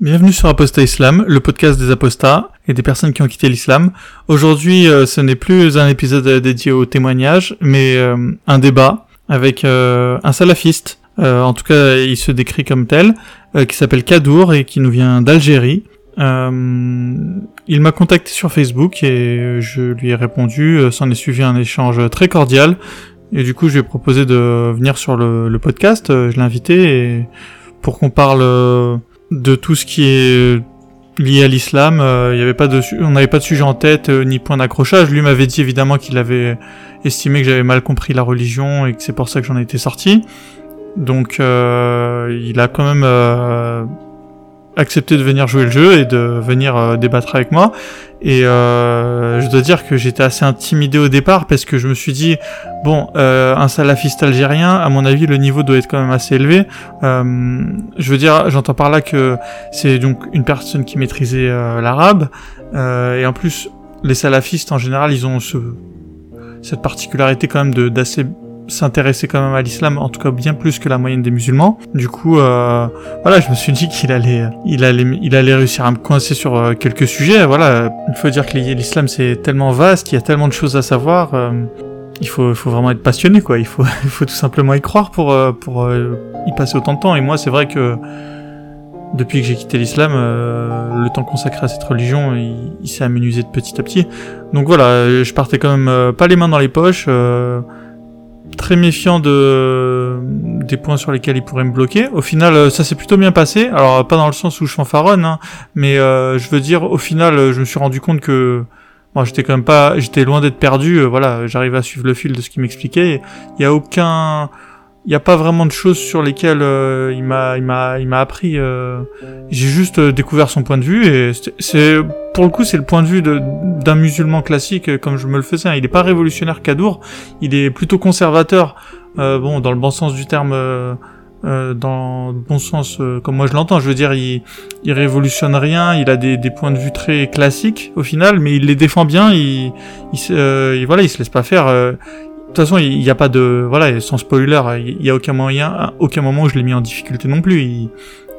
Bienvenue sur Apostat Islam, le podcast des apostats et des personnes qui ont quitté l'islam. Aujourd'hui, euh, ce n'est plus un épisode dédié au témoignage, mais euh, un débat avec euh, un salafiste, en tout cas il se décrit comme tel, qui s'appelle Kadour et qui nous vient d'Algérie. il m'a contacté sur Facebook et je lui ai répondu, s'en est suivi un échange très cordial. Et du coup, je lui ai proposé de venir sur le, le podcast, je l'ai invité et pour qu'on parle de tout ce qui est lié à l'islam. Euh, y avait pas de, on n'avait pas de sujet en tête euh, ni point d'accrochage. Lui m'avait dit évidemment qu'il avait estimé que j'avais mal compris la religion et que c'est pour ça que j'en étais sorti. Donc euh, il a quand même accepté de venir jouer le jeu et de venir euh, débattre avec moi. Et euh, je dois dire que j'étais assez intimidé au départ parce que je me suis dit bon, euh, un salafiste algérien, à mon avis, le niveau doit être quand même assez élevé. Euh, je veux dire, j'entends par là que c'est donc une personne qui maîtrisait l'arabe et en plus, les salafistes en général, ils ont ce, cette particularité quand même de d'assez s'intéresser quand même à l'islam, en tout cas bien plus que la moyenne des musulmans. Du coup, euh, voilà, je me suis dit qu'il allait, il allait, il allait réussir à me coincer sur euh, quelques sujets. Voilà, il faut dire que l'islam c'est tellement vaste, il y a tellement de choses à savoir. Euh, il faut, faut vraiment être passionné, quoi. Il faut, il faut tout simplement y croire pour, euh, pour y passer autant de temps. Et moi, c'est vrai que depuis que j'ai quitté l'islam, le temps consacré à cette religion, il, s'est amenuisé de petit à petit. Donc voilà, je partais quand même pas les mains dans les poches très méfiant de des points sur lesquels il pourrait me bloquer. Au final, euh, ça s'est plutôt bien passé. Alors pas dans le sens où je fanfaronne, hein, mais euh, je veux dire, au final, je me suis rendu compte que moi, j'étais quand même pas, j'étais loin d'être perdu. Euh, voilà, j'arrivais à suivre le fil de ce qu'il m'expliquait. Il y a aucun n'y a pas vraiment de choses sur lesquelles euh, il m'a il m'a il m'a appris euh, j'ai juste euh, découvert son point de vue et c'est pour le coup c'est le point de vue d'un musulman classique comme je me le faisais il n'est pas révolutionnaire Kadour. Il est plutôt conservateur. Bon dans le bon sens du terme dans le bon sens comme moi je l'entends. Je veux dire il il révolutionne rien. Il a des, des points de vue très classiques au final mais il les défend bien. Il il, voilà il se laisse pas faire toute façon, il n'y a pas de voilà, sans spoiler, il y a aucun moyen, aucun moment où je l'ai mis en difficulté non plus.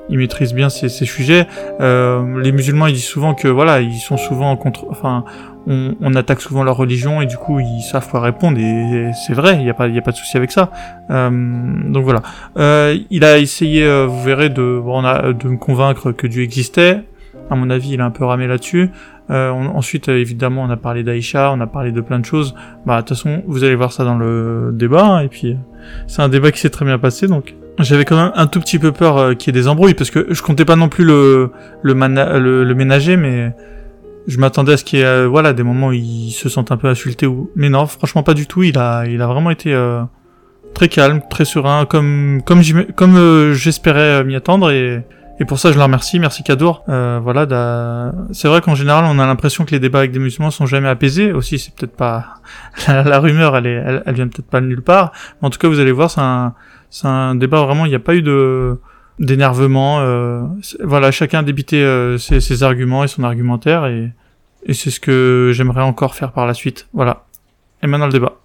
Il, maîtrise bien ces, sujets. Euh, les musulmans, ils disent souvent que voilà, ils sont souvent en contre, enfin, on, attaque souvent leur religion et du coup, ils savent quoi répondre et, c'est vrai, il n'y a pas, a pas de souci avec ça. Euh, donc voilà. Euh, il a essayé, vous verrez, de, de me convaincre que Dieu existait. À mon avis, il a un peu ramé là-dessus. Euh, ensuite, euh, évidemment, on a parlé d'Aïcha, on a parlé de plein de choses. Bah, de toute façon, vous allez voir ça dans le débat. Hein, et puis, c'est un débat qui s'est très bien passé. Donc, j'avais quand même un tout petit peu peur euh, qu'il y ait des embrouilles, parce que je comptais pas non plus le le, le, ménager, mais je m'attendais à ce qu'il y ait, voilà, des moments où il se sent un peu insulté ou. Mais non, franchement, pas du tout. Il a, il a vraiment été très calme, très serein, comme comme comme j'espérais m'y attendre et et pour ça, je le remercie. Merci Kadour. Euh, voilà, c'est vrai qu'en général, on a l'impression que les débats avec des musulmans sont jamais apaisés. Aussi, c'est peut-être pas la, rumeur, elle, est, elle, vient peut-être pas de nulle part. Mais en tout cas, vous allez voir, c'est un, c'est un débat vraiment. Il n'y a pas eu de d'énervement. Euh, voilà, chacun a débité euh, ses, ses, arguments et son argumentaire, et, et c'est ce que j'aimerais encore faire par la suite. Voilà. Et maintenant le débat.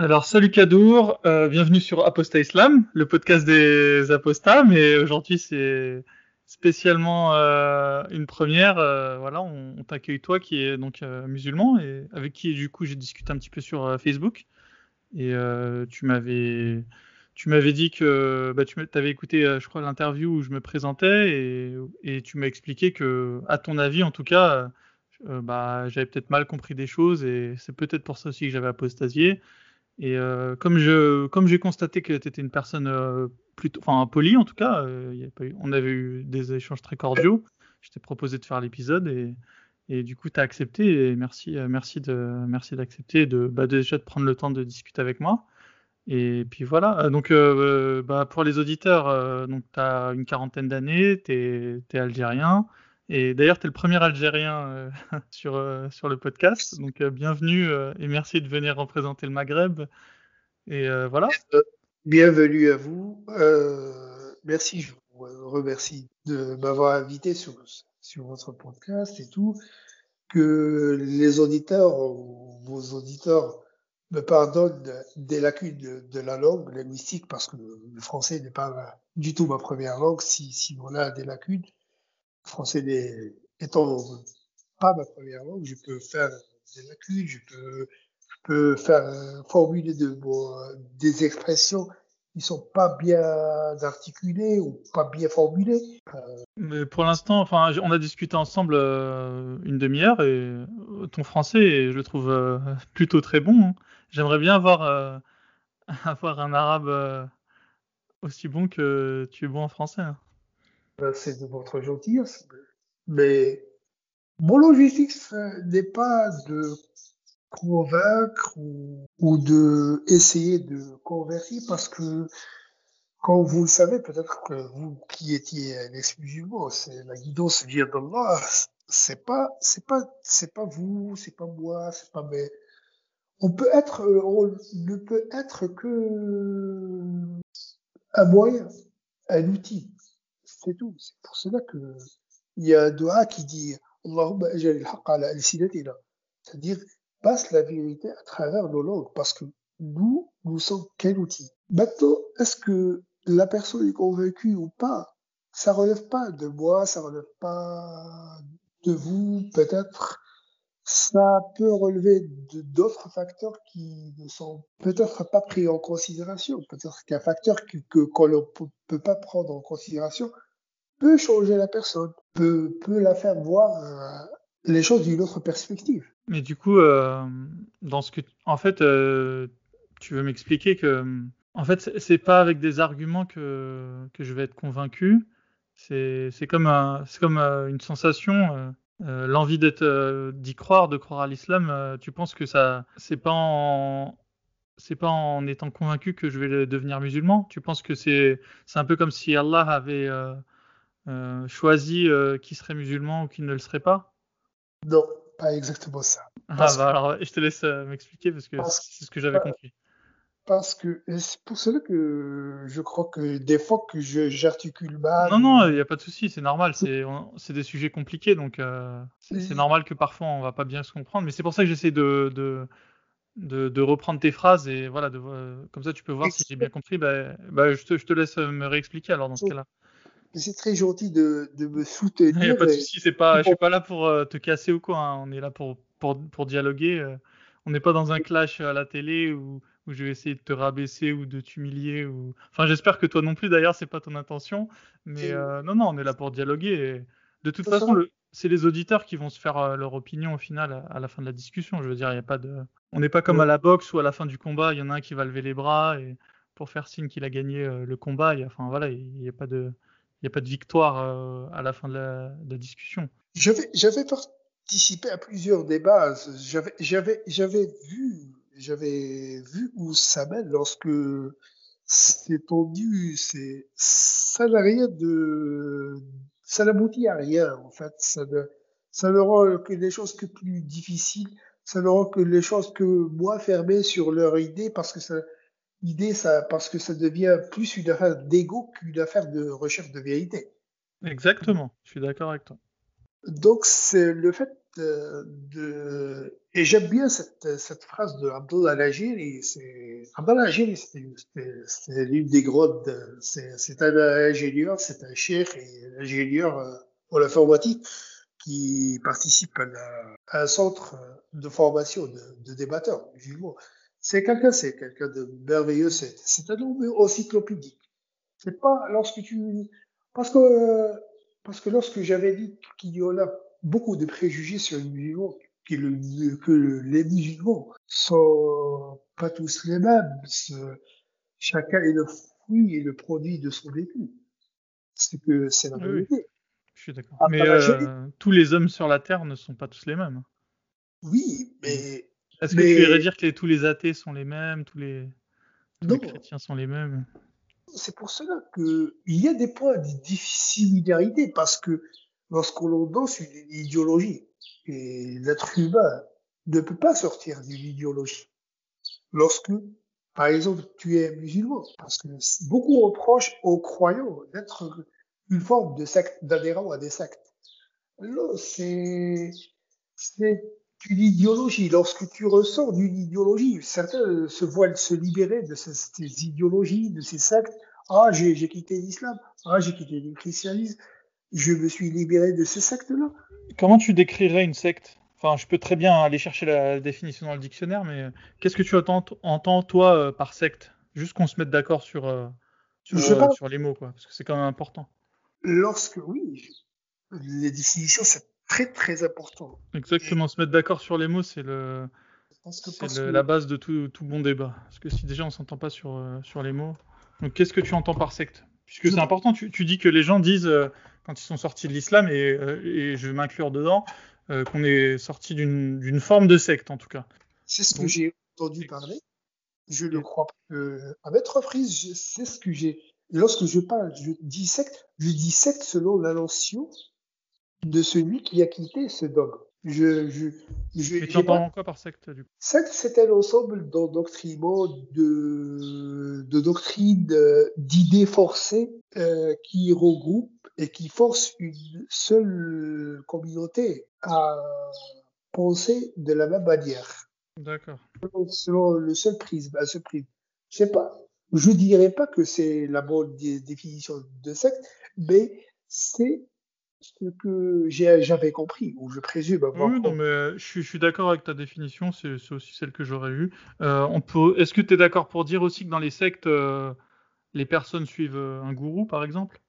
Alors salut Kadour, euh, bienvenue sur Apostat Islam, le podcast des apostats, mais aujourd'hui c'est spécialement euh, une première. Euh, voilà, on, t'accueille toi qui est donc euh, musulman et avec qui du coup j'ai discuté un petit peu sur Facebook et tu m'avais tu m'avais dit que bah, tu avais écouté je crois l'interview où je me présentais et, et tu m'as expliqué que à ton avis en tout cas bah j'avais peut-être mal compris des choses et c'est peut-être pour ça aussi que j'avais apostasié. Et comme je comme j'ai constaté que tu étais une personne plutôt enfin polie en tout cas, euh, on avait eu des échanges très cordiaux. Je t'ai proposé de faire l'épisode et, et du coup tu as accepté merci euh, merci de merci d'accepter de bah, déjà de prendre le temps de discuter avec moi. Et puis voilà, euh, donc bah, pour les auditeurs, tu as une quarantaine d'années, tu es, algérien, et d'ailleurs, tu es le premier Algérien sur, sur le podcast. Donc, bienvenue et merci de venir représenter le Maghreb. Et voilà. Bienvenue à vous. merci, je vous remercie de m'avoir invité sur, votre podcast et tout. Que les auditeurs, vos auditeurs, me pardonnent des lacunes de, la langue linguistique parce que le français n'est pas du tout ma première langue si, si on a des lacunes français étant pas ma première langue, je peux faire des lacunes, je peux, je peux faire formuler de, des expressions qui sont pas bien articulées ou pas bien formulées. Mais pour l'instant, enfin, on a discuté ensemble euh, une demi-heure et ton français, je le trouve euh, plutôt très bon. Hein. J'aimerais bien avoir, euh, avoir un arabe aussi bon que tu es bon en français. Hein. Ben, c'est de votre gentillesse. Mais mon objectif n'est pas de convaincre ou, ou de essayer de convertir parce que quand vous le savez, peut-être que vous qui étiez un ex-musulman, c'est la guidance vient d'Allah, c'est pas, c'est pas, c'est pas vous, c'est pas moi, c'est pas mais on peut être, on ne peut être que un moyen, un outil. C'est tout. C'est pour cela que il y a un doigt qui dit Allahumma ajal al ala C'est-à-dire, passe la vérité à travers nos langues, parce que nous, nous sommes quel outil? Maintenant, est-ce que la personne est convaincue ou pas? Ça relève pas de moi, ça relève pas de vous, peut-être. Ça peut relever d'autres facteurs qui ne sont peut-être pas pris en considération. Peut-être qu'un facteur que qu'on ne peut pas prendre en considération peut changer la personne, peut, peut la faire voir euh, les choses d'une autre perspective. Mais du coup, euh, dans ce que, en fait, euh, tu veux m'expliquer que, en fait, c'est pas avec des arguments que, que je vais être convaincu. C'est comme, un, comme une sensation, l'envie d'être, d'y croire, de croire à l'islam. tu penses que ça, c'est pas en, c'est pas en étant convaincu que je vais devenir musulman? Tu penses que c'est, c'est un peu comme si Allah avait choisi qui serait musulman ou qui ne le serait pas? Non, pas exactement ça. Ah bah alors, je te laisse euh, m'expliquer parce que c'est ce que j'avais compris. Parce que c'est pour cela que je crois que des fois que j'articule mal. Non, non, il n'y a pas de souci, c'est normal. C'est des sujets compliqués, donc euh, c'est normal que parfois on va pas bien se comprendre. Mais c'est pour ça que j'essaie de, de, de, reprendre tes phrases et voilà, de, comme ça tu peux voir si j'ai bien compris. Bah, bah, je, te, je te laisse me réexpliquer alors dans ce cas-là c'est très gentil de, de me soutenir. Il n'y a pas de souci, c'est pas, je suis pas là pour euh, te casser ou quoi. Hein. On est là pour, pour, pour dialoguer. Euh. On n'est pas dans un clash à la télé où, où je vais essayer de te rabaisser ou de t'humilier. Ou... Enfin, j'espère que toi non plus, d'ailleurs, c'est pas ton intention. Mais euh, non, non, on est là pour dialoguer. De toute façon, le... c'est les auditeurs qui vont se faire leur opinion au final à, la fin de la discussion. Je veux dire, il y a pas de. On n'est pas comme à la boxe où à la fin du combat, il y en a un qui va lever les bras et pour faire signe qu'il a gagné le combat. Enfin voilà, il n'y a pas de il n'y a pas de victoire euh, à la fin de la, discussion. J'avais participé à plusieurs débats. J'avais vu vu où ça mène lorsque c'est tendu, ça n'a rien de ça n'aboutit à rien en fait. Ça ne ça ne rend que les choses que plus difficiles. Ça ne rend que les choses que moins fermées sur leur idée parce que ça L'idée, ça, parce que ça devient plus une affaire d'ego qu'une affaire de recherche de vérité. Exactement, je suis d'accord avec toi. Donc, c'est le fait de, et j'aime bien cette, cette phrase de Abdullah Al-Ajiri. Abdullah Al-Ajiri, c'est l'une des grandes, c'est un ingénieur, c'est un cher et ingénieur euh, en informatique qui participe à, un centre de formation de, de débatteurs musulmans. C'est quelqu'un, c'est quelqu'un de merveilleux, c'est un homme encyclopédique. C'est pas lorsque tu, parce que, parce que lorsque j'avais dit qu'il y en a beaucoup de préjugés sur les musulmans, que, le, que les musulmans sont pas tous les mêmes, chacun est le fruit et le produit de son vécu. C'est que c'est la vérité. Je suis d'accord. Mais euh, tous les hommes sur la terre ne sont pas tous les mêmes. Oui, mais est-ce que tu irais dire que tous les athées sont les mêmes, tous les, chrétiens sont les mêmes? C'est pour cela qu'il y a des points de similarité, parce que lorsqu'on danse une idéologie, et l'être humain ne peut pas sortir d'une idéologie. Lorsque, par exemple, tu es musulman, parce que beaucoup reprochent aux croyants d'être une forme de secte, d'adhérent à des sectes. Là, c'est, c'est une idéologie. Lorsque tu ressors d'une idéologie, certains se voient se libérer de ces, idéologies, de ces sectes. Ah, j'ai quitté l'islam. Ah, j'ai quitté le christianisme. je me suis libéré de ce secte-là. Comment tu décrirais une secte? Enfin, je peux très bien aller chercher la définition dans le dictionnaire, mais euh, qu'est-ce que tu entends, entends toi, euh, par secte? Juste qu'on se mette d'accord sur, euh, sur, sur, les mots, quoi, parce que c'est quand même important. Lorsque, oui, les définitions, c'est très très important. Exactement, se mettre d'accord sur les mots, c'est le, la base de tout, tout, bon débat. Parce que si déjà on s'entend pas sur, sur les mots, donc qu'est-ce que tu entends par secte? Puisque c'est important, tu, tu, dis que les gens disent quand ils sont sortis de l'islam, et, et je vais m'inclure dedans, euh, qu'on est sorti d'une forme de secte en tout cas. C'est ce que j'ai entendu parler. Je le crois à mettre reprises. C'est ce que j'ai. Lorsque je parle, je dis secte, je dis secte selon la notion de celui qui a quitté ce dogme. Je, je, je, Et tu entends quoi par secte du coup? Secte, c'est un ensemble d'endoctrinements, de, de doctrines, euh, d'idées forcées euh, qui regroupent et qui forcent une seule communauté à penser de la même manière. D'accord. Selon le seul prisme, à ce prisme. Je sais pas. Je dirais pas que c'est la bonne définition de secte, mais c'est ce que j'avais compris, ou je présume avoir Oui, non, mais je, suis d'accord avec ta définition, c'est aussi celle que j'aurais eue. Euh, on peut, Est-ce que tu es d'accord pour dire aussi que dans les sectes, euh, les personnes suivent euh, un gourou, par exemple?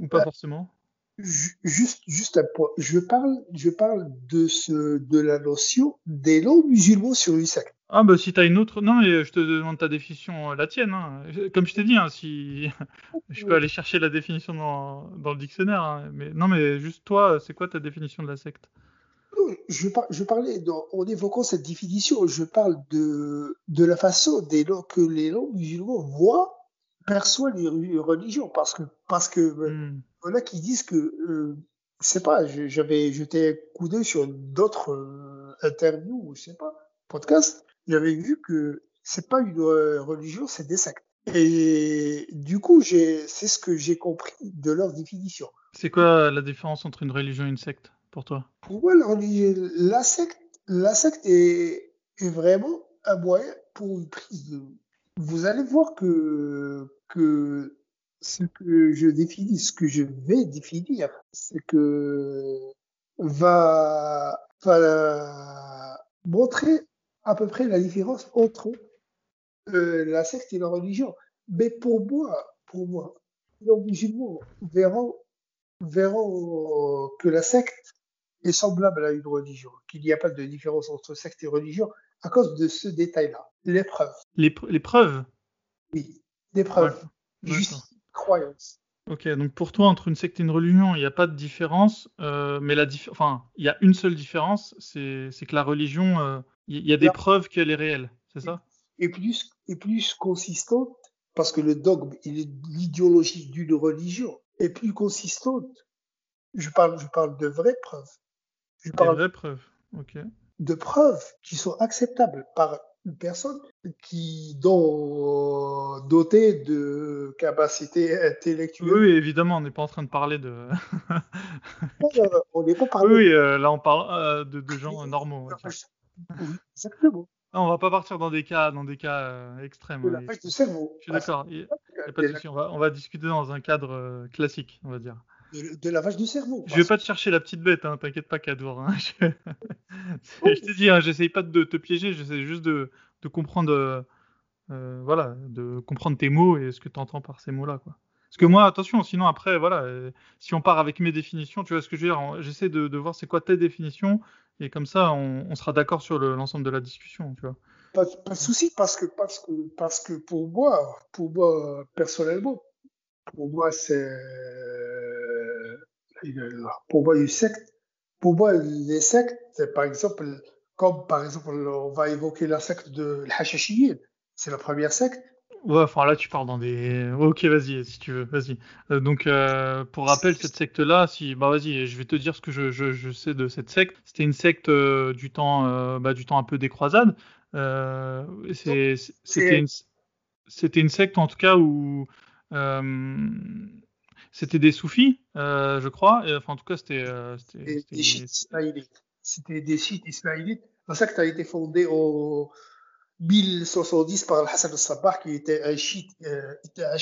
Ou pas forcément? Juste, juste un point. Je parle, je parle de ce, de la notion des noms musulmans sur une secte. Ah bah si t'as une autre, non mais je te demande ta définition, euh, la tienne. Hein. Comme je t'ai dit, hein, si je peux aller chercher la définition dans, dans le dictionnaire, hein. mais non mais juste toi, c'est quoi ta définition de la secte? Je, par, je parlais, en évoquant cette définition, je parle de, de la façon des noms que les noms musulmans voient, perçoivent les religions, parce que parce que hmm en a qui disent que, euh, je sais pas, j'avais jeté un coup d'œil sur d'autres euh, interviews ou je sais pas, podcasts, j'avais vu que c'est pas une euh, religion, c'est des sectes. Et du coup, c'est ce que j'ai compris de leur définition. C'est quoi la différence entre une religion et une secte pour toi? Pour moi, la, la secte, la secte est, est vraiment un moyen pour une prise de. Vous allez voir que que ce que je définis, ce que je vais définir, c'est que va, va montrer à peu près la différence entre euh, la secte et la religion. Mais pour moi, pour moi, les musulmans verront, verront que la secte est semblable à une religion, qu'il n'y a pas de différence entre secte et religion à cause de ce détail-là, l'épreuve. Les, preuves Oui, l'épreuve croyance. Ok, donc pour toi, entre une secte et une religion, il n'y a pas de différence, euh, mais la enfin, il y a une seule différence, c'est que la religion, euh, il y, a des preuves qu'elle est réelle, c'est ça? Et plus, et plus consistante, parce que le dogme l'idéologie d'une religion est plus consistante. Je parle, je parle de vraies preuves. Je parle de vraies preuves, ok. De preuves qui sont acceptables par une personne qui dont dotée de capacités intellectuelles. Oui, évidemment, on n'est pas en train de parler de. on n'est pas parlé. Oui, euh, là on parle euh, de, de, gens normaux. exactement. on va pas partir dans des cas, dans des cas euh, extrêmes. De la cerveau. Je suis d'accord. Pas de souci. On va, on va discuter dans un cadre classique, on va dire. De, lavage du cerveau. Je vais pas te chercher la petite bête, hein, t'inquiète pas, Kadour. Hein. Je, je te dis, hein, j'essaye pas de te piéger, j'essaie juste de, de comprendre, euh, euh, voilà, de comprendre tes mots et ce que tu entends par ces mots-là, quoi. Parce que moi, attention, sinon après, voilà, euh, si on part avec mes définitions, tu vois ce que je veux dire, j'essaie de, de, voir c'est quoi tes définitions et comme ça, on, on sera d'accord sur l'ensemble de la discussion, tu vois. Pas, pas, de souci, parce que, parce que, parce que pour moi, pour moi, personnellement, pour moi, c'est, pour moi, une secte, pour moi, les sectes, c'est par exemple, comme par exemple, on va évoquer la secte de l'Hachashiyin. C'est la première secte. Ouais, enfin là tu parles dans des. Ok, vas-y, si tu veux, vas-y. Euh, donc, euh, pour rappel, cette secte-là, si, bah vas-y, je vais te dire ce que je, je, je sais de cette secte. C'était une secte euh, du temps, bah, du temps un peu des croisades. c'était une, c'était une secte en tout cas où c'était des soufis, je crois. Enfin, en tout cas, c'était. c'était des chiites ismaélites. C'était des chiites ismaélites. La secte a été fondée au 1070 par Hassan al-Sabbah, qui était un chiite, euh, était un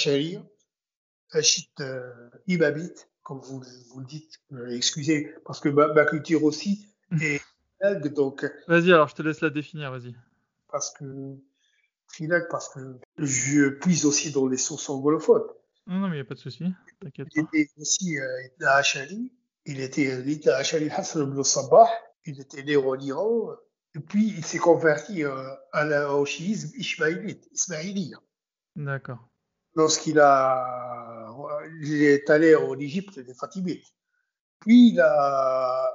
chiite euh, imamite, comme vous, vous le dites. Euh, excusez, parce que ma, ma culture aussi est trilingue, donc. Vas-y, alors je te laisse la définir, vas-y. Parce que trilingue, parce que je puise aussi dans les sources anglophones. Non, non, mais il n'y a pas de souci. T'inquiète Il était aussi euh, Ashari. Il était l'Ibn Ashari Hassan ibn Sabah. Il était né en Iran. Et puis, il s'est converti euh, à la, au chiisme ismaélite. D'accord. Lorsqu'il a, il est allé en Égypte des Fatimides. Puis, il a,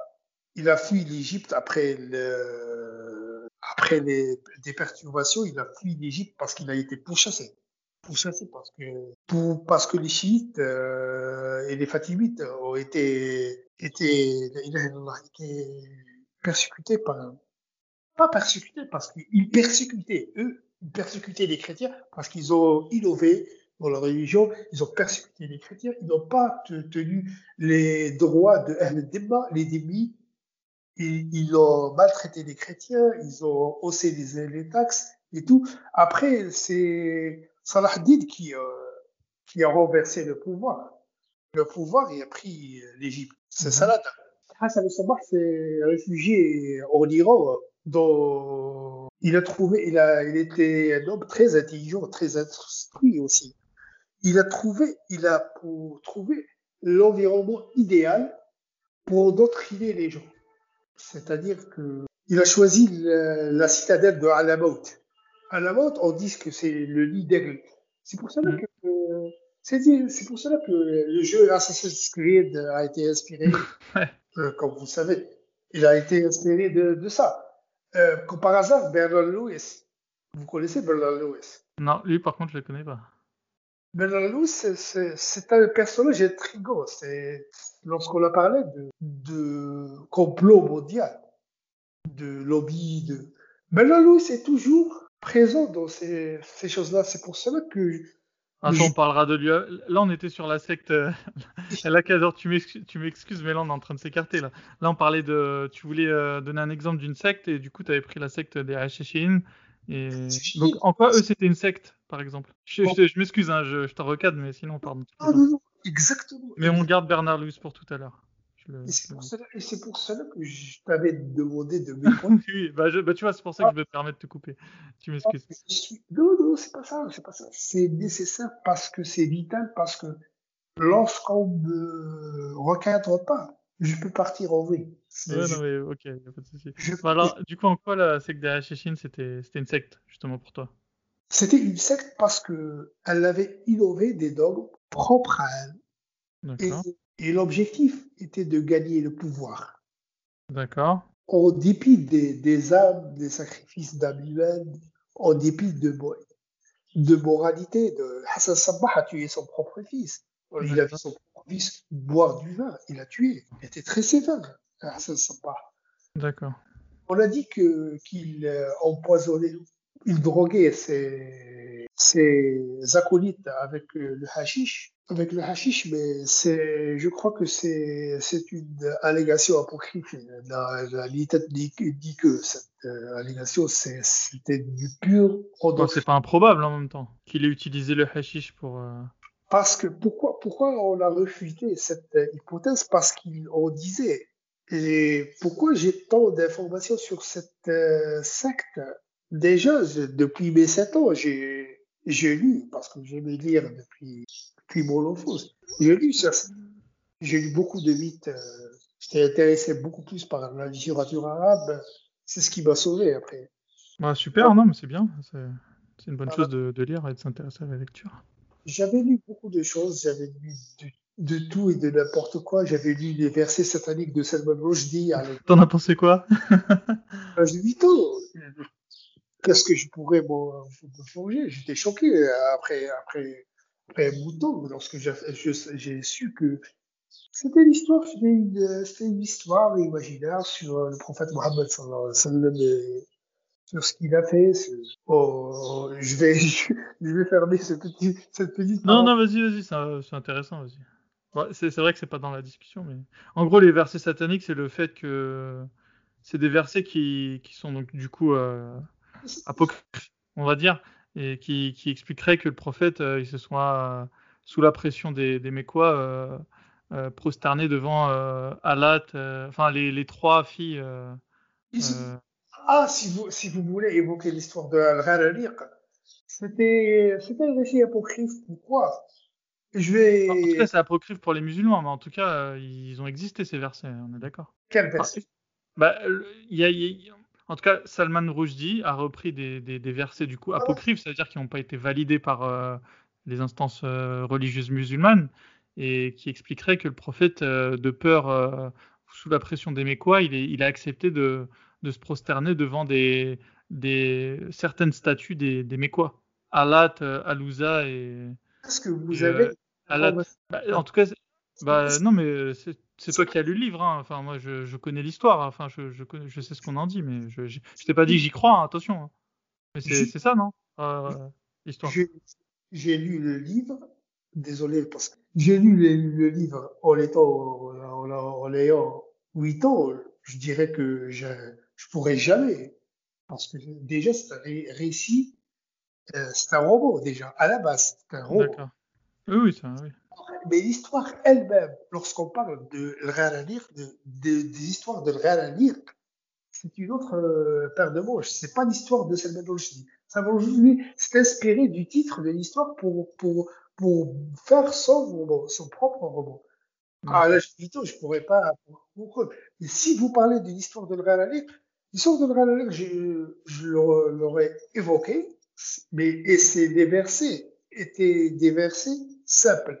il a fui l'Égypte après le, après les, des perturbations. Il a fui l'Égypte parce qu'il a été pourchassé. Pourchassé parce que, pour, parce que les chiites euh, et les fatimites ont été, été persécutés par, pas persécutés parce qu'ils persécutaient, eux, ils persécutaient les chrétiens parce qu'ils ont innové dans leur religion, ils ont persécuté les chrétiens, ils n'ont pas tenu les droits de Ahl les démis, ils, ils ont maltraité les chrétiens, ils ont haussé les, les taxes et tout. Après, c'est Salah qui, euh, qui a renversé le pouvoir. Le pouvoir et a pris l'Égypte. C'est Salah. Hassan al-Sabah s'est réfugié en Iran dont il a trouvé, il a, il était un homme très intelligent, très instruit aussi. Il a trouvé, il a pour trouver l'environnement idéal pour endoctriner les gens. C'est-à-dire que il a choisi la, la citadelle de Alamout. Alamout, on dit que c'est le lit d'aigle. C'est pour cela que euh, c'est c'est pour cela que le jeu Assassin's Creed a été inspiré, euh, comme vous savez, il a été inspiré de, de ça. Euh, comme par hasard, Bernard Lewis. Vous connaissez Bernard Lewis? Non, lui par contre, je le connais pas. Bernard Lewis, c'est un personnage intrigant. Lorsqu'on a parlé de, de complot mondial, de lobby, de Bernard Lewis est toujours présent dans ces, ces choses-là. C'est pour cela que Attends, on parlera de lui. Là, on était sur la secte. euh, là, Kazor, tu m'excuses, mais là, on est en train de s'écarter. Là. là, on parlait de. Tu voulais euh, donner un exemple d'une secte, et du coup, tu avais pris la secte des Hashishim. Et... Donc, en quoi eux, c'était une secte, par exemple? Je, je, je m'excuse, hein, je, je te recadre, mais sinon, pardon. Ah non, non, exactement. Mais on garde Bernard Lewis pour tout à l'heure. Le- Et c'est pour, cela- pour que je t'avais demandé de m'écouter. oui, bah, je- bah, tu vois, c'est pour ça que je me permets de te couper. Tu m'excuses. Je suis- Non, non, c'est pas ça, c'est pas ça. C'est nécessaire parce que c'est vital, parce que lorsqu'on me recadre pas, je peux partir en. C'est- Ouais, je- non, mais ok, y a pas de souci. je- Bah, alors, du coup, en quoi la secte des Hashishim, c'était c'était une secte, justement, pour toi? C'était une secte parce que elle avait innové des dogmes propres à elle. Et, D'accord. Et l'objectif était de gagner le pouvoir. D'accord. En dépit des, des âmes, des sacrifices d'âmes humaines, en dépit de, mo- de moralité, de Hassan Sabbah a tué son propre fils. Il a vu son propre fils boire du vin, il a tué. Il était très sévère, Hassan Sabbah. D'accord. On a dit que qu'il euh, empoisonnait, il droguait ses, ses acolytes avec euh, le hashish, avec le hashish, mais c'est, je crois que c'est, c'est une allégation apocryphe. La, la dit, que- dit que cette euh, allégation, c'est, c'était du pur Bon, endoctrinement. c'est pas improbable en même temps qu'il ait utilisé le hashish pour. euh, Parce que pourquoi, pourquoi on a refusé cette hypothèse? Parce qu'on disait, et pourquoi j'ai tant d'informations sur cette euh, secte Déjà, depuis mes 7 ans, j'ai j'ai lu, parce que j'aimais lire depuis, depuis mon enfance, j'ai lu ça. J'ai lu beaucoup de mythes. euh, J'étais intéressé beaucoup plus par la littérature arabe. C'est ce qui m'a sauvé après. Bah, super, non, mais c'est bien. C'est une bonne chose de, de lire et de s'intéresser à la lecture. J'avais lu beaucoup de choses, j'avais lu de, de tout et de n'importe quoi. J'avais lu les versets sataniques de Salman Rushdie T'en as pensé quoi? De 8 ans. Qu'est-ce que je pourrais me forger? J'étais choqué après, après, après un bout de temps lorsque j'ai su que c'était l'histoire, c'était une, c'était une histoire imaginaire sur le prophète Mohammed et sur ce qu'il a fait. Oh, je vais, je vais fermer ce petit, cette petite Non, non, vas-y, vas-y, c'est intéressant, vas-y. Ouais, c'est vrai que c'est pas dans la discussion, mais en gros, les versets sataniques, c'est le fait que c'est des versets qui, qui sont donc du coup euh, apocryphes, on va dire, et qui, qui expliqueraient que le prophète, euh, il se soit euh, sous la pression des, des Mécois, euh, prosternées devant Alat, enfin les, les, trois filles. ah, si vous, si vous voulez évoquer l'histoire de Al-Gharariq, c'était un récit apocryphe. Pourquoi? Je vais... En tout cas, c'est apocryphe pour les musulmans, mais en tout cas, ils ont existé ces versets, on est d'accord. Quel verset? Bah, y a, En tout cas, Salman Rushdie a repris des, des, des versets du coup apocryphes, c'est-à-dire qui n'ont pas été validés par euh, les instances euh, religieuses musulmanes, et qui expliqueraient que le prophète, euh, de peur, sous la pression des Mécois, il, est, il a accepté de, de, se prosterner devant des, des certaines statues des, des Mécois, Alat, Alouza et. Est-ce que vous avez Alat, bah, en tout cas, bah, non, mais c'est toi qui as lu le livre. Hein. Enfin, moi, je, je connais l'histoire. Enfin, je, je, connais, je sais ce qu'on en dit, mais je, je, t'ai pas dit que j'y crois. Hein, attention. Hein. Mais c'est ça, non? Euh, L'histoire. J'ai lu le livre. Désolé parce que j'ai lu le, livre en étant en, en, ayant 8 ans. Je dirais que je je pourrais jamais parce que déjà c'est un récit, euh, c'est un roman déjà à la base, c'est un roman. D'accord. Oui, oui, ça, oui. Mais l'histoire elle-même, lorsqu'on parle de l'Gharanir, de, de, des histoires de l'Gharanir, c'est une autre euh, paire de mots. C'est pas l'histoire de Salman Rushdie. Salman Rushdie s'est inspiré du titre de l'histoire pour, pour, pour faire son roman, son propre roman. Ah, là, je, je pourrais pas. Mais si vous parlez de l'histoire de l'Gharanir, l'histoire de l'Gharanir, je, je l'aurais évoqué, mais, et c'est des versets, étaient des versets simples.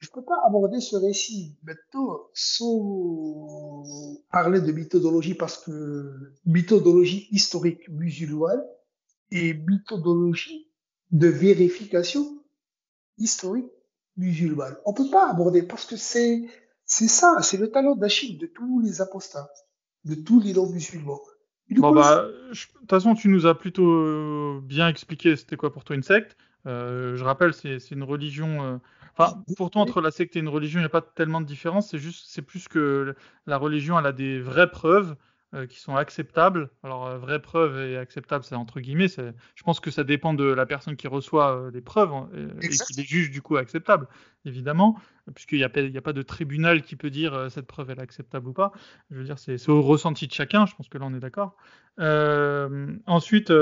je ne peux pas aborder ce récit maintenant sans parler de méthodologie parce que méthodologie historique musulmane et méthodologie de vérification historique musulmane. On peut pas aborder parce que c'est c'est ça, c'est le talent d'Achille de tous les apostats, de tous les non-musulmans. Bon bah, de toute façon, tu nous as plutôt bien expliqué c'était quoi pour toi une secte. Euh, je rappelle, c'est une religion euh, Enfin, pourtant, entre la secte et une religion, il n'y a pas tellement de différence. C'est juste, c'est plus que la religion, elle a des vraies preuves euh, qui sont acceptables. Alors, euh, vraies preuves et acceptables, c'est entre guillemets. Je pense que ça dépend de la personne qui reçoit euh, les preuves hein, et, qui les juge du coup acceptables, évidemment, puisqu'il n'y a, a, pas de tribunal qui peut dire cette preuve est acceptable ou pas. Je veux dire, c'est au ressenti de chacun. Je pense que là, on est d'accord. ensuite.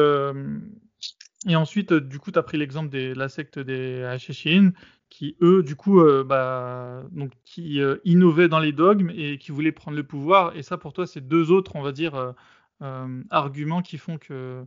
Et ensuite, du coup, tu as pris l'exemple de la secte des Hachéchines, qui eux, du coup, euh, bah, donc, qui euh, innovaient dans les dogmes et qui voulaient prendre le pouvoir. Et ça, pour toi, c'est deux autres, on va dire, euh, arguments qui font que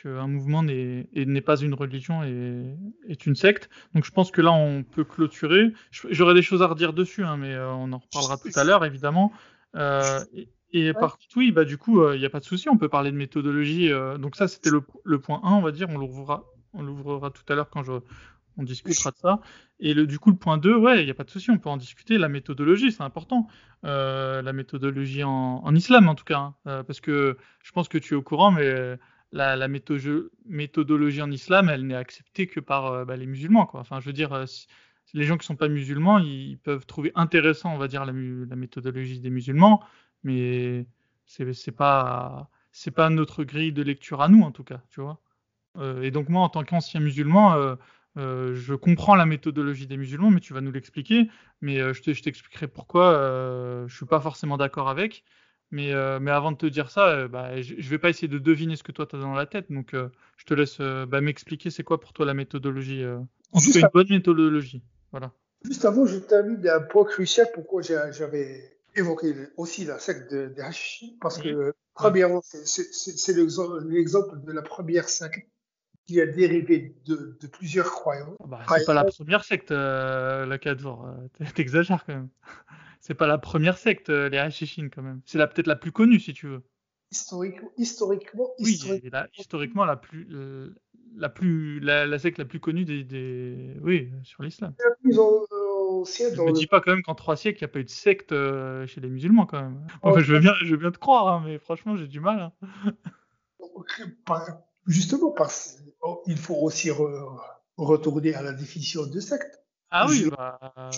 qu'un mouvement n'est pas une religion et est une secte. Donc je pense que là, on peut clôturer. J'aurais des choses à redire dessus, hein, mais on en reparlera tout à l'heure, évidemment. et, et par contre, oui, bah, du coup, il n'y a pas de souci, on peut parler de méthodologie. donc ça, c'était le, le, point 1, on va dire. On l'ouvrira on l'ouvrira tout à l'heure quand je, on discutera de ça. Et le, du coup, le point 2, ouais, il n'y a pas de souci, on peut en discuter. La méthodologie, c'est important. Euh, la méthodologie en, islam, en tout cas. Hein. Euh, parce que je pense que tu es au courant, mais la, la méthodologie en islam, elle n'est acceptée que par euh, bah, les musulmans. Quoi. Enfin, je veux dire, les gens qui ne sont pas musulmans, ils peuvent trouver intéressant, on va dire, la, méthodologie des musulmans, mais c'est pas pas notre grille de lecture à nous, en tout cas, tu vois. et donc moi, en tant qu'ancien musulman, euh, je comprends la méthodologie des musulmans, mais tu vas nous l'expliquer. Mais euh, je t'expliquerai pourquoi euh, je suis pas forcément d'accord avec. Mais, mais avant de te dire ça, bah, je, ne vais pas essayer de deviner ce que toi tu as dans la tête. Donc je te laisse bah, m'expliquer c'est quoi pour toi la méthodologie. en tout cas, une bonne méthodologie. Voilà. Juste avant, je termine un point crucial pourquoi j'avais évoqué aussi la secte des de Parce que, premièrement, c'est l'exemple de la première secte qui a dérivé de, de plusieurs croyances. Ah bah, c'est pas la première secte, euh, la Cadvor. Euh, t'exagères quand même. c'est pas la première secte, euh, les Hashishin quand même. C'est peut-être la plus connue, si tu veux. Historiquement, historiquement, oui, La, historiquement la plus, la plus, la, secte la plus connue des, des... oui, sur l'islam. Je dans me dis pas quand même qu'en trois siècles, il n'y a pas eu de secte euh, chez les musulmans quand même. Oh, Enfin, je veux bien, je veux bien te croire, hein, mais franchement, j'ai du mal. hein. par- justement, parce oh, il faut aussi re- retourner à la définition de secte. Ah oui, Je- bah,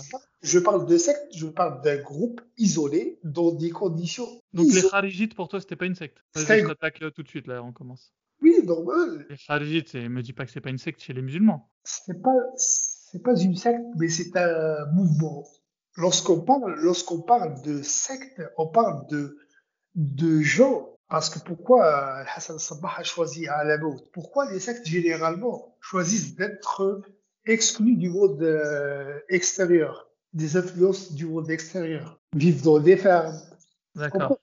Je parle de secte, je parle d'un groupe isolé dans des conditions donc les. Kharijites pour toi, c'était pas une secte? Je t'attaque là, tout de suite, là, on commence. Oui, normal. Les Kharijites, c'est- me dis pas que c'est pas une secte chez les musulmans. C'est pas, c'est pas une secte, mais c'est un mouvement. Lorsqu'on parle, lorsqu'on parle de secte, on parle de, de gens. Parce que pourquoi euh, Hassan Sabbah a choisi Alamout Pourquoi les sectes généralement choisissent d'être exclus du monde euh, extérieur, des influences du monde extérieur, vivent dans des fermes. D'accord.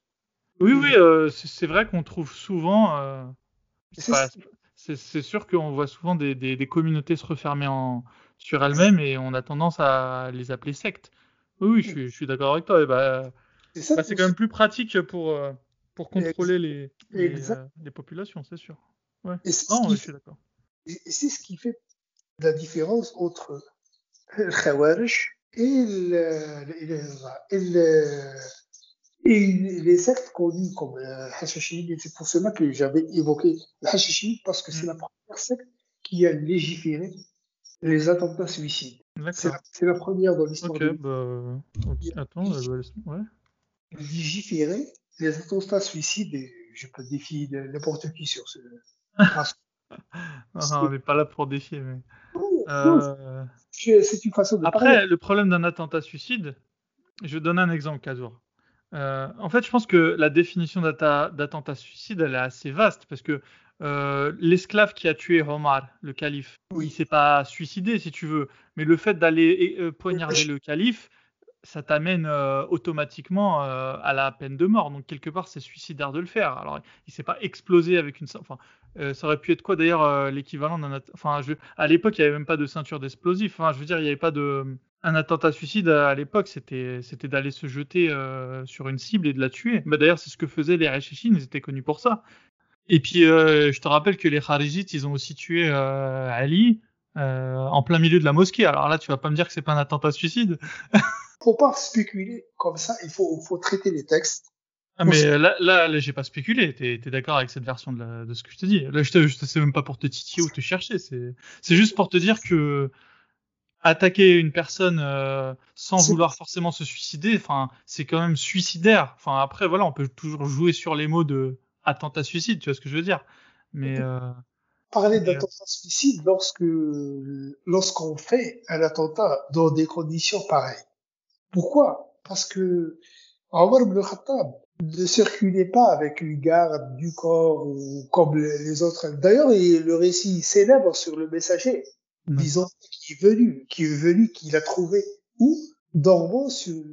Oui, oui, euh, c'est vrai qu'on trouve souvent. euh, c'est sûr qu'on voit souvent des, des- des communautés se refermer en, sur elles-mêmes et on a tendance à les appeler sectes. Oui, oui, je suis, je suis d'accord avec toi. Bah, c'est ça bah, c'est quand même plus pratique pour, euh, pour contrôler les, les, Exact. euh, les populations, c'est sûr. Ouais. Et c'est ce Non, qui ouais, je suis d'accord. Et c'est ce qui fait la différence entre le Khawarij et, le, et, le- et, le- et les sectes connues comme le Hashashid. Et c'est pour cela que j'avais évoqué le Hashashid parce que c'est Mm. la première secte qui a légiféré les attentats suicides. C'est la, c'est la première dans l'histoire Ok, de bah, attends, euh, bah, laisse- ouais. légiférer les attentats suicides. Et je peux défier n'importe qui sur ce. Ah, on n'est pas là pour défier. Mais... Euh, c'est une façon de parler. Après, le problème d'un attentat suicide, je vais donner un exemple, Kazour. Euh, en fait, je pense que la définition d'attentat suicide, elle est assez vaste parce que euh, l'esclave qui a tué Omar, le calife, Oui. il s'est pas suicidé, si tu veux, mais le fait d'aller euh, poignarder le calife, ça t'amène euh, automatiquement euh, à la peine de mort. Donc quelque part, c'est suicidaire de le faire. Alors, il s'est pas explosé avec une, enfin, euh, ça aurait pu être quoi d'ailleurs l'équivalent d'un, enfin, à l'époque, il y avait même pas de ceinture d'explosifs. Enfin, je veux dire, il y avait pas de un attentat suicide à l'époque, c'était d'aller se jeter sur une cible et de la tuer. Bah, d'ailleurs, c'est ce que faisaient les Réchéchines, ils étaient connus pour ça. Et puis, je te rappelle que les Kharijites, ils ont aussi tué Ali en plein milieu de la mosquée. Alors là, tu vas pas me dire que c'est pas un attentat suicide. faut pas spéculer comme ça. Il faut, faut traiter les textes. Ah, mais euh, là, là, là j'ai pas spéculé. T'es es, d'accord avec cette version de, la, de, ce que je te dis Là, je te, je te sais même pas pour te titiller ou te chercher. C'est juste pour te dire que attaquer une personne euh, sans vouloir forcément se suicider, enfin, c'est quand même suicidaire. Enfin, après, voilà, on peut toujours jouer sur les mots de attentat suicide. Tu vois ce que je veux dire? Mais euh, parler d'attentat suicide lorsque lorsqu'on fait un attentat dans des conditions pareilles. Pourquoi? Parce que Omar ibn Khattab ne circulait pas avec une garde du corps ou comme les autres. D'ailleurs, le récit célèbre sur le messager, disant qui est venu, qui est venu, qu'il a trouvé où? Dormant sur,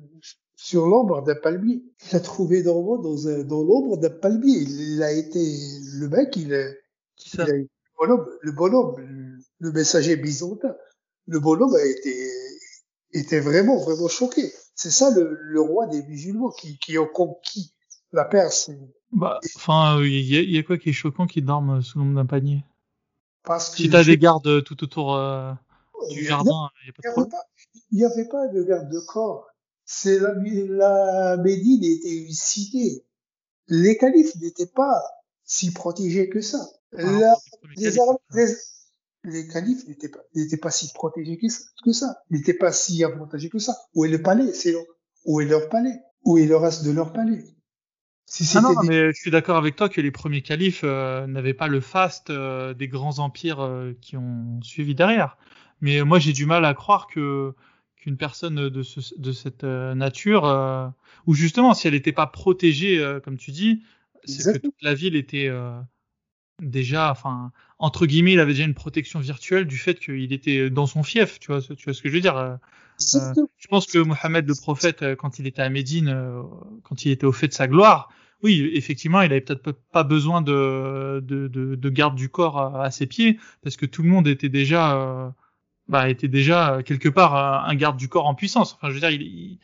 sur l'ombre d'un palmier. Il a trouvé Dormant dans, un, dans l'ombre d'un palmier. Il a été, le mec, il a, il a, le bonhomme, le bonhomme, le, le messager byzantin. Le bonhomme a été, était vraiment, vraiment choqué. C'est ça le, le, roi des musulmans qui, qui ont conquis la Perse. Bah, enfin, il y, y, a quoi qui est choquant qui dorment sous l'ombre d'un panier? Parce que Si t'as des gardes tout autour euh, du jardin, il n'y avait, avait, pas de garde de corps. C'est la, la Médine était une cité. Les califes n'étaient pas si protégés que ça. Ah, la, les, Arabes, les, les califes n'étaient pas, si protégés que ça, n'étaient pas si avantagés que ça. Où est le palais Où est leur palais? Où est le reste de leur palais? Si ah non, des... mais je suis d'accord avec toi que les premiers califes euh, n'avaient pas le faste euh, des grands empires euh, qui ont suivi derrière. Mais moi, j'ai du mal à croire que qu'une personne de, ce, de cette nature, ou justement, si elle n'était pas protégée, comme tu dis, c'est que toute la ville était déjà, enfin, entre guillemets, il avait déjà une protection virtuelle du fait qu'il était dans son fief, tu vois, tu vois ce que je veux dire. euh, je pense que Mohamed le prophète, euh, quand il était à Médine, euh, quand il était au fait de sa gloire, oui, effectivement, il avait peut-être pas besoin de, de, de, de, garde du corps à, à, ses pieds, parce que tout le monde était déjà, euh, bah, était déjà quelque part un garde du corps en puissance. Enfin, je veux dire, il, il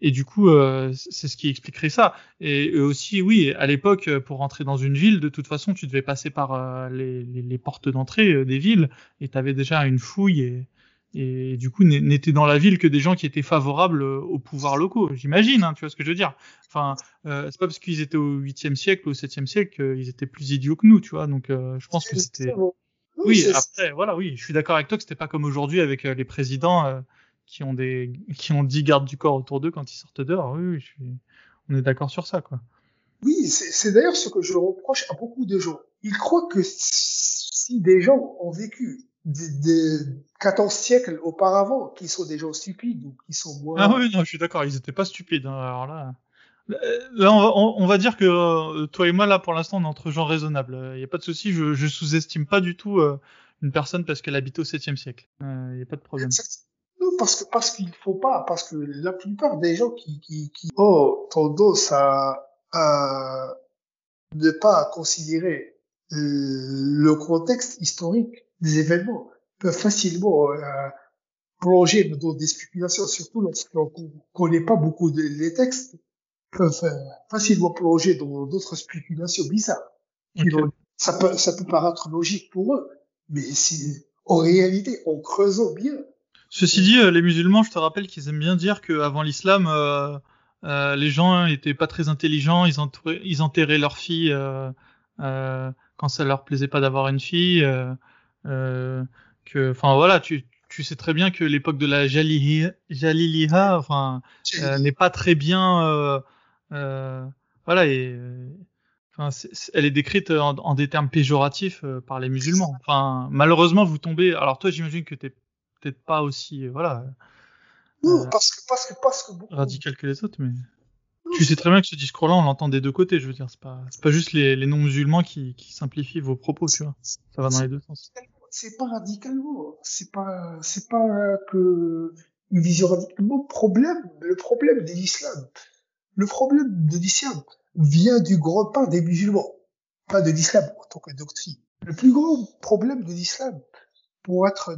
et du coup, euh, c'est ce qui expliquerait ça. Et, et aussi, oui, à l'époque, pour rentrer dans une ville, de toute façon, tu devais passer par euh, les, les, les, portes d'entrée euh, des villes, et tu avais déjà une fouille et, et du coup n'étaient dans la ville que des gens qui étaient favorables aux pouvoirs locaux. J'imagine, hein, tu vois ce que je veux dire. Enfin, euh, c'est pas parce qu'ils étaient au 8e siècle ou au 7e siècle qu'ils étaient plus idiots que nous, tu vois. Donc euh, je pense que c'était. Oui, après, voilà, oui, je suis d'accord avec toi que c'était pas comme aujourd'hui avec les présidents qui ont des qui ont 10 gardes du corps autour d'eux quand ils sortent dehors. Oui, oui je suis... on est d'accord sur ça, quoi. Oui, c'est d'ailleurs ce que je reproche à beaucoup de gens. Ils croient que si des gens ont vécu des, 14 siècles auparavant, qui sont des gens stupides ou qui sont moins... Ah oui, non, je suis d'accord, ils étaient pas stupides. Hein, alors là, là on, va, on, va dire que euh, toi et moi, là, pour l'instant, on est entre gens raisonnables. Il n'y a pas de souci, je, je sous-estime pas du tout euh, une personne parce qu'elle habite au 7e siècle. Il euh, n'y a pas de problème. Non, parce que parce qu'il faut pas, parce que la plupart des gens qui, qui, qui ont tendance à, à ne pas considérer le contexte historique des événements peuvent facilement euh, plonger dans des spéculations, surtout lorsqu'on connaît pas beaucoup de, les textes, peuvent euh, facilement plonger dans d'autres spéculations bizarres. Ça peut, ça peut paraître logique pour eux, mais si, en réalité, en creusant bien. Ceci dit, euh, les musulmans, je te rappelle qu'ils aiment bien dire qu'avant l'islam, euh, les gens étaient pas très intelligents, ils, entouraient, ils enterraient leurs filles euh, quand ça leur plaisait pas d'avoir une fille. Euh, que, enfin voilà, tu, tu sais très bien que l'époque de la Jaliliha, enfin, euh, n'est pas très bien, euh, euh, voilà, et enfin, elle est décrite en, en des termes péjoratifs par les musulmans. Enfin, malheureusement, vous tombez. Alors toi, j'imagine que t'es peut-être pas aussi, voilà. Non, parce que parce que parce que radical que les autres, mais tu sais très bien que ce discours-là, on l'entend des deux côtés. Je veux dire, c'est pas c'est pas juste les, les non-musulmans qui, qui simplifient vos propos, tu vois. Ça va dans les deux sens c'est pas radicalement, c'est pas, c'est pas que une vision radicalement problème, le problème de l'islam, le problème de l'islam vient du grand part des musulmans, pas de l'islam en tant que doctrine. Le plus grand problème de l'islam, pour être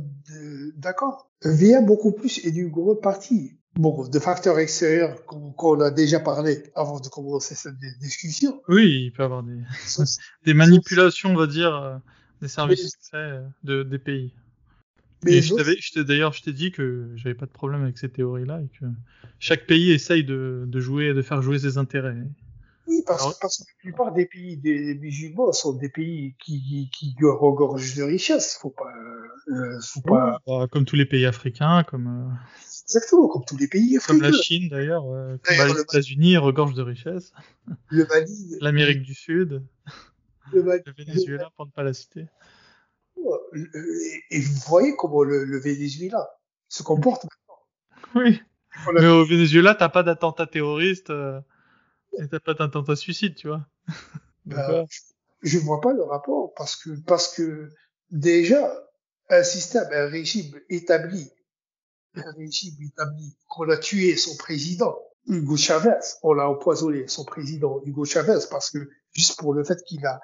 d'accord, vient beaucoup plus et d'une grande partie bon, de facteurs extérieurs qu'on a déjà parlé avant de commencer cette discussion. Oui, il peut y avoir des, des manipulations, on va dire, euh, des services secrets de, des pays. Mais je d'ailleurs, je t'ai dit que j'avais pas de problème avec ces théories-là et que chaque pays essaye de, de jouer, de faire jouer ses intérêts. Oui, parce, parce, que la plupart des pays des musulmans sont des pays qui, qui, qui regorgent de richesses. Faut pas, euh, faut pas. Bah, comme tous les pays africains, comme. Euh, Exactement, comme tous les pays africains. Comme la Chine d'ailleurs, euh, les États-Unis regorgent de richesses. Le Mali. L'Amérique du Sud le, Venezuela, pour ne pas la citer. Et vous voyez comment le, Venezuela se comporte maintenant. Oui. Mais au Venezuela, t'as pas d'attentat terroriste euh, et t'as pas d'attentat suicide, tu vois. Ben, je vois pas le rapport parce que parce que déjà un système, un régime établi, un régime établi qu'on a tué son président, Hugo Chavez, on l'a empoisonné son président Hugo Chavez parce que juste pour le fait qu'il a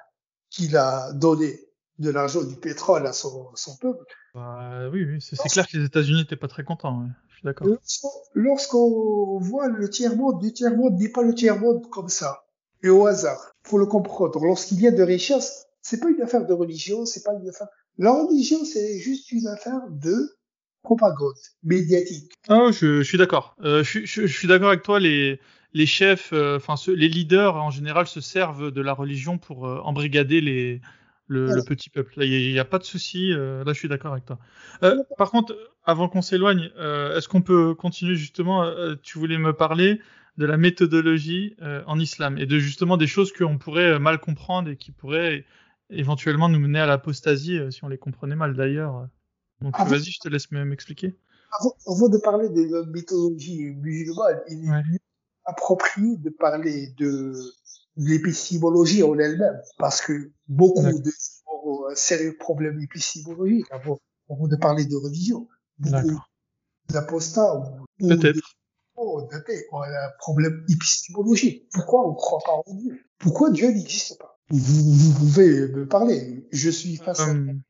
qu'il a donné de l'argent, du pétrole à son, son peuple. Bah, oui, oui c'est clair que les États-Unis n'étaient pas très contents. Ouais. D'accord. Lorsqu'on voit le tiers-monde, le tiers-monde n'est pas le tiers-monde comme ça, et au hasard. Faut le comprendre. Lorsqu'il y a de richesse, c'est pas une affaire de religion, c'est pas une affaire. La religion, c'est juste une affaire de propagande médiatique. Ah, je, je suis d'accord. Euh, je, je, je, suis d'accord avec toi. Les les chefs, euh, enfin les leaders en général se servent de la religion pour euh, embrigader les, le, le, petit peuple. il n'y a, pas de souci. Euh, là, je suis d'accord avec toi. par contre, avant qu'on s'éloigne, est-ce qu'on peut continuer justement Tu voulais me parler de la méthodologie en islam et de justement des choses qu'on pourrait mal comprendre et qui pourraient éventuellement nous mener à l'apostasie si on les comprenait mal d'ailleurs. Donc vas-y, je te laisse m'expliquer. Avant, avant, de parler de la méthodologie musulmane, il est approprié de parler de l'épistémologie en elle-même, parce que beaucoup de ont un sérieux problème épistémologique avant, avant de parler de religion. Beaucoup d'apostats ou, peut-être ont un problème épistémologique. Pourquoi on ne croit pas en Dieu? Pourquoi Dieu n'existe pas? Vous, vous, pouvez me parler. Je suis face à hum.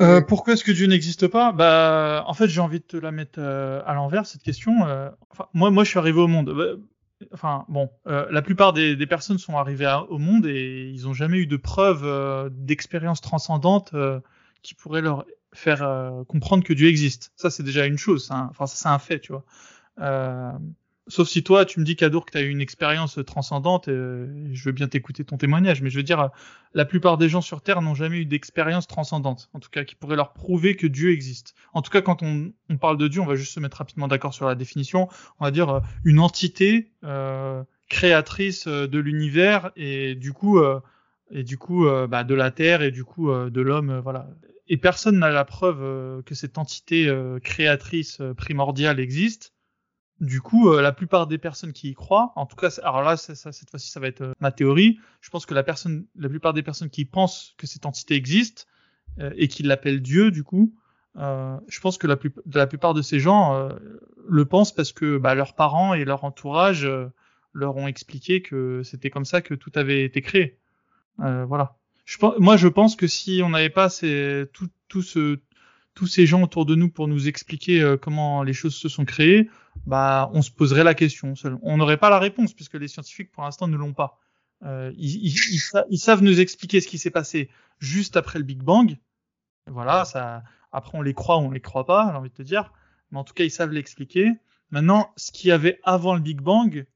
Euh, pourquoi est-ce que Dieu n'existe pas? Bah, en fait, j'ai envie de te la mettre euh, à l'envers cette question. Euh, enfin, moi, moi, je suis arrivé au monde. Bah, enfin, bon, la plupart des, personnes sont arrivées au monde et ils n'ont jamais eu de preuves d'expérience transcendante qui pourrait leur faire euh, comprendre que Dieu existe. Ça, c'est déjà une chose. Enfin, ça, c'est un fait, tu vois. Euh, sauf si toi, tu me dis, Kadour, que tu as eu une expérience transcendante, et je veux bien t'écouter ton témoignage, mais je veux dire, la plupart des gens sur Terre n'ont jamais eu d'expérience transcendante, en tout cas, qui pourrait leur prouver que Dieu existe. En tout cas, quand on, on parle de Dieu, on va juste se mettre rapidement d'accord sur la définition. On va dire une entité euh, créatrice de l'univers et du coup, et du coup, bah, de la Terre et du coup de l'homme, voilà et personne n'a la preuve euh, que cette entité euh, créatrice euh, primordiale existe. Du coup, la plupart des personnes qui y croient, en tout cas, alors là, ça, cette fois-ci, ça va être ma théorie. Je pense que la personne, la plupart des personnes qui pensent que cette entité existe et qui l'appellent Dieu, du coup, je pense que la, la, plupart de ces gens le pensent parce que bah, leurs parents et leur entourage leur ont expliqué que c'était comme ça que tout avait été créé. voilà moi, je pense que si on n'avait pas ces, tout, tous ces gens autour de nous pour nous expliquer euh, comment les choses se sont créées, bah, on se poserait la question. On n'aurait pas la réponse puisque les scientifiques, pour l'instant, ne l'ont pas. Euh, ils, ils, ils, savent nous expliquer ce qui s'est passé juste après le Big Bang. Voilà, ça. Après, on les croit ou on les croit pas, j'ai envie de te dire. Mais en tout cas, ils savent l'expliquer. Maintenant, ce qu'il y avait avant le Big Bang,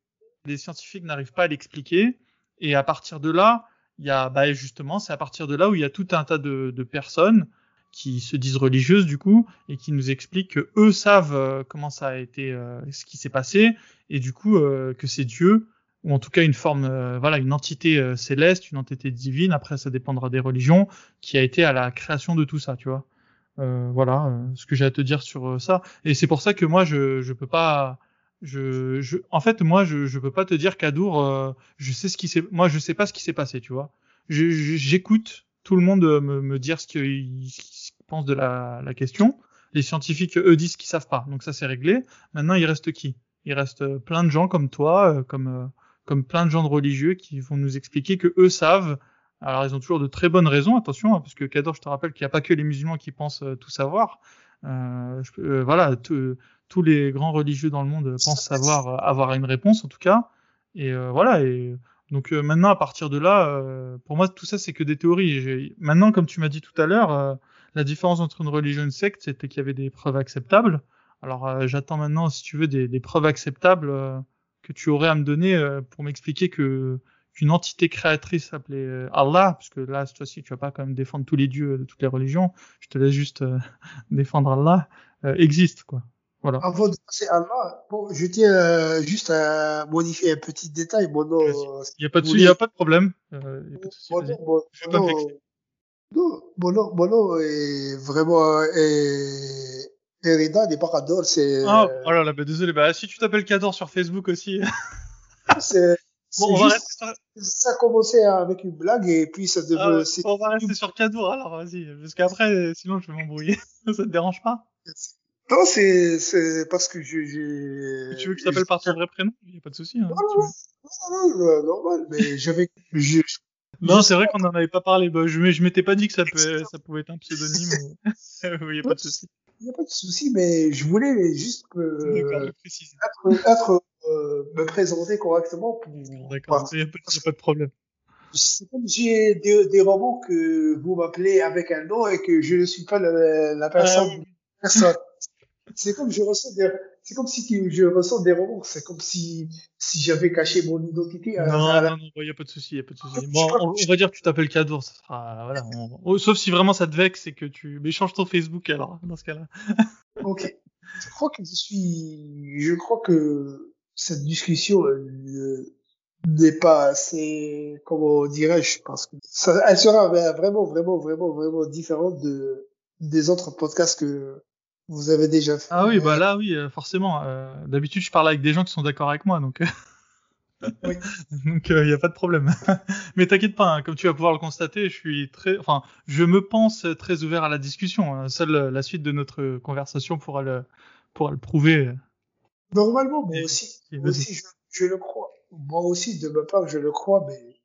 les scientifiques n'arrivent pas à l'expliquer. Et à partir de là, il y a bah, justement, c'est à partir de là où il y a tout un tas de, de, personnes qui se disent religieuses du coup et qui nous expliquent que eux savent euh, comment ça a été, euh, ce qui s'est passé et du coup euh, que c'est Dieu ou en tout cas une forme, voilà, une entité céleste, une entité divine. Après, ça dépendra des religions qui a été à la création de tout ça, tu vois. voilà ce que j'ai à te dire sur ça. Et c'est pour ça que moi, je je peux pas je, je, en fait, moi, je, je peux pas te dire qu'Adour, euh, je sais ce qui s'est, moi, je sais pas ce qui s'est passé, tu vois. J'écoute tout le monde me, me dire ce qu'ils pensent de la, question. Les scientifiques, eux, disent qu'ils savent pas. Donc ça, c'est réglé. Maintenant, il reste qui? Il reste plein de gens comme toi, euh, comme, euh, comme plein de gens de religieux qui vont nous expliquer que eux savent. Alors, ils ont toujours de très bonnes raisons, attention, hein, parce que Kador, je te rappelle qu'il n'y a pas que les musulmans qui pensent tout savoir. Euh, voilà, tous les grands religieux dans le monde pensent euh, avoir une réponse en tout cas. Et euh, voilà. Et donc euh, maintenant, à partir de là, pour moi, tout ça c'est que des théories. Maintenant, comme tu m'as dit tout à l'heure, la différence entre une religion et une secte, c'était qu'il y avait des preuves acceptables. Alors j'attends maintenant, si tu veux, des, des preuves acceptables que tu aurais à me donner pour m'expliquer que qu'une entité créatrice appelée Allah, parce que là, cette fois-ci, tu vas pas quand même défendre tous les dieux de toutes les religions, je te laisse juste défendre Allah, existe, quoi. Voilà. Avant de passer à là, bon, je tiens euh, juste à modifier un petit détail. Mon nom. Il n'y a pas de, il y a pas de problème. Euh, y a pas de souci, mon, nom, mon, mon, nom, nom, mon nom est vraiment est, Erida n'est pas Cador, c'est. Ah, oh là là, bah, désolé. Bah, si tu t'appelles Cador sur Facebook aussi. c'est. Bon, on va rester sur... Ça a commencé avec une blague et puis ça devait. Ah, on va rester sur Cador alors, vas-y. Parce qu'après, sinon je vais m'embrouiller. ça te dérange pas? Non, c'est, c'est parce que je, j'ai... Tu veux que je t'appelle par ton vrai prénom? Il n'y a pas de souci, hein. Non, non, non, non, normal, mais j'avais, je... Non, c'est vrai qu'on n'en avait pas parlé. Bah, je, je m'étais pas dit que ça, peut, ça pouvait être un pseudonyme. Il n'y a pas de souci. Il n'y a pas de souci, mais je voulais juste euh, être, être euh, me présenter correctement pour. D'accord, il n'y a, pas de problème. C'est comme j'ai des, des romans que vous m'appelez avec un nom et que je ne suis pas la, la personne. Personne c'est comme je ressens des, c'est comme si je ressens des romans. C'est comme si, si j'avais caché mon identité. À, non, non, non, il y a pas de souci, y a pas de souci. Bon, on, va dire que tu t'appelles Cadour, ça sera, voilà. Oh, sauf si vraiment ça te vexe et que tu, mais change ton Facebook alors, dans ce cas-là. ok. Je crois que je suis, je crois que cette discussion, n'est pas assez, comment dirais-je, parce que ça, elle sera vraiment, vraiment, vraiment, vraiment différente de, des autres podcasts que, vous avez déjà fait. Ah oui, bah là, oui, euh, forcément. Euh, d'habitude, je parle avec des gens qui sont d'accord avec moi, donc. oui. donc il euh, n'y a pas de problème. Mais t'inquiète pas, hein, comme tu vas pouvoir le constater, je suis très, enfin, je me pense très ouvert à la discussion. Hein. Seule la suite de notre conversation pourra le, pourra le prouver. Normalement, moi aussi, moi aussi je, je, le crois. Moi aussi, de ma part, je le crois, mais.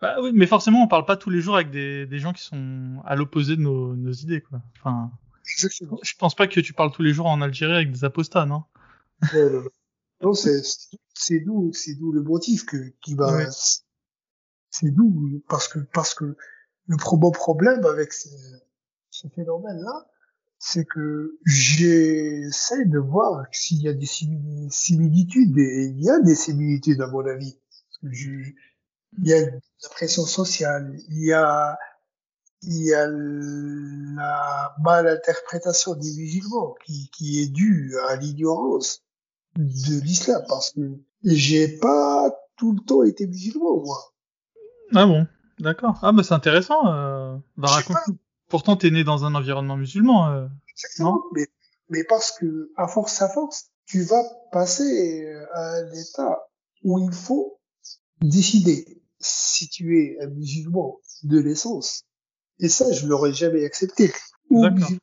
Bah oui, mais forcément, on parle pas tous les jours avec des, des gens qui sont à l'opposé de nos, nos idées, quoi. Enfin. Je pense pas que tu parles tous les jours en Algérie avec des apostats, non? Non, c'est c'est d'où c'est d'où le motif que qui va c'est d'où parce que parce que le pro problème avec ce phénomène-là, c'est que j'essaie de voir s'il y a des similitudes, et il y a des similitudes à mon avis. il y a la pression sociale, il y a, il y a la malinterprétation des musulmans qui, qui est due à l'ignorance de l'islam, parce que j'ai pas tout le temps été musulman, moi. Ah bon, d'accord. Ah bah c'est intéressant. Euh, bah raconte. Pourtant t'es né dans un environnement musulman. Euh, non? mais, mais parce que à force à force, tu vas passer à un état où il faut décider si tu es un musulman de l'essence. Et ça, je l'aurais jamais accepté. Ou, musulman,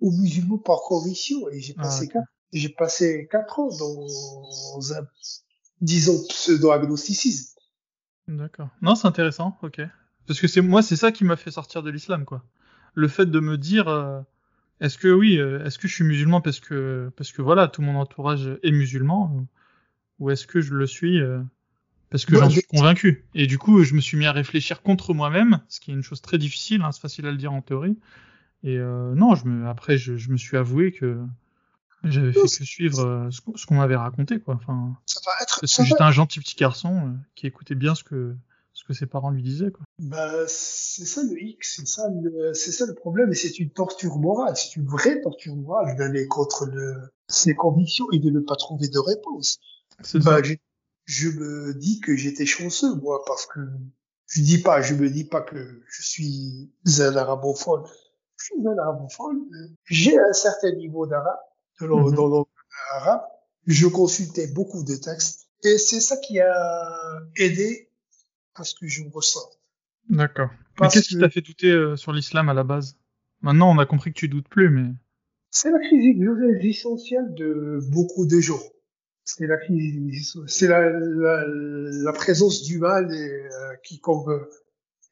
ou musulman par conviction. Et j'ai ah, passé quatre, j'ai passé quatre ans dans un, disons, pseudo-agnosticisme. D'accord. Non, c'est intéressant, ok. Parce que c'est moi, c'est ça qui m'a fait sortir de l'islam, quoi. Le fait de me dire, euh, est-ce que oui, euh, est-ce que je suis musulman parce que parce que voilà, tout mon entourage est musulman, ou est-ce que je le suis euh, parce que j'en suis convaincu. Et du coup, je me suis mis à réfléchir contre moi-même, ce qui est une chose très difficile, hein, c'est facile à le dire en théorie. Et non, je me, après, je, je me suis avoué que j'avais fait que suivre euh, ce qu'on m'avait raconté, quoi. Enfin, ça va être, parce que j'étais un gentil petit garçon euh, qui écoutait bien ce que ce que ses parents lui disaient, quoi. Bah, c'est ça le X, c'est ça le, c'est ça le problème, et c'est une torture morale, c'est une vraie torture morale d'aller contre le, ses convictions et de ne pas trouver de réponse. Bah, je me dis que j'étais chanceux, moi, parce que je dis pas, je me dis pas que je suis un arabophone. Je suis un arabophone. J'ai un certain niveau d'arabe dans, mm arabe, je consultais beaucoup de textes et c'est ça qui a aidé à ce que je me ressens. D'accord. Mais qu'est-ce qui t'a fait douter euh, sur l'islam à la base? Maintenant, on a compris que tu doutes plus, mais... C'est la crise existentielle de beaucoup de gens. C'est la crise, c'est la, la, la, présence du mal et, euh, qui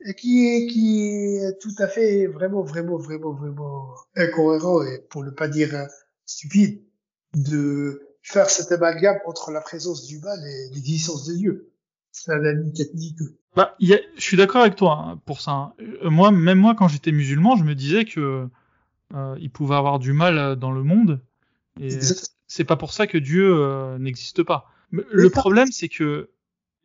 et qui est qui est tout à fait vraiment vraiment vraiment vraiment incohérent et pour ne pas dire stupide de faire cet amalgame entre la présence du mal et l'existence de Dieu. C'est un ami technique. Bah, y a, je suis d'accord avec toi hein, pour ça. Hein. Euh, moi, même moi, quand j'étais musulman, je me disais que euh, il pouvait avoir du mal euh, dans le monde. Et c'est pas pour ça que Dieu euh, n'existe pas. le problème, c'est que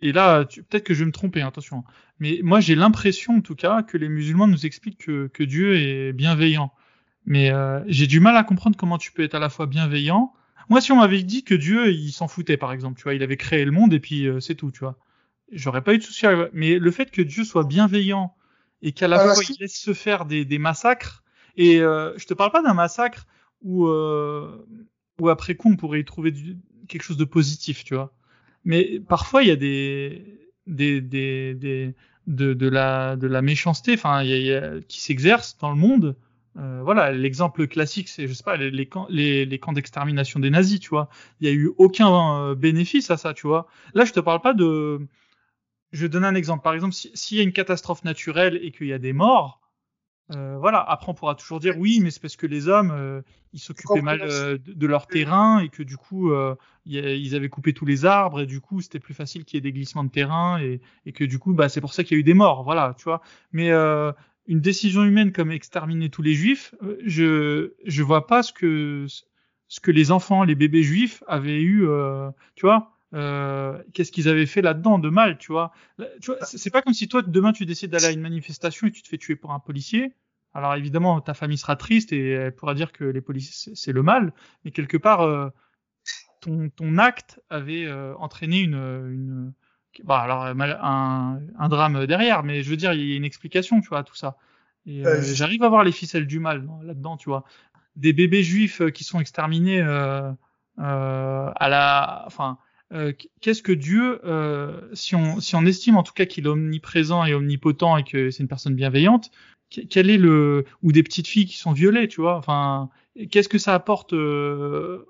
et là, peut-être que je vais me tromper, attention. Hein. Mais moi, j'ai l'impression, en tout cas, que les musulmans nous expliquent que, que Dieu est bienveillant. Mais euh, j'ai du mal à comprendre comment tu peux être à la fois bienveillant. Moi, si on m'avait dit que Dieu, il s'en foutait, par exemple, tu vois, il avait créé le monde et puis euh, c'est tout, tu vois. J'aurais pas eu de souci. Mais le fait que Dieu soit bienveillant et qu'à la ah, fois il laisse se faire des, des massacres, et euh, je te parle pas d'un massacre où, euh, où après coup on pourrait y trouver quelque chose de positif, tu vois. Mais parfois il y a des, des, des, de, de la de la méchanceté, enfin, qui s'exerce dans le monde euh, voilà, l'exemple classique, c'est je sais pas les, camps, d'extermination des nazis, tu vois. Il y a eu aucun euh, bénéfice à ça, tu vois. Là, je te parle pas de. Je donne un exemple. Par exemple, s'il y a une catastrophe naturelle et qu'il y a des morts, euh, voilà. Après, on pourra toujours dire oui, mais c'est parce que les hommes, euh, ils s'occupaient mal de, leur terrain et que du coup, ils avaient coupé tous les arbres et du coup, c'était plus facile qu'il y ait des glissements de terrain et, et que du coup, bah, c'est pour ça qu'il y a eu des morts, voilà, tu vois. Mais une décision humaine comme exterminer tous les juifs, euh, je je vois pas ce que ce que les enfants, les bébés juifs avaient eu, euh, tu vois. Euh, qu'est-ce qu'ils avaient fait là-dedans de mal, tu vois? Tu vois, c'est pas comme si toi demain tu décides d'aller à une manifestation et tu te fais tuer pour un policier. Alors évidemment, ta famille sera triste et elle pourra dire que les policiers c'est le mal, mais quelque part, euh, ton, ton acte avait euh, entraîné une, une, bah alors un, un, drame derrière, mais je veux dire, il y a une explication, tu vois, à tout ça. Et j'arrive à voir les ficelles du mal là-dedans, tu vois. Des bébés juifs qui sont exterminés à la, enfin, euh, qu'est-ce que Dieu, si on si on estime en tout cas qu'il est omniprésent et omnipotent et que c'est une personne bienveillante, quel est le ou des petites filles qui sont violées, tu vois, enfin, qu'est-ce que ça apporte au,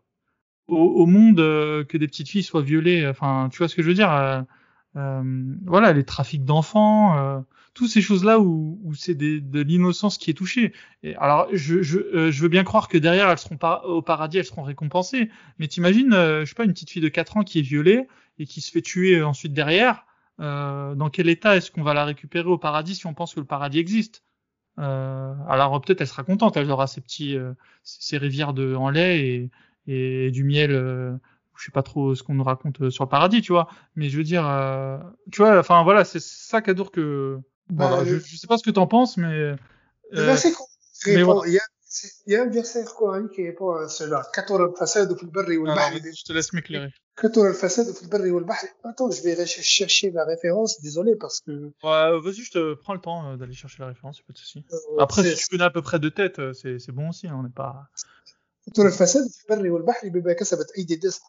au, monde que des petites filles soient violées, enfin, tu vois ce que je veux dire euh, voilà, les trafics d'enfants, euh, toutes ces choses-là où, où c'est de l'innocence qui est touchée. Et alors, je, je, euh, je, veux bien croire que derrière, elles seront pas au paradis, elles seront récompensées. Mais t'imagines, je sais pas, une petite fille de 4 ans qui est violée et qui se fait tuer ensuite derrière. dans quel état est-ce qu'on va la récupérer au paradis si on pense que le paradis existe? Euh, alors peut-être elle sera contente, elle aura ses petits, euh, ses rivières de en lait et, et du miel. Euh, je sais pas trop ce qu'on nous raconte sur le paradis, tu vois. Mais je veux dire, tu vois, enfin voilà, c'est ça qu'adour que. Bah, je, euh, je, sais pas ce que t'en penses, mais. Il y, a un verset coranique hein, qui répond à cela. Je te laisse m'éclairer. Attends, je vais chercher la référence, désolé, parce que. Euh, vas-y, je te prends le temps euh, d'aller chercher la référence, pas de souci. Après, si tu connais à peu près de tête, c'est bon aussi, hein, on n'est pas.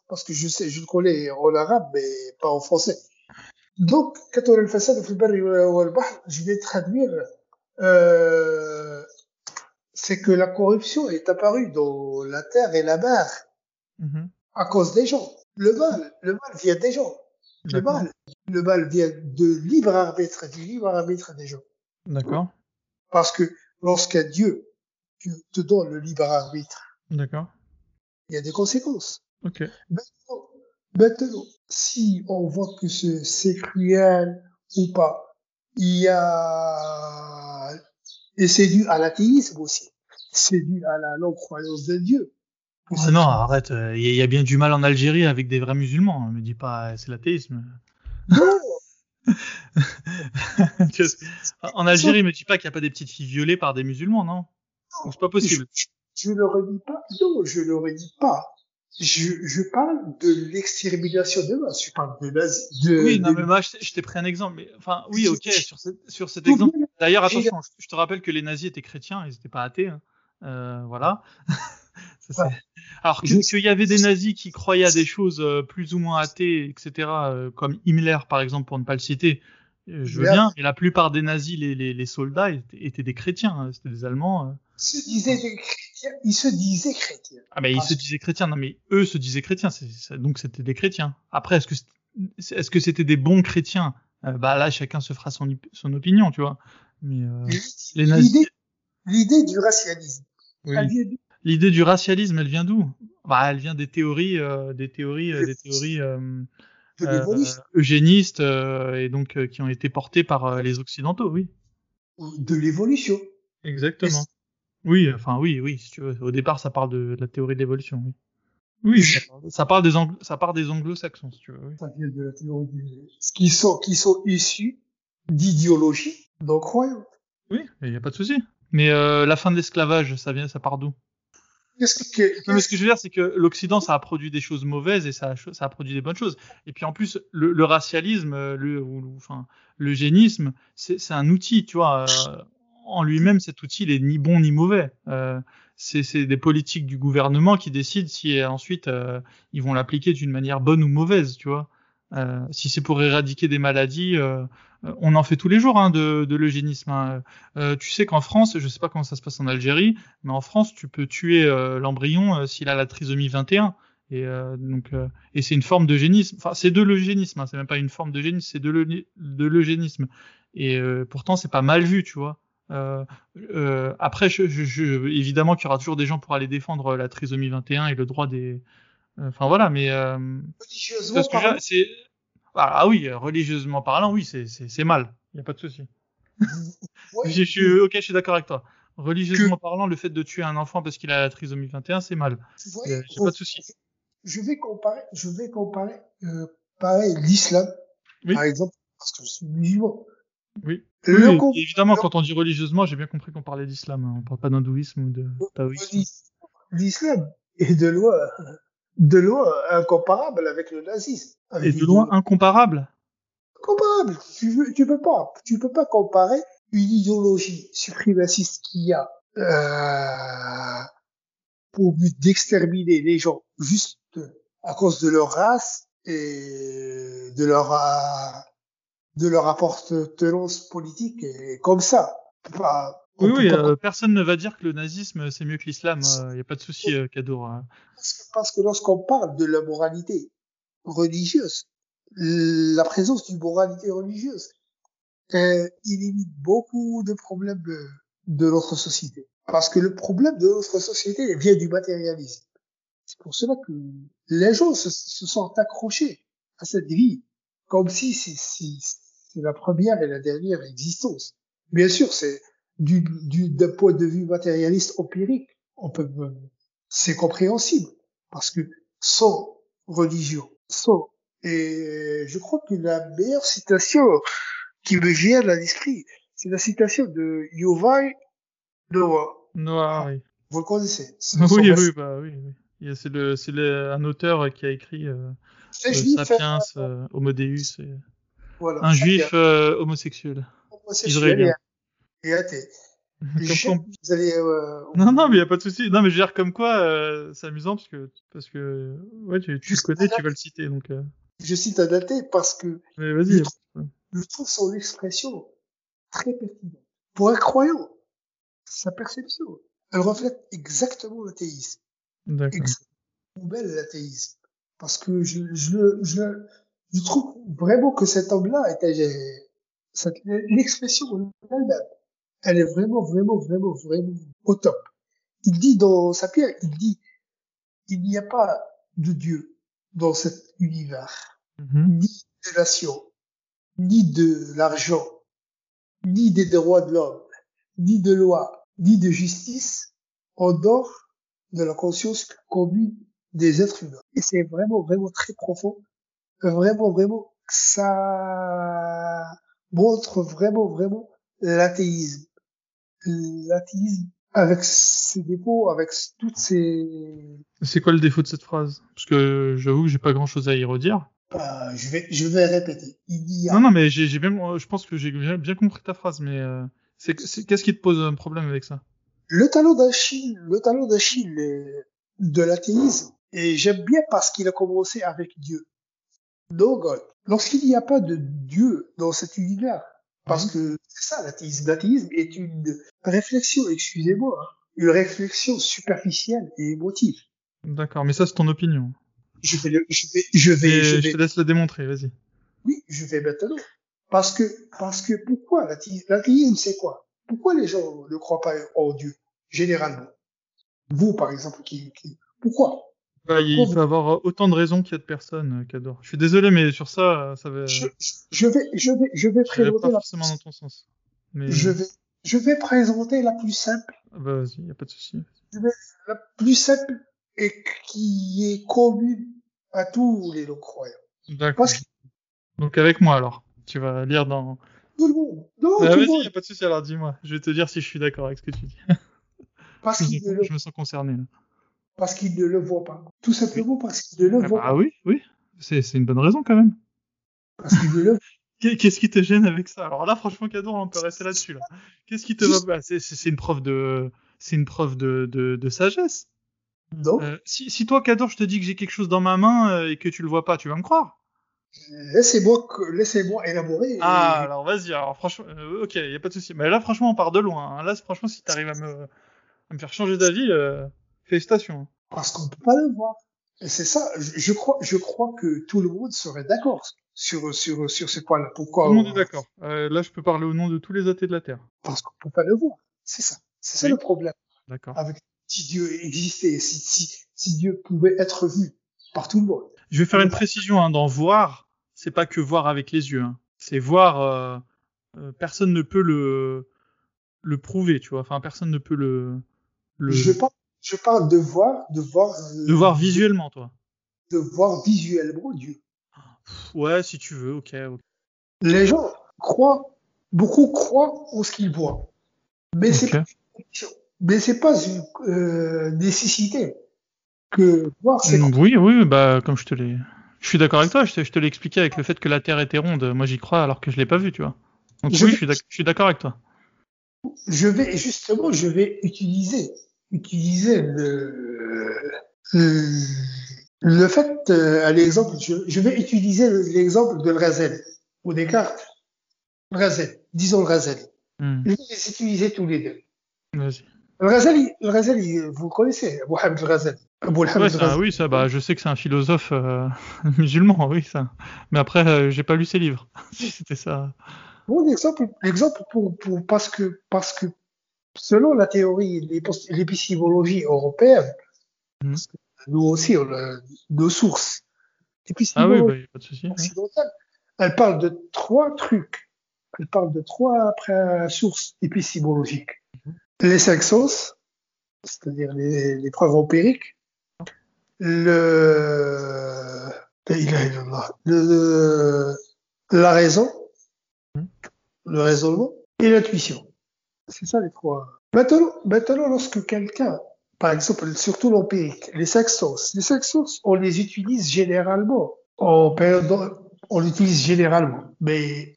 Parce que je sais, je le connais en arabe, mais pas en français. Donc كثر الفساد في البر والبحر, je vais traduire. Euh, c'est que la corruption est apparue dans la terre et la mer mm-hmm. à cause des gens. Le mal, le mal vient des gens. Le mal, le mal vient de libre arbitre, du libre arbitre des gens. D'accord. Parce que lorsqu'un Dieu te donne le libre arbitre, d'accord, il y a des conséquences. Ok. Maintenant, maintenant, si on voit que c'est cruel ou pas, il y a et c'est dû à l'athéisme aussi. C'est dû à la non-croyance de Dieu. Ah non, arrête. Il euh, y, a bien du mal en Algérie avec des vrais musulmans. Ne me dis pas, c'est l'athéisme. Non. en Algérie, me dis pas qu'il n'y a pas des petites filles violées par des musulmans, non, non C'est pas possible. Je, je ne le redis pas. Non, je ne le redis pas. Je, je parle de l'extermination de masse. Je parle de De, oui, non, mais moi, je, t'ai pris un exemple. Mais, enfin, oui, ok, sur, sur cet exemple. D'ailleurs, attention, je te rappelle que les nazis étaient chrétiens, ils n'étaient pas athées. Hein. Euh, voilà. Ça, Alors qu'il y avait des nazis qui croyaient à des choses euh, plus ou moins athées, etc., euh, comme Himmler, par exemple, pour ne pas le citer. Je veux bien, mais la plupart des nazis, les, les, les soldats, étaient, étaient, des chrétiens, hein, c'était des Allemands. Se disaient des chrétiens. Ils se disaient chrétiens. Ah mais ils se disaient chrétiens. Non mais eux se disaient chrétiens. donc c'était des chrétiens. Après est-ce que est-ce que c'était des bons chrétiens? Bah là chacun se fera son son opinion, tu vois. Mais euh, les nazis. L'idée du racialisme. Oui. L'idée du racialisme, elle vient d'où? Bah elle vient des théories, euh, des théories, euh, des théories. Euh, eugénistes et donc qui ont été portées par les occidentaux, oui. De l'évolution. Exactement. Oui, enfin oui, oui, si tu veux. Au départ, ça parle de, la théorie de l'évolution, oui. Oui, ça, parle des anglo ça part des anglo-saxons, si tu veux. Oui. Ça vient de la théorie des... qui sont qui sont issus d'idéologies non croyantes. Oui, il n'y a pas de souci. Mais euh, la fin de l'esclavage, ça vient, ça part d'où? Qu'est-ce que, non, mais ce que je veux dire, c'est que l'Occident, ça a produit des choses mauvaises et ça a, ça a produit des bonnes choses. Et puis en plus, le, le racialisme, le, enfin, l'eugénisme, c'est un outil, tu vois. Euh, en lui-même, cet outil, il est ni bon ni mauvais. Euh, c'est des politiques du gouvernement qui décident si euh, ensuite euh, ils vont l'appliquer d'une manière bonne ou mauvaise, tu vois. Si c'est pour éradiquer des maladies, on en fait tous les jours hein, de, de l'eugénisme. Hein. tu sais qu'en France, je sais pas comment ça se passe en Algérie, mais en France, tu peux tuer l'embryon s'il a la trisomie 21. Et donc, et c'est une forme d'eugénisme. Enfin, c'est de l'eugénisme. Hein, c'est même pas une forme d'eugénisme, c'est de l'eugénisme. Et pourtant, c'est pas mal vu, tu vois. Euh, euh, après, je, je, évidemment qu'il y aura toujours des gens pour aller défendre la trisomie 21 et le droit des. Euh, enfin voilà, mais. Euh, religieusement parlant. C'est... Ah, oui, religieusement parlant, oui, c'est, mal. Il n'y a pas de souci. ouais, je, suis, ok, je suis d'accord avec toi. Religieusement parlant, le fait de tuer un enfant parce qu'il a la trisomie 21, c'est mal. J'ai pas de souci. Je vais comparer, je vais comparer, euh, pareil, l'islam, oui. par exemple, parce que je suis musulman. Oui. oui évidemment, quand on dit religieusement, j'ai bien compris qu'on parlait d'islam. Hein. On parle pas d'hindouisme ou de taoïsme. L'islam est de loin, de loin incomparable avec le nazisme. et de loin incomparable. Comparable. Tu, tu peux pas, tu peux pas comparer une idéologie suprémaciste qui a euh, pour but d'exterminer les gens juste à cause de leur race et de leur euh, de leur appartenance politique et comme ça. oui, oui, euh, personne ne va dire que le nazisme c'est mieux que l'islam. Il euh, n'y a pas de souci, euh, Kadour. Hein. Parce que, lorsqu'on parle de la moralité religieuse, la présence d'une moralité religieuse, euh, il évite beaucoup de problèmes de, de notre société. Parce que le problème de notre société vient du matérialisme. C'est pour cela que les gens se, se sont accrochés à cette vie comme si c'est la première et la dernière existence. Bien sûr, c'est du, du, d'un point de vue matérialiste empirique, on peut, c'est compréhensible parce que sans religion, sans, et je crois que la meilleure citation qui me vient à l'esprit, c'est la citation de Yuval Noah. Noah, oui. Vous le connaissez Oui, oui, bah oui, oui. C'est le, c'est le, un auteur qui a écrit euh, euh, Sapiens, euh, Homo Deus, et... voilà, un juif euh, homosexuel, israélien. Et athée. Vous avez, euh... Non, non, mais il y a pas de souci. Non, mais je veux dire comme quoi, euh, c'est amusant parce que parce que ouais, tu, tu le connais, tu vas le citer donc. Euh... Je cite un athée parce que mais vas-y. Je, trouve, je trouve son expression très pertinente. Pour un croyant, sa perception, elle reflète exactement l'athéisme. D'accord. Exactement belle l'athéisme. Parce que je, je, je, je trouve vraiment que cet homme-là était, l'expression elle-même, elle est vraiment, vraiment, vraiment, vraiment au top. Il dit dans sa pierre, il dit, il n'y a pas de Dieu dans cet univers, mm-hmm. ni de nation, ni de l'argent, ni des droits de l'homme, ni de loi, ni de justice, en dehors de la conscience commune des êtres humains. Et c'est vraiment, vraiment très profond. Vraiment, vraiment, ça montre vraiment, vraiment l'athéisme. L'athéisme avec ses défauts, avec toutes ses... C'est quoi le défaut de cette phrase? Parce que j'avoue que j'ai pas grand chose à y redire. Bah, je vais, je vais répéter. Il dit. Non, non, mais j'ai bien, je pense que j'ai bien, compris ta phrase, mais euh, c'est, qu'est-ce qui te pose un problème avec ça? Le talent d'Achille, le talent d'Achille de l'athéisme, et j'aime bien parce qu'il a commencé avec Dieu. No God. Lorsqu'il n'y a pas de Dieu dans cet univers, parce que c'est ça l'athéisme. L'athéisme est une réflexion, excusez-moi, hein, une réflexion superficielle et émotive. D'accord, mais ça c'est ton opinion. Je vais, le, je vais, je vais, je, vais... te laisse le démontrer, vas-y. Oui, je vais maintenant. Parce que, parce que pourquoi l'athéisme, c'est quoi? Pourquoi les gens ne croient pas en Dieu, généralement? Vous, par exemple, qui, qui... pourquoi? Bah, il peut avoir autant de raisons qu'il y a de personnes euh, qui adorent. Je suis désolé, mais sur ça, ça va. Je, je vais, je vais, je vais présenter pas forcément dans ton sens. Mais... Je vais, je vais présenter la plus simple. Ah bah vas-y, y a pas de souci. La plus simple et qui est commune à tous les non-croyants. D'accord. Donc avec moi alors, tu vas lire dans. Tout le monde. Non, le monde. y a pas de souci. Alors dis-moi, je vais te dire si je suis d'accord avec ce que tu dis. Parce je, me, je me sens concerné là parce qu'il ne le voit pas. Tout simplement parce qu'il ne le ah voit bah, pas. Ah oui, oui. C'est, une bonne raison quand même. Parce qu'il ne le Qu'est-ce qui te gêne avec ça? Alors là, franchement, Cadeau, on peut rester là-dessus. Là. Qu'est-ce qui te va c'est, une preuve de, c'est une preuve de, de, de sagesse. Non. Euh, si, si toi, Cador, je te dis que j'ai quelque chose dans ma main euh, et que tu le vois pas, tu vas me croire? Laissez-moi, laissez-moi élaborer. Ah, alors vas-y. Alors franchement, euh, ok, y a pas de souci. Mais là, franchement, on part de loin. Hein. Là, franchement, si t'arrives à me, à me faire changer d'avis. Félicitations. Parce qu'on peut pas le voir. Et c'est ça, je, je, crois, je crois que tout le monde serait d'accord sur, sur, sur ce point-là. Pourquoi Tout le monde est d'accord. Euh, là, je peux parler au nom de tous les athées de la Terre. Parce qu'on peut pas le voir. C'est ça. C'est ça Oui. le problème. D'accord. Avec si Dieu existait, si, si, si Dieu pouvait être vu par tout le monde. Je vais faire une précision. Hein, dans voir, c'est pas que voir avec les yeux. Hein. C'est voir. Euh, euh, personne ne peut le le prouver, tu vois. Enfin, personne ne peut le. le... Je parle, je parle de voir, de voir. euh, De voir visuellement, toi. De voir visuellement Dieu. Ouais, si tu veux, ok. Les gens croient, beaucoup croient en ce qu'ils voient. Mais c'est pas une condition. mais c'est pas une euh, nécessité que voir c'est Mm, Oui, oui, bah comme je te l'ai. Je suis d'accord avec toi. Je te, je te l'ai expliqué avec le fait que la Terre était ronde. Moi, j'y crois alors que je l'ai pas vu, tu vois. Donc Je oui, vais- je suis d'accord avec toi. je vais justement je vais utiliser utiliser le le, le fait euh, à l'exemple je, je vais utiliser le- l'exemple de Razel ou Descartes Razel disons Razel Mm, je vais les utiliser tous les deux Vas-y. Razel Razel vous le connaissez Mohamed Razel Ouais, ça, oui, ça, bah, je sais que c'est un philosophe euh, musulman, oui, ça. Mais après, euh, j'ai pas lu ses livres. si c'était ça. Bon exemple exemple pour, pour parce que parce que selon la théorie l'épis- l'épistémologie européenne que nous aussi on a nos sources Ah oui, bah, pas de souci. ouais. occidentale elle parle de trois trucs elle parle de trois après sources épistémologiques. Les cinq sens, c'est-à-dire les, les preuves empiriques, le, le, la raison, le raisonnement et l'intuition. C'est ça les trois. Maintenant, maintenant lorsque quelqu'un, par exemple, surtout l'empirique, les sens, les sens, on les utilise généralement en période, on l'utilise généralement, mais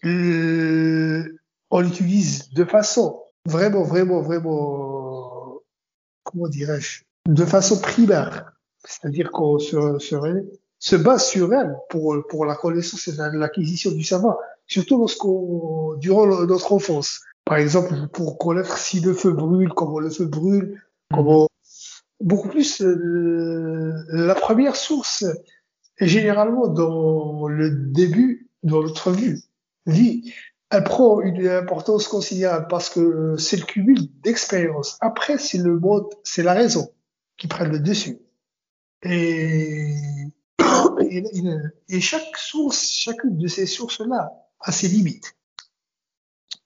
on l'utilise de façon vraiment, vraiment, vraiment, comment dirais-je, de façon primaire. C'est-à-dire qu'on se, base sur elle pour, pour la connaissance et l'acquisition du savoir, surtout lorsqu'on, durant notre enfance. Par exemple, pour connaître si le feu brûle, comment le feu brûle, comment, beaucoup plus, euh, la première source est généralement dans le début, dans notre vie, vie elle prend une importance considérable parce que c'est le cumul d'expérience. Après, c'est le mode, c'est la raison qui prend le dessus. Et, et, chaque source, chacune de ces sources-là a ses limites.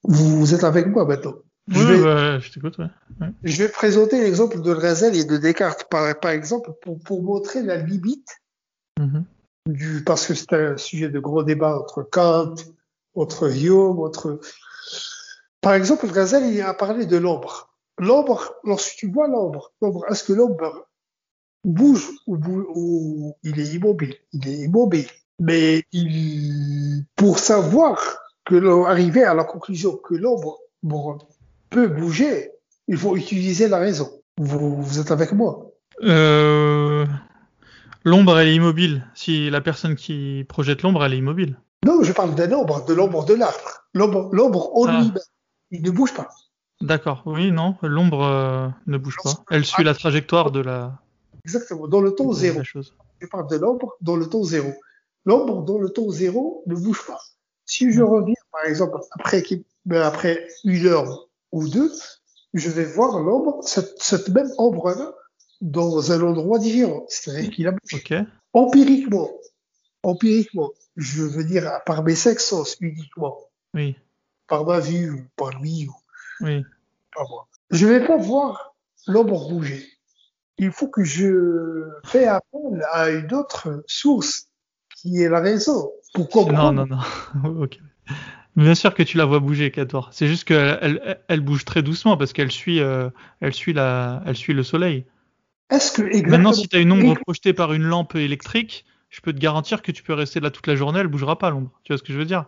Vous, êtes avec moi maintenant. Je, vais, bah, je, ouais. je vais présenter l'exemple de Razel et de Descartes, par, par exemple, pour, pour montrer la limite mm-hmm. du, parce que c'est un sujet de gros débat entre Kant, entre Hume, entre, par exemple, Razel, il a parlé de l'ombre. L'ombre, lorsque tu vois l'ombre, l'ombre, est-ce que l'ombre bouge ou, ou, il est immobile? Il est immobile. Mais il, pour savoir que l'on arriver à la conclusion que l'ombre peut bouger, il faut utiliser la raison. Vous, vous êtes avec moi euh, L'ombre, elle est immobile. Si la personne qui projette l'ombre, elle est immobile. Non, je parle d'un ombre, de l'ombre de l'arbre. L'ombre en ah. lui-même, il ne bouge pas. D'accord, oui, non, l'ombre euh, ne bouge pas. Elle suit la trajectoire de la, Exactement, dans le temps zéro. Je parle de l'ombre dans le temps zéro. L'ombre dans le temps zéro ne bouge pas. Si je reviens, par exemple, après, ben, après une heure ou deux, je vais voir l'ombre, cette, cette, même ombre-là, dans un endroit différent. C'est-à-dire qu'il a bougé. Empiriquement, empiriquement, je veux dire par mes cinq sens uniquement. Oui. Par ma vue ou par lui ou oui. par moi. Je vais pas voir l'ombre bouger il faut que je fais appel à une autre source qui est la raison pour comprendre. Non, non, non. ok. Bien sûr que tu la vois bouger, Kator. C'est juste qu'elle elle, elle, bouge très doucement parce qu'elle suit, euh, elle suit la, elle suit le soleil. Est-ce que exactement... Maintenant, si tu as une ombre projetée par une lampe électrique, je peux te garantir que tu peux rester là toute la journée, elle bougera pas l'ombre. Tu vois ce que je veux dire?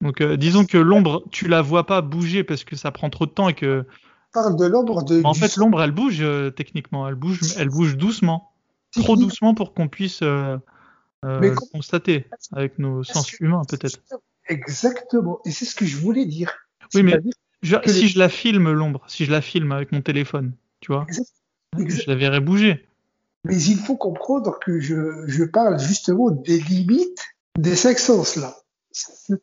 Donc, euh, disons que l'ombre, tu la vois pas bouger parce que ça prend trop de temps et que parle de l'ombre de. En fait, l'ombre, elle bouge euh, techniquement. Elle bouge, elle bouge doucement. Trop doucement pour qu'on puisse euh, constater avec nos sens humains, peut-être. Exactement. Et c'est ce que je voulais dire. Oui, mais si je la filme, l'ombre, si je la filme avec mon téléphone, tu vois, je la verrais bouger. Mais il faut comprendre que je, je parle justement des limites des cinq sens là.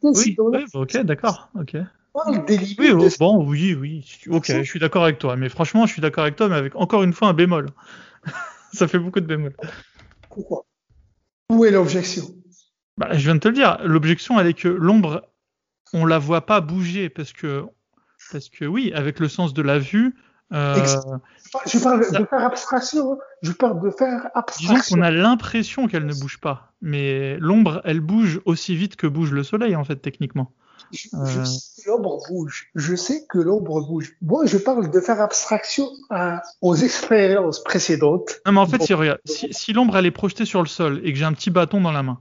Oui, ok, d'accord, ok. Oui, oh, bon, oui, oui. Ok, je suis d'accord avec toi. Mais franchement, je suis d'accord avec toi, mais avec encore une fois un bémol. Ça fait beaucoup de bémol. Pourquoi? Où est l'objection? Bah, Je viens de te le dire. L'objection, elle est que l'ombre, on la voit pas bouger parce que, parce que oui, avec le sens de la vue. Euh, je parle de faire abstraction. Hein. Je parle de faire abstraction. Disons qu'on a l'impression qu'elle ne bouge pas, mais l'ombre, elle bouge aussi vite que bouge le soleil, en fait, techniquement. Je, euh. sais que l'ombre bouge. Je sais que l'ombre bouge. Moi, je parle de faire abstraction aux expériences précédentes. Non, mais en fait, si, regarde, si, l'ombre elle est projetée sur le sol et que j'ai un petit bâton dans la main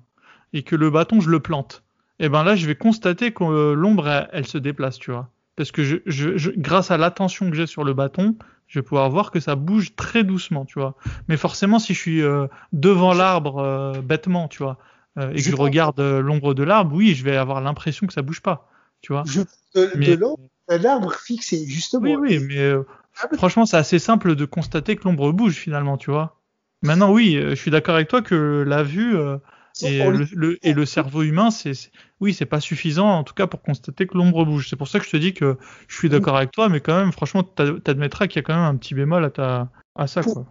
et que le bâton je le plante, et eh ben là, je vais constater que euh, l'ombre elle, se déplace, tu vois. Parce que je, je, grâce à l'attention que j'ai sur le bâton, je vais pouvoir voir que ça bouge très doucement, tu vois. Mais forcément, si je suis euh, devant l'arbre bêtement, tu vois, euh, et que je, regarde euh, l'ombre de l'arbre, oui, je vais avoir l'impression que ça bouge pas. Tu vois je, De, mais, l'ombre, l'arbre fixé, justement. Oui, oui, mais euh, ah, franchement, c'est assez simple de constater que l'ombre bouge finalement, tu vois. Maintenant, oui, je suis d'accord avec toi que la vue et, le, et le cerveau humain, c'est, oui, c'est pas suffisant en tout cas pour constater que l'ombre bouge. C'est pour ça que je te dis que je suis d'accord avec toi, mais quand même, franchement, t'admettras qu'il y a quand même un petit bémol à ta à ça, quoi.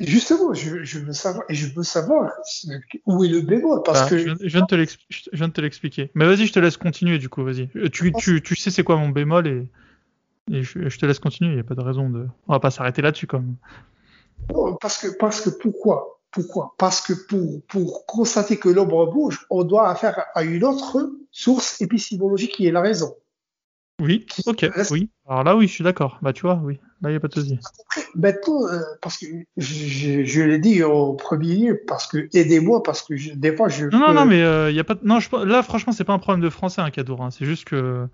Justement, je, je, veux savoir, et je veux savoir où est le bémol, parce bah, que... Je, viens de te l'expliquer. Mais vas-y, je te laisse continuer, du coup, vas-y. Euh, tu, tu, tu, sais c'est quoi mon bémol, et, et je, je, te laisse continuer, il n'y a pas de raison de... On va pas s'arrêter là-dessus, quand même. Parce que, parce que pourquoi Pourquoi Parce que pour, pour constater que l'ombre bouge, on doit affaire à une autre source épistémologique qui est la raison. Oui, ok, oui. Alors là, oui, je suis d'accord. Bah, tu vois, oui. Là, il n'y a pas de souci. Maintenant, euh, parce que je, je, l'ai dit en premier lieu, parce que aidez-moi, parce que je, des fois, je. Non, non, non, mais il euh, y a pas. Non, je, là, franchement, c'est pas un problème de français, un hein, Cadour. Hein. C'est juste que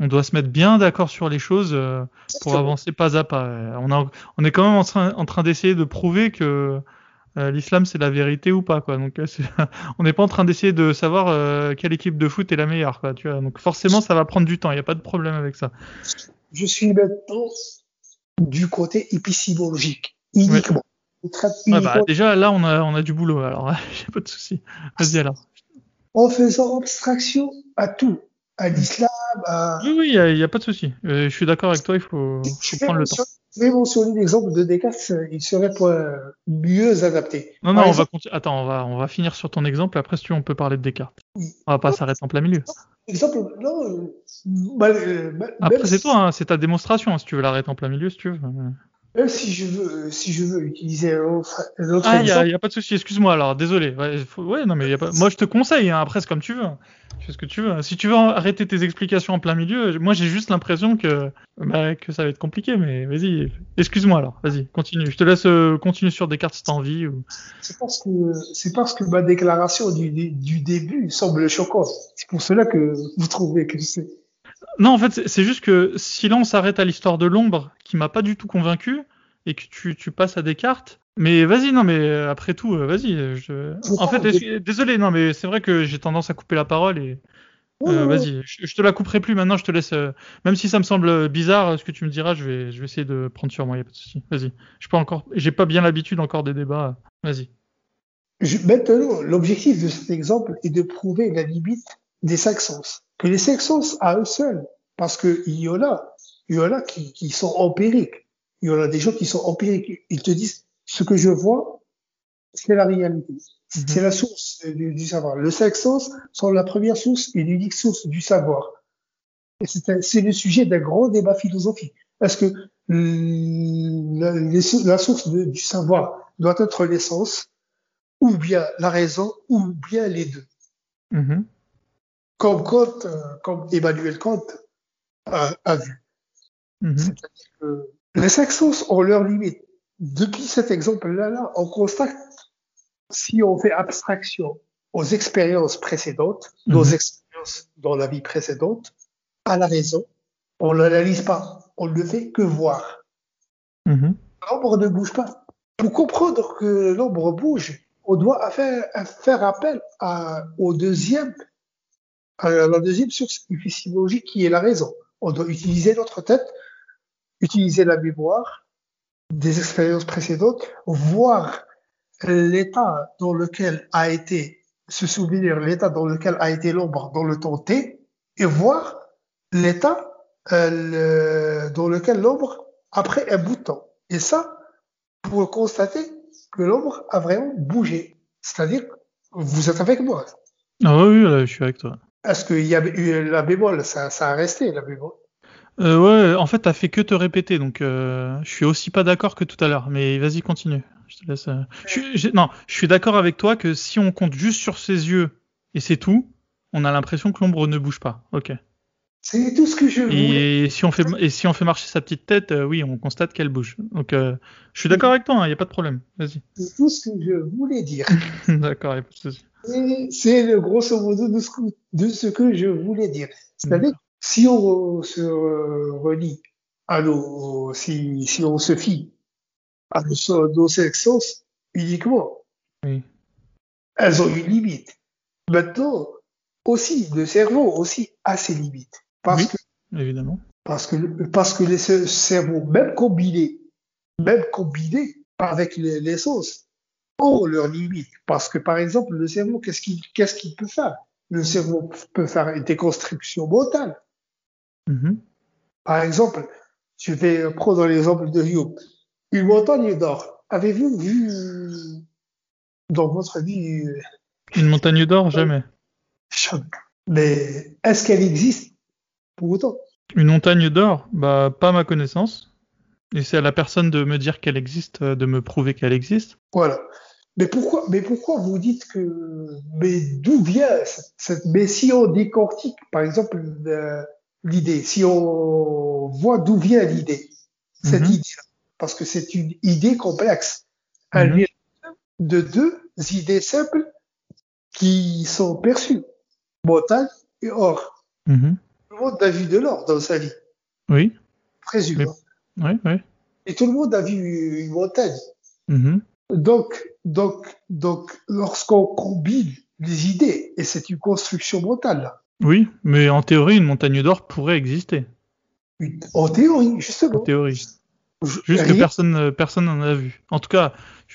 on doit se mettre bien d'accord sur les choses euh, pour avancer pas à pas. On, a, on est quand même en train, en train d'essayer de prouver que euh, l'islam c'est la vérité ou pas quoi. Donc euh, on n'est pas en train d'essayer de savoir euh, quelle équipe de foot est la meilleure quoi. Tu vois. Donc forcément ça va prendre du temps. Il n'y a pas de problème avec ça. Je suis maintenant du côté épistémologique uniquement. bah, déjà là on a on a du boulot alors j'ai pas de souci. Vas-y alors. En faisant abstraction à tout, à l'islam. À... Oui oui il n'y a, pas de souci. je suis d'accord avec toi. Il faut, faut prendre le temps. Je vais mentionner l'exemple de Descartes, il serait mieux adapté. Non, non, on va Attends, on va, on va finir sur ton exemple. Après, si tu veux, on peut parler de Descartes. Oui. On va pas s'arrêter en plein milieu. Exemple, non. Euh, Après, c'est toi, hein, c'est ta démonstration. Hein, si tu veux l'arrêter en plein milieu, si tu veux. Même si je veux, si je veux utiliser un autre, ah, il n'y a, pas de souci. Excuse-moi. Alors, désolé. Ouais, non, mais y a pas... moi, je te conseille. Hein, après, c'est comme tu veux. Tu fais ce que tu veux. Si tu veux arrêter tes explications en plein milieu, moi, j'ai juste l'impression que, bah, que ça va être compliqué. Mais vas-y. Excuse-moi alors. Vas-y, continue. Je te laisse euh, continuer sur Descartes si t'as envie. Ou... C'est parce que c'est parce que ma déclaration du, du début semble choquante. C'est pour cela que vous trouvez que c'est. Non, en fait, c'est juste que si là on s'arrête à l'histoire de l'ombre, qui m'a pas du tout convaincu, et que tu, tu passes à Descartes. Mais vas-y, non, mais euh, après tout, euh, vas-y. Je... En fait, désolé, non, mais c'est vrai que j'ai tendance à couper la parole et. Euh, vas-y, je, te la couperai plus maintenant, je te laisse. même si ça me semble bizarre ce que tu me diras, je vais, je vais essayer de prendre sur moi, y a pas de souci. Vas-y. Je pas encore, j'ai pas bien l'habitude encore des débats. Vas-y. Maintenant, l'objectif de cet exemple est de prouver la limite des cinq sens. Que les cinq sens à eux seuls, parce qu'il y en a, il y en a qui, qui sont empiriques il y en a des gens qui sont empiriques. Ils te disent, ce que je vois, c'est la réalité. Mhm. C'est la source du, savoir. Le cinq sens sont la première source et l'unique source du savoir. Et c'est le sujet d'un grand débat philosophique. Est-ce que la, la source du savoir doit être l'essence, ou bien la raison, ou bien les deux? Mhm. Comme Kant, euh, comme Emmanuel Kant a, a vu. Mhm. C'est-à-dire que les cinq sens ont leurs limites. Depuis cet exemple-là, on constate, si on fait abstraction aux expériences précédentes, nos mhm. expériences dans la vie précédente, à la raison, on ne l'analyse pas, on ne fait que voir. Mhm. L'ombre ne bouge pas. Pour comprendre que l'ombre bouge, on doit faire, faire appel à, au deuxième, la deuxième source épistémologique qui est la raison. On doit utiliser notre tête utiliser la mémoire des expériences précédentes, voir l'état dans lequel a été, se souvenir l'état dans lequel a été l'ombre dans le temps T, et voir l'état euh, dans lequel l'ombre après un bout de temps. Et ça, pour constater que l'ombre a vraiment bougé. C'est-à-dire, vous êtes avec moi. Ah oui, je suis avec toi. Est-ce qu'il y a eu la bémol, ça, a resté la bémol euh, ouais, en fait, t'as fait que te répéter, donc euh, je suis aussi pas d'accord que tout à l'heure. Mais vas-y, continue. Je te laisse. Euh... Non, je suis d'accord avec toi que si on compte juste sur ses yeux et c'est tout, on a l'impression que l'ombre ne bouge pas. Ok. C'est tout ce que je voulais. Et si on fait et si on fait marcher sa petite tête, euh, oui, on constate qu'elle bouge. Donc, euh, je suis d'accord avec toi. Il hein, n'y a pas de problème. Vas-y. C'est tout ce que je voulais dire. d'accord, il a pas de souci. C'est le grosso modo de ce, que, de ce que je voulais dire. C'est-à-dire si on se relie à nos, si, si on se fie à nos, nos sens uniquement, oui. elles ont une limite. Maintenant, aussi, le cerveau aussi a ses limites. Parce oui, que, évidemment. Parce que, parce que les cerveaux, même combinés, même combinés avec les, les sens, ont leurs limites. Parce que, par exemple, le cerveau, qu'est-ce qu'il, qu'est-ce qu'il peut faire? Le cerveau peut faire une déconstruction mentale. Mm-hmm. Par exemple, je vais prendre l'exemple de Hume. Une montagne d'or. avez-vous vu dans votre vie Une montagne d'or Jamais. Jamais. Mais est-ce qu'elle existe? Pour autant Une montagne d'or Bah, pas à ma connaissance. Et c'est à la personne de me dire qu'elle existe, euh, de me prouver qu'elle existe. Voilà. Mais pourquoi, mais pourquoi vous dites que, mais d'où vient cette, mais si on décortique, par exemple, euh, l'idée, si on voit d'où vient l'idée, cette Mhm. idée, parce que c'est une idée complexe, Mhm. vient de deux idées simples qui sont perçues, montagne et or. Mhm. Le monde a vu de l'or dans sa vie, Oui, présume. Mais- oui, oui. Et tout le monde a vu une montagne. Mhm. Donc, donc, donc, lorsqu'on combine les idées, et c'est une construction mentale, Oui, mais en théorie, une montagne d'or pourrait exister. une- en théorie, En justement. théorie. Je- Juste que personne euh, personne n'en a vu. En tout cas,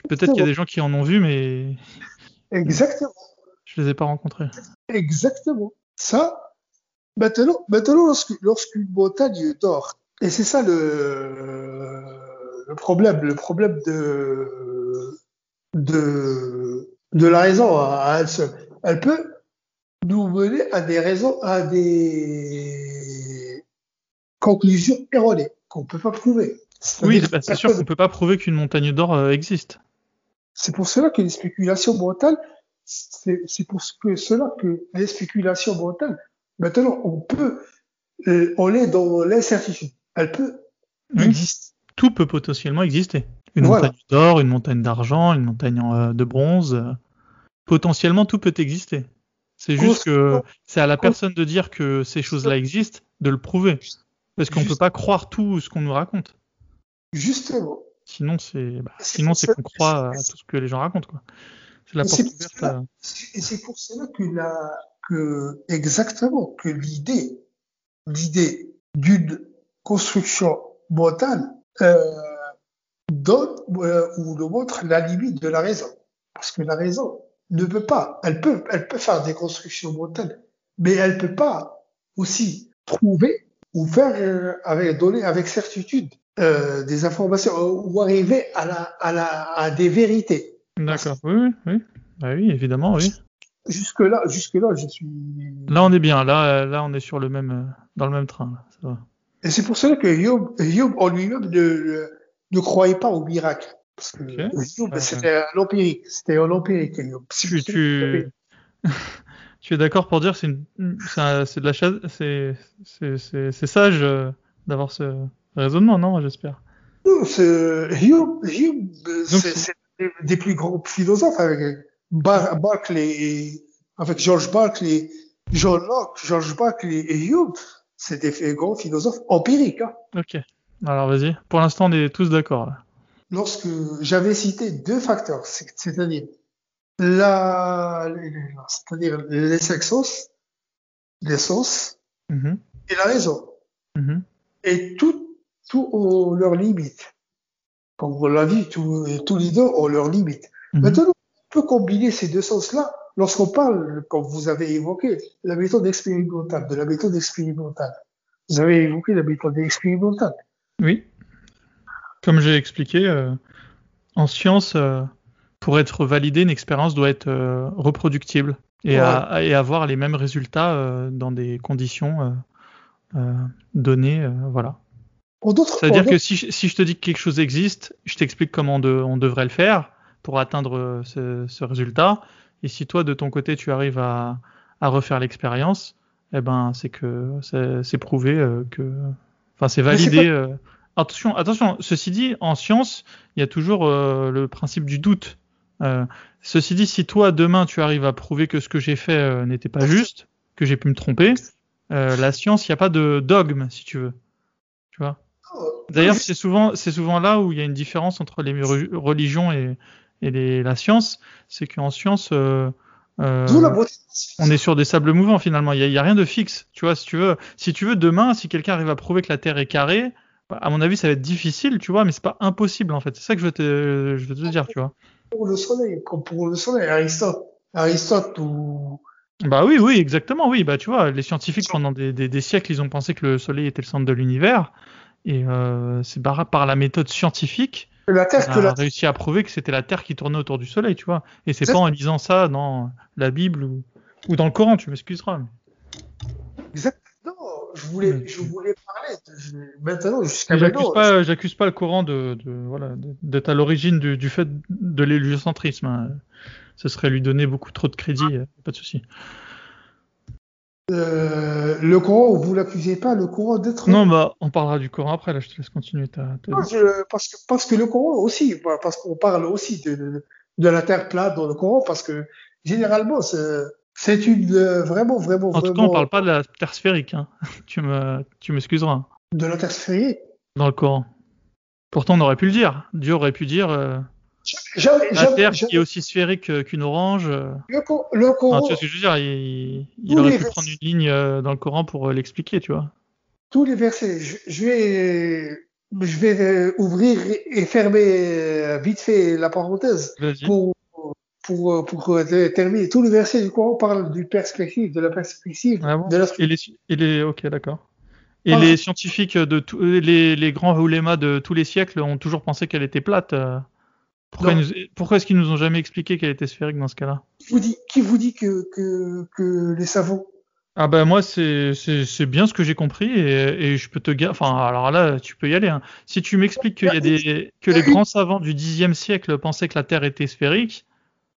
peut-être qu'il y a des gens qui en ont vu, mais Exactement, je les ai pas rencontrés. exactement. Ça, maintenant, maintenant, lorsque, lorsqu'une montagne dort, et c'est ça le, le problème, le problème de, de, de la raison à, elle seule. Elle peut nous mener à des raisons, à des conclusions erronées qu'on peut pas prouver. Oui, bah, c'est sûr qu'on personne- peut pas prouver qu'une montagne d'or euh, existe. C'est pour cela que les spéculations mentales, c'est c'est pour ce que cela que les spéculations mentales, maintenant, on peut, euh, on est dans l'incertitude. Elle peut Oui. exister. Tout peut potentiellement exister. Une Voilà. montagne d'or, une montagne d'argent, une montagne euh, de bronze. euh, potentiellement, tout peut exister. C'est juste que c'est à la personne de dire que ces choses-là existent, de le prouver. Parce qu'on Juste- peut pas croire tout ce qu'on nous raconte. Justement. Sinon, c'est bah, sinon c'est qu'on croit à tout ce que les gens racontent. C'est la porte ouverte. Et c'est pour cela que la, exactement, que l'idée, l'idée d'une construction mentale, euh, donne, euh, ou nous montre la limite de la raison. Parce que la raison ne peut pas, elle peut, elle peut faire des constructions mentales, mais elle peut pas aussi prouver ou faire, euh, avec, donner avec certitude, des informations ou arriver à des vérités. D'accord. Oui. Bah oui, évidemment, oui. Jusque là, jusque là, je suis, Là, on est bien. Là, là, on est sur le même, euh, dans le même train. là. Ça va. Et c'est pour cela que Job, Job en lui-même ne, ne croyait pas au miracle. Parce que Ok. Job, c'était un empirique. C'était un empirique, Job. Tu, tu, tu es d'accord pour dire que c'est une, c'est de la chasse, c'est, c'est, c'est, c'est sage euh, d'avoir ce raisonnement, non J'espère. Non, c'est- Job, Job, c'est des plus grands philosophes avec Bar Barclay et, avec George Barclay, John Locke, George Barclay et Job. C'est des grands philosophes empiriques. Hein. Ok. Alors vas-y. Pour l'instant, on est tous d'accord. Lorsque j'avais cité deux facteurs, c'est- c'est-à-dire la, c'est-à-dire les sexos, l'essence Mhm, et la raison. mhm. Et tout, tout ont leurs limites. Comme l'a dit, tous les deux ont leurs limites. Mhm. Maintenant, peut combiner ces deux sens-là lorsqu'on parle, comme vous avez évoqué, de la méthode expérimentale, de la méthode expérimentale. Vous avez évoqué la méthode expérimentale. Oui. Comme j'ai expliqué, euh, en science, euh, pour être validée, une expérience doit être euh, reproductible et, à- et avoir les mêmes résultats dans des conditions données. voilà. C'est-à-dire que si, je- si je te dis que quelque chose existe, je t'explique comment de- on devrait le faire pour atteindre euh, ce, ce résultat. Et si toi, de ton côté, tu arrives à, à refaire l'expérience, eh ben, c'est que c'est prouvé euh, que, enfin, c'est validé. euh. Attention, attention. Ceci dit, en science, il y a toujours euh, le principe du doute. Ceci dit, si toi demain tu arrives à prouver que ce que j'ai fait n'était pas juste, que j'ai pu me tromper, la science, il n'y a pas de dogme, si tu veux. Tu vois? D'ailleurs, c'est souvent, c'est souvent là où il y a une différence entre les re- religions et, et les- la science. C'est qu'en science, euh, euh, on est sur des sables mouvants finalement. Il y a, rien de fixe. Tu vois, si tu veux, si tu veux demain, si quelqu'un arrive à prouver que la Terre est carrée, bah, à mon avis, ça va être difficile, tu vois, mais c'est pas impossible en fait. C'est ça que je veux te, je veux te dire, tu vois. Pour le soleil, comme pour le soleil, Aristote, Aristote ou Bah oui, oui, exactement, oui. Bah tu vois, les scientifiques pendant des, des- des siècles, ils ont pensé que le Soleil était le centre de l'univers, et euh, c'est par, par la méthode scientifique Que la Terre, que a la réussi à prouver que c'était la Terre qui tournait autour du Soleil, tu vois. Et c'est pas en lisant ça dans la Bible ou, ou dans le Coran, tu m'excuseras. mais- Exact. Non, je voulais, je voulais parler. de- maintenant, jusqu'à maintenant. pas, j'accuse pas le Coran de, de voilà, d'être à l'origine du, du fait de l'héliocentrisme. hein. Ce serait lui donner beaucoup trop de crédit, euh, pas de souci. Euh, le Coran, vous l'accusez pas, le Coran d'être. Non, bah, on parlera du Coran après. Là, je te laisse continuer ta. ta- Non, je- parce que parce que le Coran aussi, bah, parce qu'on parle aussi de, de, de la terre plate dans le Coran, parce que généralement c'est une euh, vraiment vraiment En tout cas, vraiment on parle pas de la Terre sphérique. Hein. tu me, tu m'excuseras. de la terre sphérique. Dans le Coran. Pourtant, on aurait pu le dire. Dieu aurait pu dire euh, la Terre qui est aussi sphérique qu'une orange. euh. le, Cor- le Enfin, Coran, tu vois ce que je veux dire Il, aurait pu versets- prendre une ligne euh, dans le Coran pour euh, l'expliquer, tu vois. tous les versets, je, je vais je vais ouvrir et fermer vite fait la parenthèse pour pour pour terminer. Tous les versets du Coran parlent du perspective, de la perspective Ah bon de la Et les, et les, ok, d'accord. Et les scientifiques de tous les, les grands oulémas de tous les siècles ont toujours pensé qu'elle était plate. Pourquoi, nous- est-ce qu'ils nous ont jamais expliqué qu'elle était sphérique dans ce cas-là Qui vous dit, qui vous dit que, que, que les savants Ah ben moi c'est bien ce que j'ai compris et, et je peux te ga- enfin alors là tu peux y aller. Hein. Si tu m'expliques qu'il y a des que les grands savants du Xe siècle pensaient que la Terre était sphérique,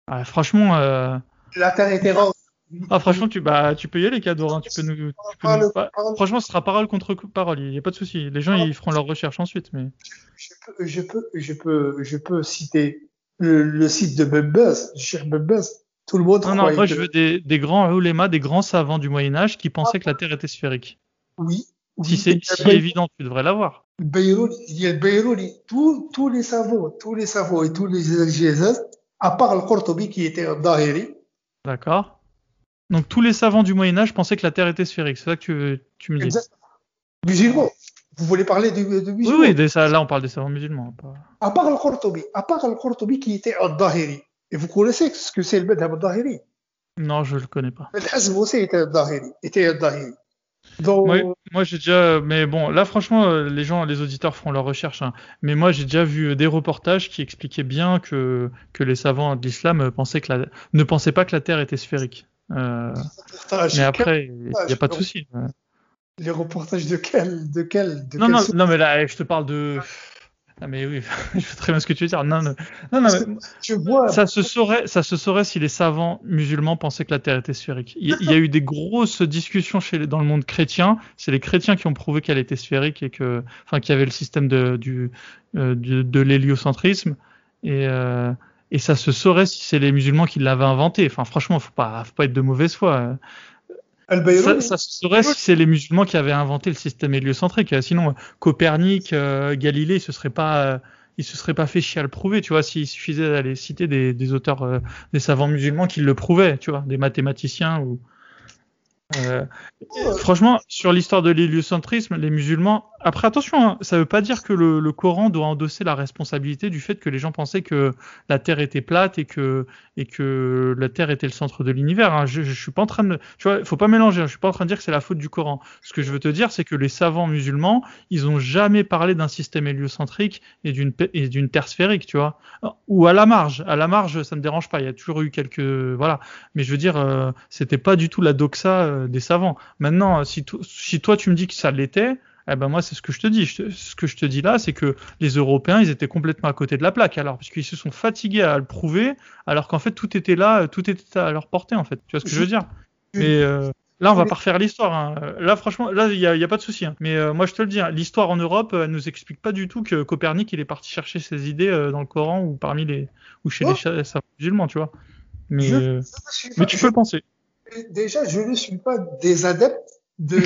ah, franchement euh, La Terre était ronde. Ah franchement tu bah tu peux y aller Cador. Hein. Tu peux nous, tu peux nous- bah, franchement ce sera parole contre parole. Il y a pas de souci. Les gens ils feront leurs recherches ensuite mais. Je peux, je peux, je peux, je peux citer le, le site de du cher Members. Tout le monde Non, non, moi que- je veux des, des grands oulémas, des grands savants du Moyen-Âge qui pensaient que la Terre était sphérique. Oui. Si c'est si évident, tu devrais l'avoir. Beyruni, il y a. Tous, tous les savants, tous les savants et tous les exégèses, à part le Qurtubi qui était un Dahiri, D'accord Donc tous les savants du Moyen-Âge pensaient que la Terre était sphérique. C'est ça que tu, tu me dis. exact- musulmans. Vous voulez parler de, musulmans oui, ça, là on parle des savants musulmans. pas- À part le Qurtubi, à part le Qurtubi qui était un Dahiri. Et vous connaissez ce que c'est le Madhab Dahiri. Non, je le connais pas. Le Hazm aussi était un Dahiri. Était un Dahiri. Donc, Moi, moi j'ai déjà, mais bon, là franchement, euh, les gens, les auditeurs feront leurs recherches. hein. Mais moi, j'ai déjà vu des reportages qui expliquaient bien que que les savants de l'islam euh, pensaient que la, ne pensaient pas que la Terre était sphérique. Euh, mais après, il n'y a pas de souci. les reportages de quel, de quel, de Non, quel non, non, mais là, je te parle de. Ah, mais oui, je sais très bien ce que tu veux dire. Non, non, non, non, mais je vois. ça se saurait, ça se saurait si les savants musulmans pensaient que la Terre était sphérique. Il y, il y a eu des grosses discussions chez les- dans le monde chrétien. C'est les chrétiens qui ont prouvé qu'elle était sphérique et que, enfin, qu'il y avait le système de, du, euh, du- de l'héliocentrisme. Et, euh, et ça se saurait si c'est les musulmans qui l'avaient inventé. Enfin, franchement, faut pas, faut pas être de mauvaise foi. Ça, Al-Bayruni, ça se saurait si c'est les musulmans qui avaient inventé le système héliocentrique. Sinon, euh, Copernic, euh, Galilée, ils se seraient pas, euh, ils se seraient pas fait chier à le prouver. Tu vois, s'il suffisait d'aller citer des, des auteurs, euh, des savants musulmans qui le prouvaient, tu vois, des mathématiciens ou. Euh, franchement, sur l'histoire de l'héliocentrisme, les musulmans. Après, attention, hein, ça veut pas dire que le, le Coran doit endosser la responsabilité du fait que les gens pensaient que la Terre était plate et que et que la Terre était le centre de l'univers. hein. Je, je suis pas en train de, tu vois, faut pas mélanger. hein. Je suis pas en train de dire que c'est la faute du Coran. Ce que je veux te dire, c'est que les savants musulmans, ils ont jamais parlé d'un système héliocentrique et d'une et d'une Terre sphérique, tu vois. Ou à la marge, à la marge, ça me dérange pas. Il y a toujours eu quelques, voilà. Mais je veux dire, euh, c'était pas du tout la doxa euh, des savants. Maintenant, si, si toi tu me dis que ça l'était, eh ben moi c'est ce que je te dis. Je te- ce que je te dis là, c'est que les Européens, ils étaient complètement à côté de la plaque. Alors, puisqu'ils se sont fatigués à le prouver, alors qu'en fait tout était là, euh, tout était à leur portée en fait. Tu vois ce que je veux dire? Mais euh, là, on va pas refaire l'histoire. hein. Là, franchement, là, il y a, pas de souci. hein. Mais euh, moi, je te le dis, hein, l'histoire en Europe, euh, elle nous explique pas du tout que Copernic, il est parti chercher ses idées euh, dans le Coran ou parmi les ou chez Oh. les cha- savants musulmans, tu vois. Mais Je- euh, je suis mais tu peux le penser. Déjà, je ne suis pas des adeptes de.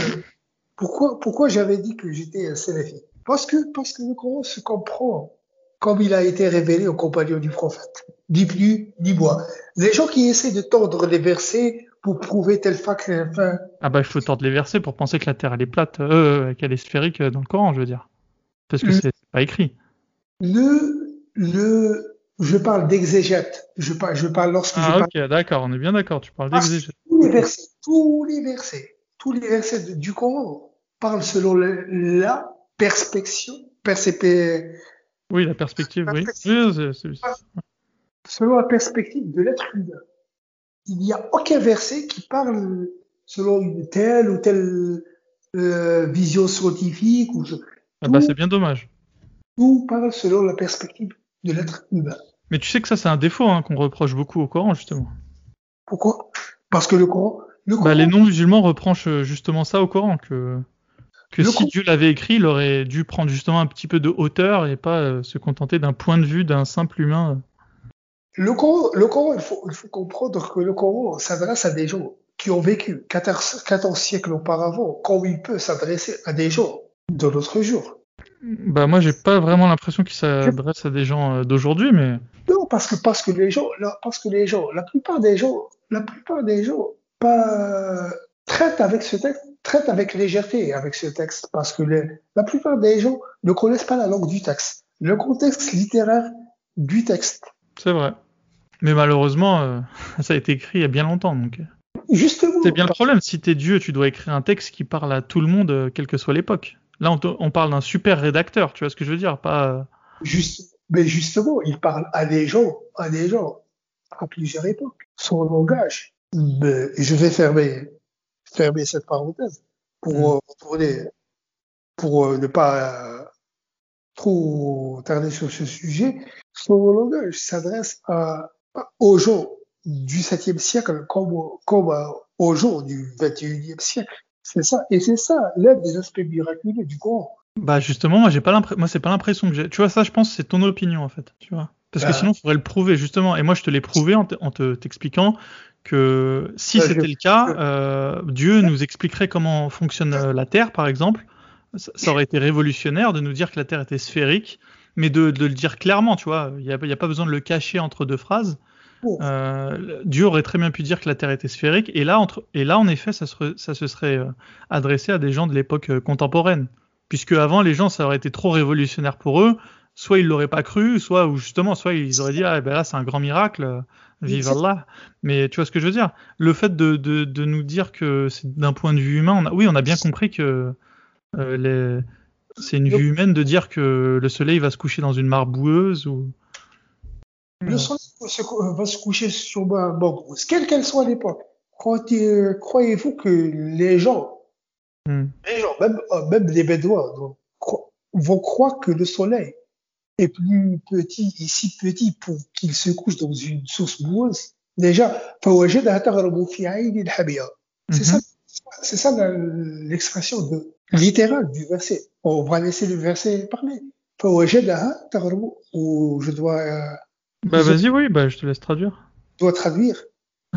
Pourquoi, pourquoi j'avais dit que j'étais un salafi Parce que, parce que le Coran se comprend comme il a été révélé aux compagnons du prophète. Ni plus, ni moins. Les gens qui essaient de tordre les versets pour prouver tel fac, enfin, Ah bah il faut tordre les versets pour penser que la Terre elle est plate, euh, qu'elle est sphérique euh, dans le Coran, je veux dire. Parce que c'est pas écrit. le, le, je parle d'exégète. Je parle, je parle lorsque je Ah parle ok, d'accord, on est bien d'accord. Tu parles Ah, d'exégèse. tous les versets, tous les versets, tous les versets du Coran parlent selon le- la perspection, percépé, Oui, la perspective, oui. perspective. Selon la perspective de l'être humain. Il n'y a aucun verset qui parle selon une telle ou telle euh, vision scientifique ou Ah bah, c'est bien dommage. tout parle selon la perspective de l'être humain. Mais tu sais que ça, c'est un défaut hein, qu'on reproche beaucoup au Coran, justement. Pourquoi? Parce que le Coran, le Bah, les non-musulmans reprochent justement ça au Coran, que, que Le si Coran- Dieu l'avait écrit, il aurait dû prendre justement un petit peu de hauteur et pas euh, se contenter d'un point de vue d'un simple humain. le Coran, le Coran, il faut, il faut comprendre que le Coran s'adresse à des gens qui ont vécu 14, 14 siècles auparavant, comme il peut s'adresser à des gens de notre jour. Bah moi, j'ai pas vraiment l'impression qu'il s'adresse à des gens euh, d'aujourd'hui, mais Non, parce que, parce que les gens, parce que les gens, la plupart des gens, la plupart des gens, pas, traitent avec ce texte, traitent avec légèreté avec ce texte, parce que les- la plupart des gens ne connaissent pas la langue du texte, le contexte littéraire du texte. c'est vrai. Mais malheureusement, euh, ça a été écrit il y a bien longtemps, donc. Justement, C'est bien le problème. Si t'es Dieu, tu dois écrire un texte qui parle à tout le monde, euh, quelle que soit l'époque. Là, on, on parle d'un super rédacteur, tu vois ce que je veux dire Pas. euh, juste, mais justement, il parle à des gens, à des gens, à plusieurs époques. Son langage, mais je vais fermer, fermer cette parenthèse pour euh, retourner, pour euh, ne pas euh, trop tarder sur ce sujet. Son langage s'adresse aux gens du 7e siècle comme, comme aux gens du 21e siècle. C'est ça, et c'est ça l'un des aspects miraculeux du Coran. Bah justement, moi j'ai pas l'impression, moi c'est pas l'impression que j'ai. Tu vois ça, je pense que c'est ton opinion en fait, tu vois. Parce que Ah. sinon, il faudrait le prouver justement. Et moi, je te l'ai prouvé en te- en te t'expliquant que si je- c'était le cas, euh, Dieu nous expliquerait comment fonctionne euh, la Terre, par exemple. Ça, ça aurait été révolutionnaire de nous dire que la Terre était sphérique, mais de, de le dire clairement, tu vois. Il n'y a, pas besoin de le cacher entre deux phrases. Euh, Dieu aurait très bien pu dire que la Terre était sphérique, et là, entre, et là en effet, ça, serait- ça se serait euh, adressé à des gens de l'époque euh, contemporaine. Puisque avant, les gens, ça aurait été trop révolutionnaire pour eux. Soit ils l'auraient pas cru, soit ou justement, soit ils auraient dit ah ben là c'est un grand miracle, euh, vive. Allah. Mais tu vois ce que je veux dire? Le fait de, de, de nous dire que c'est d'un point de vue humain, on a, oui, on a bien compris que euh, les, c'est une vue humaine de dire que le soleil va se coucher dans une mare boueuse ou. Le soleil va se coucher sur ma bambousse, quelle qu'elle soit l'époque. Croyez- Croyez-vous que les gens, Hmm. les gens, même, euh, même les Bédouins, vont croire que le soleil et plus petit et si petit pour qu'il se couche dans une source boueuse, déjà, c'est mhm. ça, c'est ça l'expression de, littérale du verset. On va laisser le verset parler. Ou je dois. Euh, bah vas-y, oui, bah, je te laisse traduire. Je dois traduire.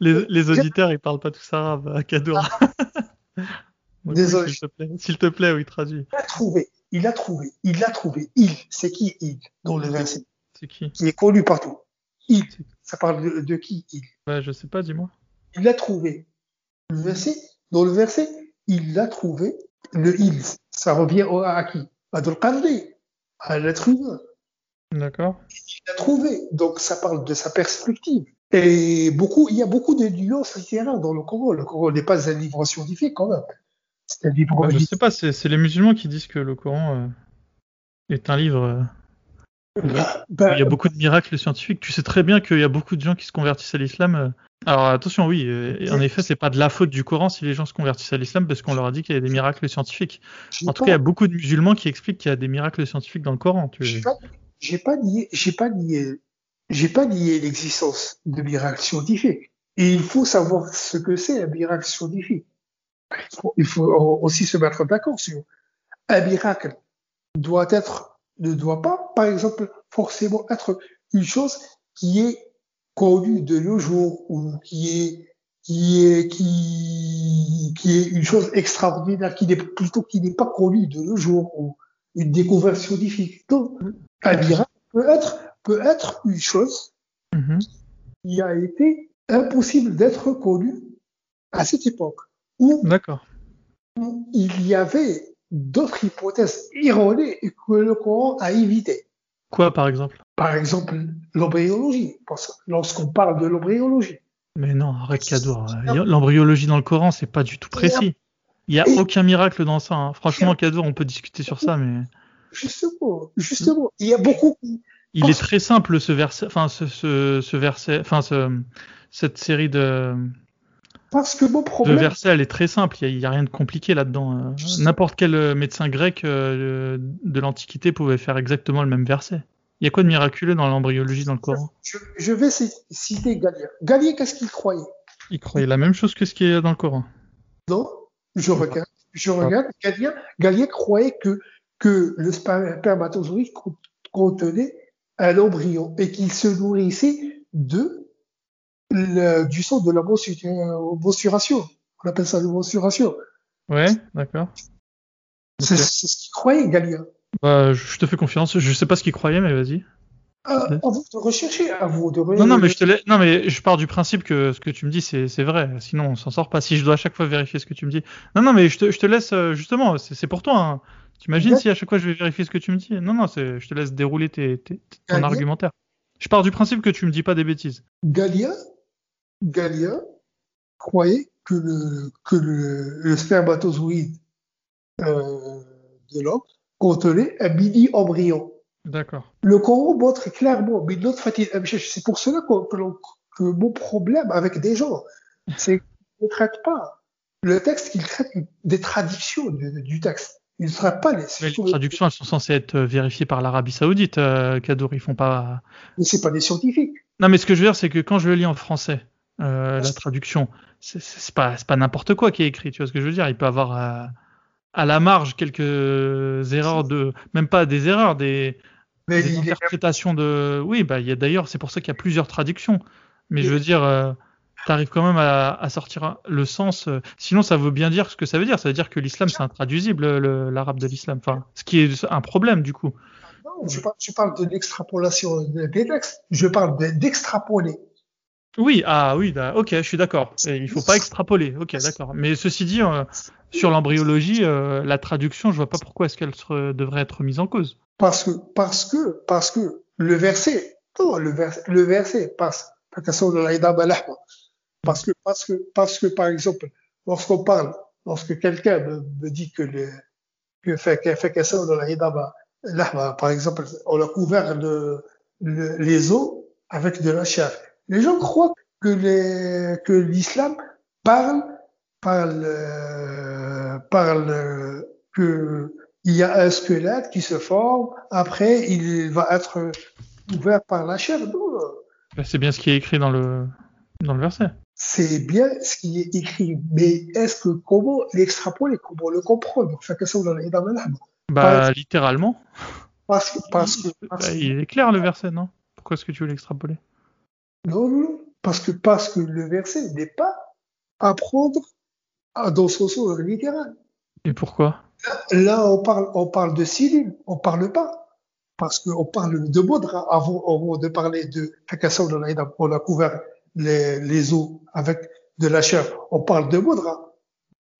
Les, les, auditeurs, ils parlent pas tous arabe à euh, ah. Désolé. S'il te plaît, s'il te plaît, oui, traduis. Pas il a trouvé, il a trouvé. Il, c'est qui il dans le verset? C'est qui? Qui est connu partout. Il, ça parle de, de qui il? Bah je sais pas, dis-moi. Il l'a trouvé. Le verset, dans le verset, il l'a trouvé. Le il, ça revient au- à qui? À Dulqarni, à l'être humain. D'accord. Il l'a trouvé. Donc ça parle de sa perspective. Et beaucoup, il y a beaucoup de nuances littéraires dans le Coran. Le Coran n'est pas un livre scientifique quand même. Bah, je sais pas, c'est les musulmans qui disent que le Coran euh, est un livre. euh, Bah, bah, Il y a beaucoup de miracles scientifiques. Tu sais très bien qu'il y a beaucoup de gens qui se convertissent à l'islam. euh. Alors attention, oui, en effet, c'est pas de la faute du Coran si les gens se convertissent à l'islam parce qu'on leur a dit qu'il y a des miracles scientifiques. En tout pas- cas, il y a beaucoup de musulmans qui expliquent qu'il y a des miracles scientifiques dans le Coran. Tu... j'ai pas nié, j'ai pas nié, j'ai pas nié l'existence de miracles scientifiques. Et il faut savoir ce que c'est un miracle scientifique. Il faut, il faut aussi se mettre d'accord sur un miracle doit être, ne doit pas, par exemple, forcément être une chose qui est connue de nos jours ou qui est qui est qui qui est une chose extraordinaire qui n'est plutôt qui n'est pas connue de nos jours ou une découverte scientifique. Donc, un miracle peut être peut être une chose Mhm. qui a été impossible d'être connue à cette époque où il y avait d'autres hypothèses erronées que le Coran a évité. Quoi, par exemple? Par exemple, l'embryologie. Lorsqu'on parle de l'embryologie, Mais non, arrête Kadour. L'embryologie dans le Coran, c'est pas du tout précis. Il y a aucun miracle dans ça. hein. Franchement, Kadour, on peut discuter sur ça, mais Justement, justement, il y a beaucoup il est très simple ce verset, enfin ce, ce, ce verset, enfin ce, cette série de, parce que mon problème, versets, elle est très simple. Il y a, y a rien de compliqué là-dedans. Euh, N'importe quel euh, médecin grec euh, de l'Antiquité pouvait faire exactement le même verset. Il y a quoi de miraculeux dans l'embryologie dans le Coran? Je, je vais citer Galien. Galien, qu'est-ce qu'il croyait? Il croyait la même chose que ce qui est dans le Coran. Non, je regarde, je regarde. Galien, Galien croyait que, que le sper- spermatozoïde con- contenait un embryon et qu'il se nourrissait de, le- du sang de la mensu- euh, mensuration. On appelle ça la mensuration. Ouais, d'accord. C'est ce qu'il croyait, Galien. Bah, je te fais confiance. Je sais pas ce qu'il croyait, mais vas-y. À vous de rechercher, à vous de Non, non, mais je te non, mais je pars du principe que ce que tu me dis, c'est vrai. Sinon, on s'en sort pas. Si je dois à chaque fois vérifier ce que tu me dis. Non, non, mais je te, je te laisse, euh, justement, c'est pour toi. Hein. T'imagines si à chaque fois je vais vérifier ce que tu me dis? Non, non, je te laisse dérouler tes, tes- ton argumentaire. Je pars du principe que tu me dis pas des bêtises. Galien, Galien croyait que le, que le, le spermatozoïde euh, de l'homme contenait un mini embryon. D'accord. Le Coran montre clairement, mais notre fatigue, c'est pour cela que, mon problème avec des gens, c'est qu'ils ne traitent pas le texte, qu'ils traitent des traductions de- du texte. Ils ne traitent pas les. Mais les traductions, elles sont censées être euh, vérifiées par l'Arabie Saoudite, euh, Kadour. Ils font pas. Mais c'est pas des scientifiques. Non, mais ce que je veux dire, c'est que quand je le lis en français, euh, la traduction, c'est- pas, pas n'importe quoi qui est écrit. Tu vois ce que je veux dire Il peut avoir à la marge quelques erreurs de, même pas des erreurs, des, Mais des est- interprétations de. Oui, bah d'ailleurs, c'est pour ça qu'il y a plusieurs traductions. Mais je veux dire, euh, t'arrives quand même à, à sortir le sens. euh, sinon, ça veut bien dire ce que ça veut dire. Ça veut dire que l'islam c'est intraduisible, le- l'arabe de l'islam. Enfin, ce qui est un problème du coup. non, je, parle, je parle de l'extrapolation des textes. Je parle de- d'extrapoler. Oui, ah oui, da- ok, je suis d'accord. Il faut pas extrapoler, ok, d'accord. Mais ceci dit, euh, sur l'embryologie, euh, la traduction, je vois pas pourquoi est-ce qu'elle devrait être mise en cause. Parce que, parce que, parce que le verset, non, le le verset. Parce que, parce que, parce que, par exemple, lorsqu'on parle, lorsque quelqu'un me, dit que le, que fait, par exemple, on a couvert le, le- les os avec de la chair. Les gens croient que les, que l'islam parle, parle, euh, parle, que il y a un squelette qui se forme, après il va être couvert par la chair. C'est bien ce qui est écrit dans le, dans le verset. c'est bien ce qui est écrit, mais est-ce que comment l'extrapoler, comment le comprendre? Bah, littéralement. Parce que, parce que, Bah, parce que- il est clair le verset, non? Pourquoi est-ce que tu veux l'extrapoler? Non, non, non, parce que, parce que le verset n'est pas à prendre dans son sens littéral. Et pourquoi? Là, on parle, on parle de Cyril, on parle pas. Parce qu'on parle de Baudra avant, avant de parler de Fakassa, on a, on a couvert les, les os avec de la chair. On parle de Baudra.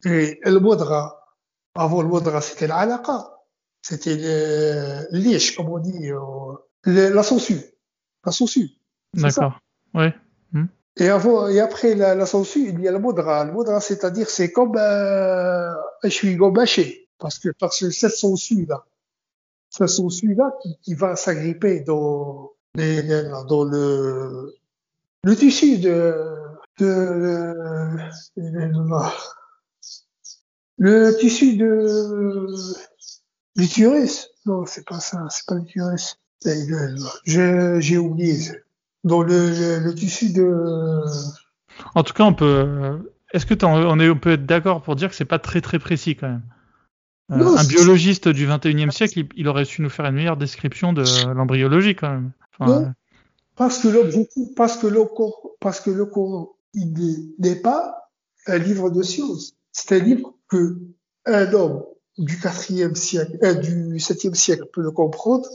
Et le Baudra, avant le Baudra, c'était l'alaqa. C'était le liche, comme on dit, euh, le- la sangsue. La sangsue. D'accord. Ouais. Et avant, et après la, la il y a le Baudra. Le Baudra, c'est-à-dire, c'est comme, euh, suis gombaché. Parce que, parce que cette sangsue là, cette sangsue là qui, qui va s'agripper dans, dans le, le tissu de, le, tissu de l'utérus. Non, c'est pas ça, c'est pas l'utérus. J'ai oublié. Dans le, tissu de, En tout cas, on peut. euh, Est-ce que on, est, on peut être d'accord pour dire que c'est pas très très précis quand même? Euh, Non, Un biologiste du 21e siècle, il, il aurait su nous faire une meilleure description de l'embryologie quand même. Enfin, Non. Parce que l'objectif, parce que le Coran, parce que le Coran, il n'est- pas un livre de sciences. C'est un livre que un homme du quatrième siècle, euh, du septième siècle peut le comprendre,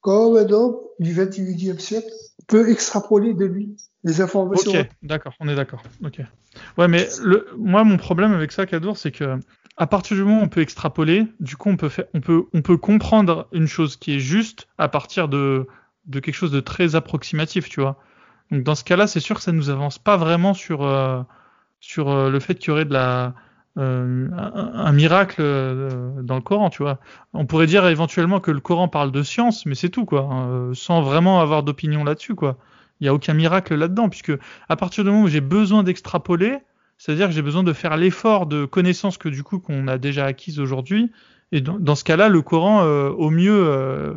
comme un homme du 21e siècle peut extrapoler de lui les informations. Ok, d'accord, on est d'accord. Ok. Ouais, mais moi, mon problème avec ça, Kadour, c'est que à partir du moment où on peut extrapoler, du coup, on peut on peut, on peut comprendre une chose qui est juste à partir de, de quelque chose de très approximatif, tu vois. Donc dans ce cas-là, c'est sûr que ça nous avance pas vraiment sur, euh, sur euh, le fait qu'il y aurait de la, euh, un, miracle euh, dans le Coran, tu vois. On pourrait dire éventuellement que le Coran parle de science, mais c'est tout, quoi, hein, sans vraiment avoir d'opinion là-dessus, quoi. Il n'y a aucun miracle là-dedans, puisque à partir du moment où j'ai besoin d'extrapoler, c'est-à-dire que j'ai besoin de faire l'effort de connaissances que du coup qu'on a déjà acquises aujourd'hui, et dans, dans ce cas-là, le Coran, au mieux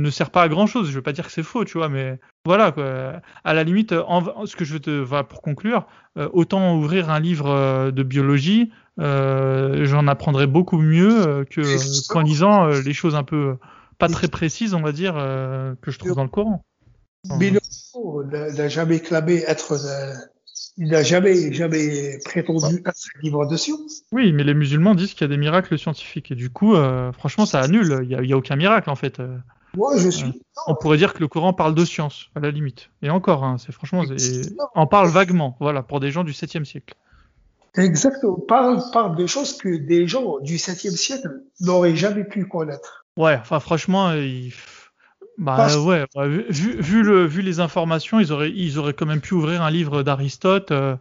ne sert pas à grand chose. Je veux pas dire que c'est faux, tu vois, mais voilà, quoi. À la limite, ce que je veux te, voilà, pour conclure, euh, autant ouvrir un livre euh, de biologie, euh, j'en apprendrai beaucoup mieux que qu'en lisant les choses un peu pas très précises, on va dire, que je trouve dans le Coran. Mais le n'a jamais clamé être il n'a jamais, jamais prétendu à un livre de science. Oui, mais les musulmans disent qu'il y a des miracles scientifiques. Et du coup, franchement, ça annule. Il n'y a, a, aucun miracle, en fait. Moi, je suis. On pourrait dire que le Coran parle de science, à la limite. Et encore, hein, c'est franchement, on parle vaguement, voilà, pour des gens du 7e siècle. Exactement. Parle, parle de choses que des gens du 7e siècle n'auraient jamais pu connaître. Ouais, enfin, franchement, il... bah, ouais, vu, vu, le, vu les informations, ils auraient, ils auraient quand même pu ouvrir un livre d'Aristote, euh,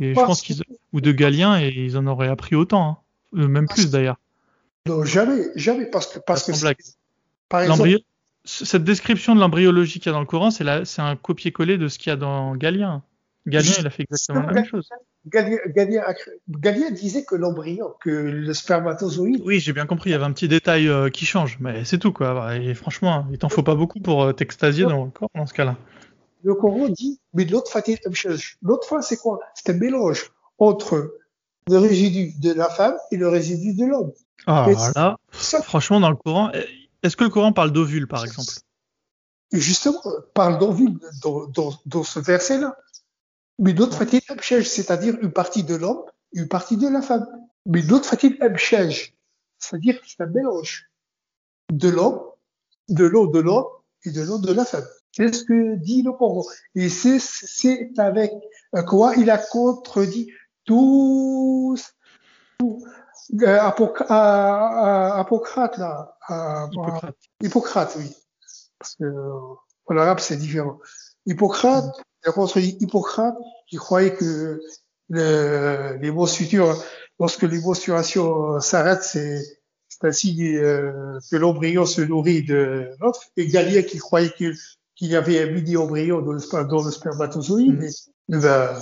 et je pense qu'ils, ou de Galien, et ils en auraient appris autant, hein. Euh, même plus d'ailleurs. Non, jamais, jamais, parce que, parce que par exemple, cette description de l'embryologie qu'il y a dans le Coran, c'est un copier-coller de ce qu'il y a dans Galien. Galien, il a fait exactement la même chose. Galien, disait que l'embryon, que le spermatozoïde. Oui, j'ai bien compris. Il y avait un petit détail euh, qui change, mais c'est tout quoi. Et franchement, il t'en faut pas beaucoup pour euh, t'extasier dans le Coran dans ce cas-là. Le Coran dit, mais l'autre fois, l'autre fois, c'est quoi? C'est un mélange entre le résidu de la femme et le résidu de l'homme. Ah là, franchement, dans le Coran, est-ce que le Coran parle d'ovule, par exemple? Justement, parle d'ovule dans, ce verset-là. Mais d'autres fatil c'est-à-dire une partie de l'homme, une partie de la femme. Mais d'autres fatil c'est-à-dire que c'est un mélange de l'homme, de l'eau de l'homme et de l'eau de la femme. C'est ce que dit le Coran. Et c'est avec quoi il a contredit tous, euh, Apocrate, là. Hippocrate. oui. Parce que en arabe, c'est différent. Hippocrate, il a contredit Hippocrate, qui croyait que le, les menstruations, lorsque les menstruations s'arrêtent, c'est c'est ainsi euh, que l'embryon se nourrit de l'autre. Et Galien qui croyait qu'il y avait un mini-embryon dans le, dans le spermatozoïde. Mm. Mais, ben,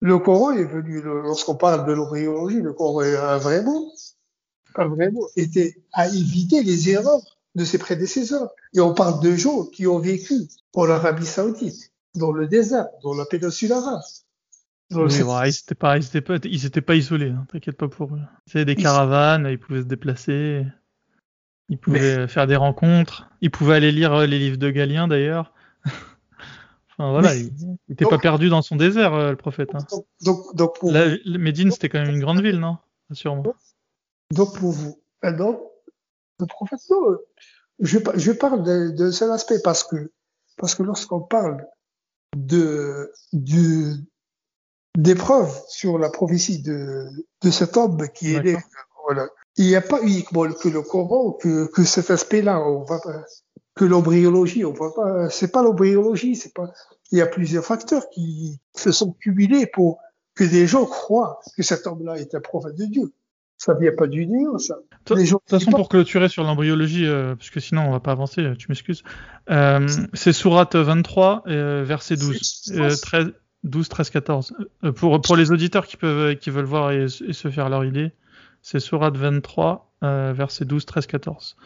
le Coran est venu, lorsqu'on parle de l'embryologie, le Coran a vraiment, a vraiment été à éviter les erreurs de ses prédécesseurs. Et on parle de gens qui ont vécu en Arabie Saoudite, dans le désert, dans la péninsule arabe. ils n'étaient pas, isolés, hein, t'inquiète pas pour eux. Ils des caravanes, ils pouvaient se déplacer, ils pouvaient faire des rencontres, ils pouvaient aller lire les livres de Galien d'ailleurs voilà, il n'était pas perdu dans son désert, euh, le prophète. Hein. Donc, donc, pour Médine, c'était quand même une grande ville, non? Sûrement. Donc, pour vous, donc, le prophète, non, je, je parle de, de cet aspect parce que, parce que lorsqu'on parle de, de, d'épreuves sur la prophétie de, de cet homme qui est né, voilà. Il n'y a pas uniquement que le Coran, que, que cet aspect-là. On va que l'embryologie. On voit pas, c'est pas l'embryologie, c'est pas. Il y a plusieurs facteurs qui se sont cumulés pour que des gens croient que cet homme-là est un prophète de Dieu. Ça vient pas du néant, ça. De toute façon, pour clôturer sur l'embryologie, euh, parce que sinon on va pas avancer, tu m'excuses. Euh, c'est Sourate 23, euh, verset 12, 13, 12, 13, 14. pour pour les auditeurs qui peuvent qui veulent voir et, et se faire leur idée, c'est Sourate 23, verset 12, 13, 14.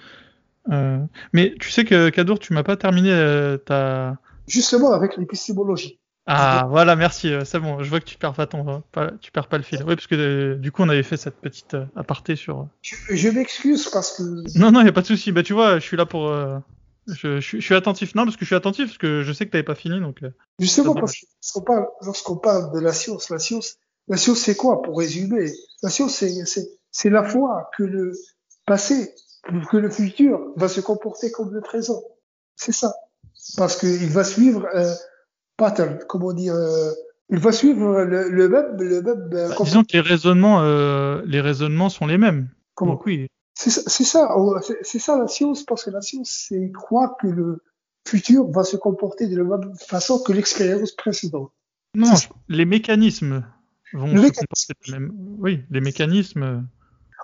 Euh, mais tu sais que Kadour, tu m'as pas terminé euh, ta. Justement avec l'épistémologie. Ah voilà, merci. Euh, c'est bon. Je vois que tu perds pas ton, tu perds pas le fil. Oui, parce que du coup, on avait fait cette petite aparté sur. Je, m'excuse parce que. Non, non, y a pas de souci. Bah tu vois, je suis là pour. Je, je, suis attentif. Non, parce que je suis attentif parce que je sais que t'avais pas fini, donc. Justement parce que lorsqu'on parle, lorsqu'on parle de la science, la science, la science, c'est quoi pour résumer? La science, c'est la foi que le passé que le futur va se comporter comme le présent. C'est ça. Parce qu'il va suivre un pattern, comment dire, euh, il va suivre le, le même, le même. Euh, bah, disons que les raisonnements, euh, les raisonnements sont les mêmes. Comment oui. C'est ça, c'est ça, ça la science, parce que la science, c'est croire que le futur va se comporter de la même façon que l'expérience précédente. Non, les mécanismes vont Le se mécanisme. comporter de la même- Oui, les mécanismes.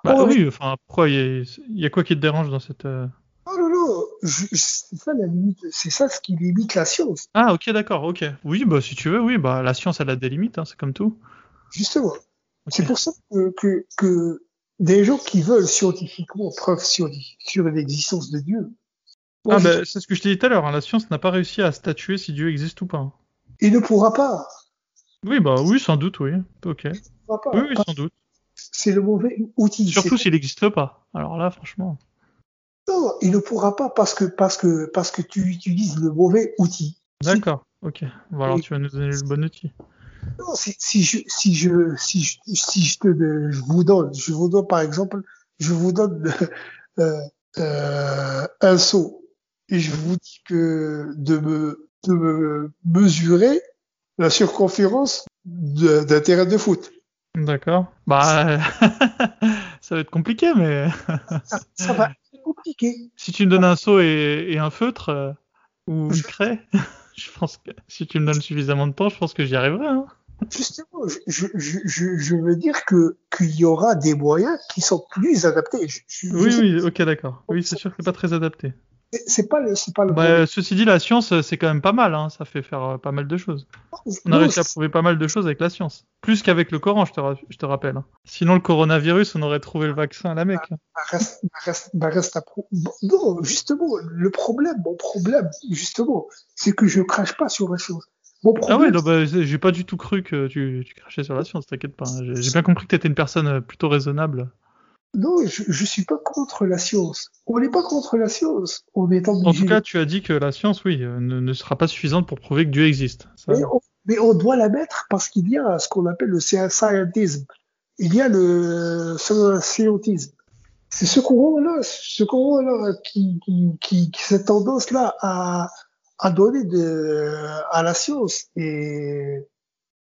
Euh, Oh, Bah oui. enfin, pourquoi il y, a- il y a quoi qui te dérange dans cette. euh, Non, non, non, c'est ça la limite, c'est ça ce qui limite la science, Ah, ok, d'accord, ok. Oui, bah si tu veux, oui, bah la science, elle a des limites, hein, c'est comme tout. justement. C'est pour ça que, que, que des gens qui veulent scientifiquement preuve sur l'existence de Dieu, Ah, bah, c'est ce que je t'ai dit tout à l'heure, hein, la science n'a pas réussi à statuer si Dieu existe ou pas. hein. il ne pourra pas. Oui, bah oui, sans doute, oui. Ok. Oui, oui, sans doute. C'est le mauvais outil. Surtout s'il n'existe pas. Alors là, franchement. Non, il ne pourra pas parce que, parce que, parce que tu utilises le mauvais outil. D'accord, ok. Bon, alors tu vas nous donner le bon outil. Non, si, si je, si je, si je, si je te, je vous donne, je vous donne par exemple, je vous donne euh, euh, un saut et je vous dis que de me, de me mesurer la circonférence d'un terrain de foot. D'accord. Bah, ça va être compliqué, mais Ça, ça va être compliqué. si tu me donnes un seau et, et un feutre euh, ou une craie, je pense que si tu me donnes suffisamment de temps, je pense que j'y arriverai. Hein. Justement, je, je, je, je- je veux dire que qu'il y aura des moyens qui sont plus adaptés. Oui, oui, ok, d'accord. Oui, c'est sûr que c'est pas très adapté. C'est- pas le, c'est pas le. Bah, ceci dit, la science, euh, c'est quand même pas mal. Hein. Ça fait faire euh, pas mal de choses. On a réussi à prouver pas mal de choses avec la science. Plus qu'avec le Coran, je te, ra- je te rappelle. hein. Sinon, le coronavirus, on aurait trouvé le vaccin à la Mecque. bah, reste, bah, reste, bah, reste à pro- bon, Non, justement, le problème, mon problème, justement, c'est que je crache pas sur la chose. Mon Ah problème, ouais, non, bah, c'est- j'ai pas du tout cru que tu, tu crachais sur la science, t'inquiète pas. hein. J'ai j'ai bien compris que t'étais une personne euh, plutôt raisonnable. Non, je, je suis pas contre la science. On n'est pas contre la science. On est En obligé. tout cas, tu as dit que la science, oui, euh, ne, ne sera pas suffisante pour prouver que Dieu existe. Ça- mais, on, mais on doit la mettre parce qu'il y a ce qu'on appelle le sci- scientisme. Il y a le scientisme. C'est ce courant-là, ce courant-là qui, qui, qui, qui- cette tendance-là à, à donner de, à la science et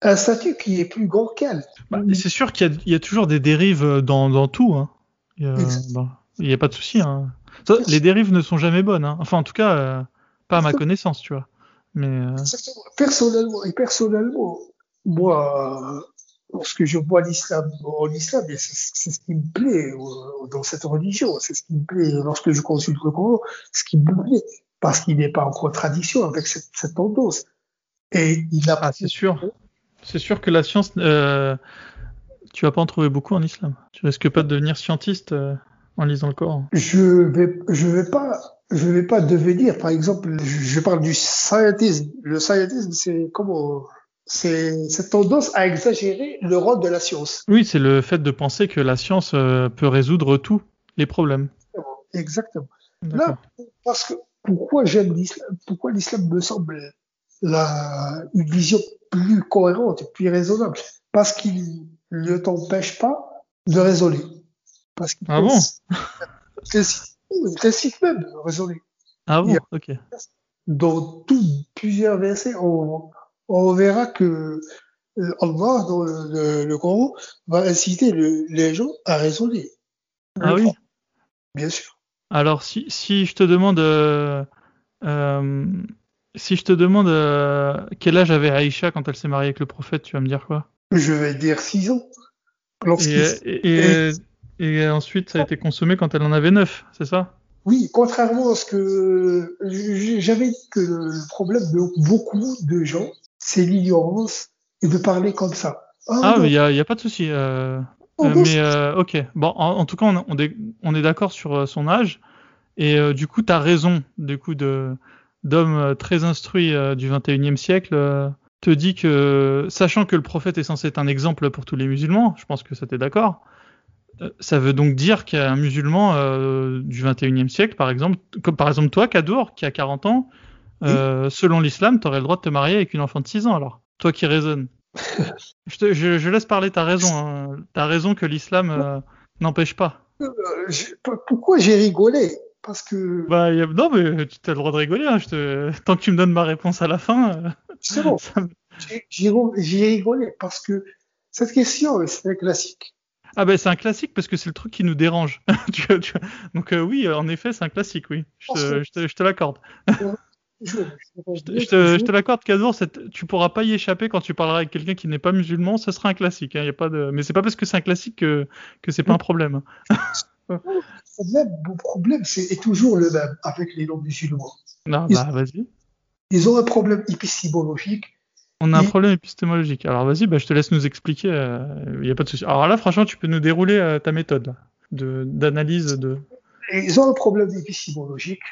un statut qui est plus grand qu'elle. Bah, c'est sûr qu'il y, a- il y a toujours des dérives dans, dans tout. Hein. Il a- bah, n'y a pas de souci. Hein. Les dérives ne sont jamais bonnes. hein. Enfin, en tout cas, euh, pas à ma connaissance, tu vois. Mais euh. Personnellement, et personnellement, moi, lorsque je vois l'islam en islam, c'est ce qui me plaît euh, dans cette religion, c'est ce qui me plaît lorsque je consulte le Coran, ce qui me plaît, parce qu'il n'est pas en contradiction avec cette, cette tendance. Et il a ah, c'est sûr. C'est sûr que la science, euh, tu vas pas en trouver beaucoup en islam. Tu risques pas de devenir scientiste euh, en lisant le Coran. je vais, je vais pas, je vais pas devenir, par exemple, je, parle du scientisme. Le scientisme, c'est comment, c'est cette tendance à exagérer le rôle de la science. Oui, c'est le fait de penser que la science euh, peut résoudre tous les problèmes. Exactement. D'accord. Là, parce que pourquoi j'aime l'islam, pourquoi l'islam me semble la, une vision plus cohérente et plus raisonnable Parce qu'il ne t'empêche pas de raisonner. Parce qu'il Ah bon t'incite- il t'incite même à raisonner. Ah bon, ok. Dans tous plusieurs versets, on, on verra que euh, Allah, dans le, le, le Coran, va inciter le- les gens à raisonner. Ah oui. Bien sûr. Alors, si, si je te demande, euh, euh, si je te demande euh, quel âge avait Aïcha quand elle s'est mariée avec le prophète, tu vas me dire quoi? Je vais dire six ans. Lorsqu'il- et, et, et, et ensuite, ça a été consommé quand elle en avait 9, c'est ça? Oui, contrairement à ce que j'avais dit que le problème de beaucoup de gens, c'est l'ignorance et de parler comme ça. Ah, mais il n'y a, pas de souci. euh, non, euh, mais ok. Bon, en, en tout cas, on, on est, on est d'accord sur son âge. Et du coup, tu as raison, du coup, de d'homme euh, très instruit euh, du 21e siècle, euh, te dit que, sachant que le prophète est censé être un exemple pour tous les musulmans, je pense que ça t'es d'accord, ça veut donc dire qu'un musulman euh, du 21e siècle, par exemple, comme par exemple toi, Kadour, qui a 40 ans, euh, selon l'islam, tu aurais le droit de te marier avec une enfant de 6 ans, alors. Toi qui raisonnes. je, te- je, je laisse parler ta raison. Hein. T'as raison que l'islam euh, n'empêche pas. pourquoi j'ai rigolé? Parce que Bah, a- non, mais tu as le droit de rigoler. Hein. Je te... Tant que tu me donnes ma réponse à la fin. euh, justement, ça me- j'ai- j'ai j'ai rigolé parce que cette question, c'est un classique. Ah, bah, c'est un classique parce que c'est le truc qui nous dérange. Tu vois, tu vois. Donc, euh, oui, en effet, c'est un classique, oui. Je te, je te, je te l'accorde. Je, te, je te l'accorde, Kadour, tu pourras pas y échapper quand tu parleras avec quelqu'un qui n'est pas musulman, ce sera un classique. Hein, y a pas de... Mais c'est pas parce que c'est un classique que, que c'est pas un problème. Le problème, mon problème, c'est toujours le même avec les non-musulmans. Non, bah, vas-y. Ils ont un problème épistémologique. On a un problème épistémologique. Alors vas-y, bah, je te laisse nous expliquer. Il euh, n'y a pas de souci. Alors là, franchement, tu peux nous dérouler euh, ta méthode d'analyse de, Ils ont un problème épistémologique.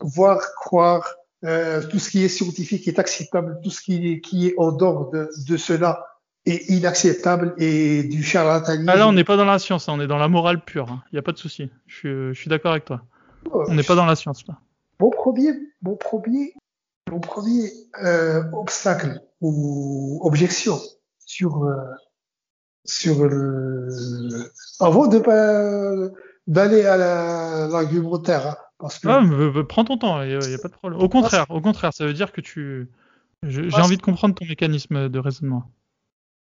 Voir, croire, euh, tout ce qui est scientifique est acceptable, tout ce qui est, qui est en dehors de, de cela est inacceptable et du charlatanisme. Ah là, on n'est pas dans la science, hein, on est dans la morale pure. Il hein. n'y a pas de souci. Je, je suis d'accord avec toi. on n'est pas dans la science là. Mon premier, mon premier, mon premier euh, obstacle ou objection sur euh, sur le avant de d'aller à l'argumentaire hein, parce que ah, prends ton temps, il n'y a, pas de problème. Au contraire, au contraire, ça veut dire que tu j'ai envie de comprendre ton mécanisme de raisonnement.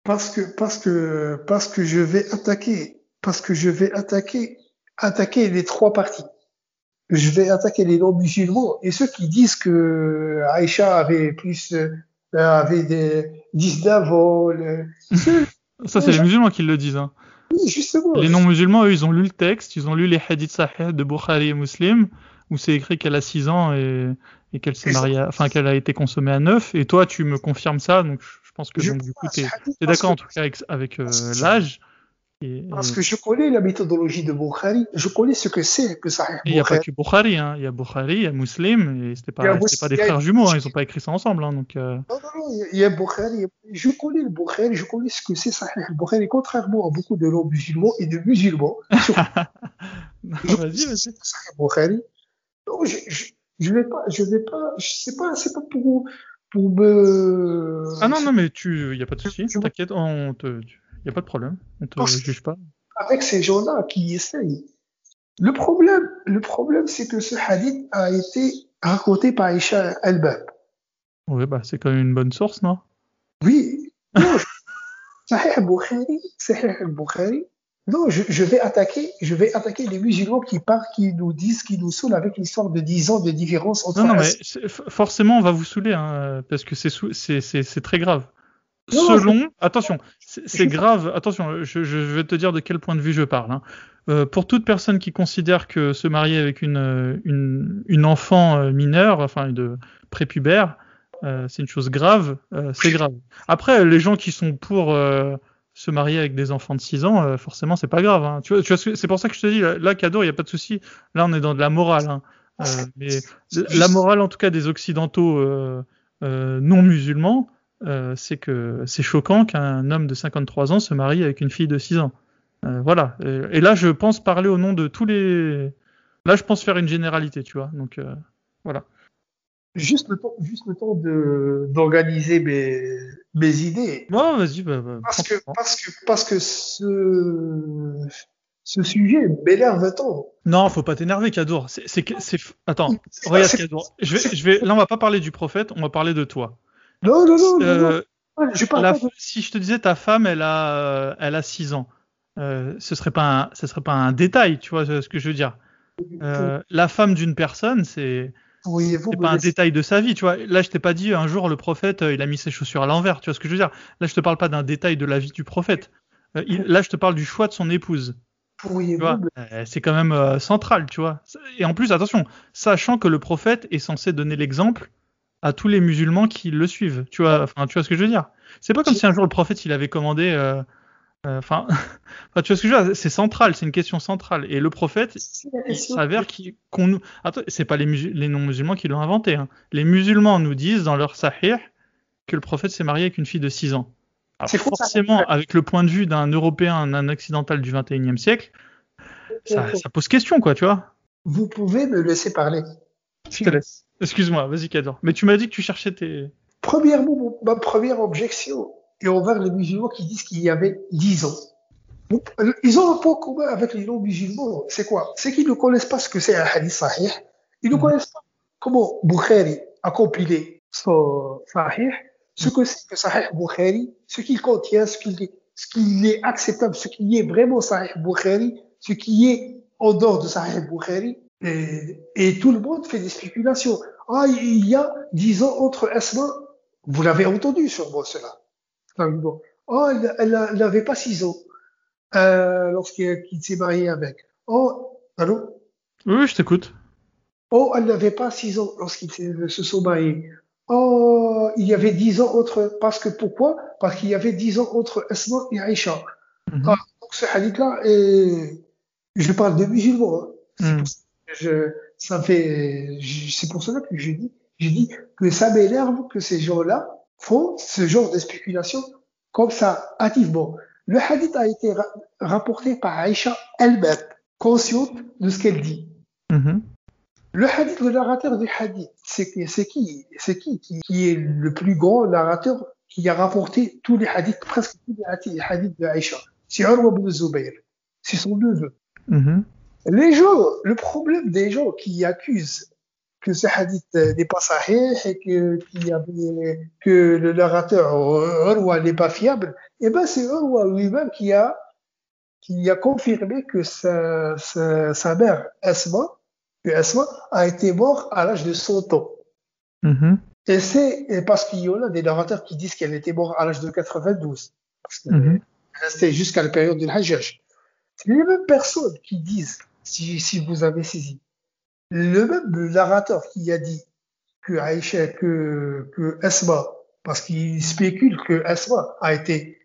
Parce que parce que parce que je vais attaquer parce que je vais attaquer attaquer les trois parties je vais attaquer les non-musulmans et ceux qui disent que Aïcha avait plus, euh, avait des 19 vols. Ça, c'est les musulmans qui le disent. Hein. Oui, justement. Les non-musulmans, eux, ils ont lu le texte, ils ont lu les hadiths sahih de Bukhari et Muslim, où c'est écrit qu'elle a 6 ans et, et qu'elle s'est mariée, enfin, qu'elle a été consommée à 9. Et toi, tu me confirmes ça, donc pense que donc, du coup, t'es es, d'accord en tout cas avec, avec euh, l'âge. Parce que je connais la méthodologie de Bukhari, je connais ce que c'est que ça. Il n'y a pas que Bukhari, hein. il y a Bukhari, il y a Muslim, et c'était pas, pas des frères jumeaux, hein. ils n'ont pas écrit ça ensemble. Hein, donc, euh... Non, non, non, il y a Bukhari, je connais le Bukhari, je connais ce que c'est Sahih Bukhari, contrairement à beaucoup de non-musulmans et de musulmans. vas-y, vas-y. Bukhari. Non, je, je, je vais pas, je vais pas, sais pas, c'est pas pour, pour me. Ah non, non, mais tu, il n'y a pas de souci, t'inquiète, on te. Il n'y a pas de problème. On ne te juge pas. Avec ces gens-là qui essayent. Le problème, le problème, c'est que ce hadith a été raconté par Isha al-Bab. Oui, bah, c'est quand même une bonne source, non? Oui. Sahih al-Bukhari, Sahih al-Bukhari. Non, je, je, vais attaquer, je vais attaquer les musulmans qui partent, qui nous disent, qui nous saoulent avec l'histoire de 10 ans de différence entre. Non, non, mais forcément, on va vous saouler, hein, parce que c'est très grave selon, attention, c'est grave, attention, je, je, vais te dire de quel point de vue je parle. Hein. Euh, pour toute personne qui considère que se marier avec une, une, une enfant euh, mineure, enfin de prépubère, euh, c'est une chose grave, euh, c'est grave. Après, les gens qui sont pour se marier avec des enfants de 6 ans, forcément, c'est pas grave. Hein. Tu vois, tu vois c'est pour ça que je te dis, là, cadeau, il n'y a pas de souci. Là, on est dans de la morale. Hein. mais la morale, en tout cas, des occidentaux non musulmans, euh, c'est que c'est choquant qu'un homme de 53 ans se marie avec une fille de 6 ans. Euh, voilà. Et, là, je pense parler au nom de tous les. Là, je pense faire une généralité, tu vois. Donc, euh, voilà. Juste le temps, juste le temps de d'organiser mes, mes idées. Non, vas-y. Bah, bah, parce, que, parce que parce que ce ce sujet m'énerve tant. Non, faut pas t'énerver, Kadour. C'est c'est attends. Regarde, Kadour. Je vais je vais là, on va pas parler du prophète, on va parler de toi. Non, non, non. Euh, Si je te disais ta femme, elle a, euh, elle a 6 ans, euh, ce serait pas, un, ce serait pas un détail, tu vois ce que je veux dire. Euh, la femme d'une personne, c'est oui, pas un détail de sa vie, tu vois. Là, je t'ai pas dit un jour le prophète, euh, il a mis ses chaussures à l'envers, tu vois ce que je veux dire. Là, je te parle pas d'un détail de la vie du prophète. Euh, il, là, je te parle du choix de son épouse. Oui, c'est quand même central, tu vois. Et en plus, attention, sachant que le prophète est censé donner l'exemple à tous les musulmans qui le suivent. Tu vois, enfin, tu vois ce que je veux dire C'est pas comme si un jour le prophète il avait commandé. Euh, euh, enfin, tu vois ce que je veux dire C'est central, c'est une question centrale. Et le prophète, il s'avère qu'on nous. Attends, c'est pas les, les non-musulmans qui l'ont inventé. Hein. Les musulmans nous disent dans leur sahih que le prophète s'est marié avec une fille de 6 ans. Alors, forcément, avec le point de vue d'un Européen, d'un occidental du 21e siècle, ça, ça pose question, quoi, tu vois. Vous pouvez me laisser parler. Je te laisse. Excuse-moi, vas-y, Cador. Mais tu m'as dit que tu cherchais tes. Premièrement, ma première objection est envers les musulmans qui disent qu'il y avait 10 ans. Ils ont un point commun avec les non-musulmans. C'est quoi? C'est qu'ils ne connaissent pas ce que c'est un hadith sahih. Ils ne mm. connaissent pas comment Bukhari a compilé son sahih, ce que c'est que sahih Bukhari, ce qu'il contient, ce qu'il est acceptable, ce qui est vraiment sahih Bukhari, ce qui est en dehors de sahih Bukhari. Et, et tout le monde fait des spéculations. Ah, il y a dix ans entre Asma, vous l'avez entendu sûrement cela. Oh, elle, n'avait pas six ans euh, lorsqu'il s'est marié avec. Oh, allô? Oui, je t'écoute. Oh, elle n'avait pas six ans lorsqu'ils se sont mariés. Oh, il y avait dix ans entre. Parce que pourquoi? Parce qu'il y avait dix ans entre Asma et Aïcha. Mm -hmm. ah, donc ce hadith-là, je parle de musulmans. Hein. Mm. Je, ça fait, c'est pour cela que je dis, je dis que ça m'énerve que ces gens-là font ce genre de spéculation comme ça, hâtivement. Le hadith a été ra rapporté par Aïcha elle-même, consciente de ce qu'elle dit. Mm -hmm. Le hadith, le narrateur du hadith, c'est qui C'est qui, qui qui est le plus grand narrateur qui a rapporté tous les hadiths, presque tous les hadiths de Aïcha C'est Urwa ibn Zubayr. C'est son neveu. Mm -hmm. Les gens, le problème des gens qui accusent que ce hadith n'est pas sahih et que, y avait, que le narrateur Urwa n'est pas fiable, eh ben c'est Urwa lui-même qui a, qui a confirmé que sa, sa, sa mère, Asma, que Asma a été mort à l'âge de 100 ans. Mm -hmm. Et c'est parce qu'il y en a des narrateurs qui disent qu'elle était morte à l'âge de 92. Parce qu'elle est restée jusqu'à la période du Hajjaj. C'est les mêmes personnes qui disent, si, si vous avez saisi, le même narrateur qui a dit que Aïcha, que, que Asma, parce qu'il spécule que Asma a été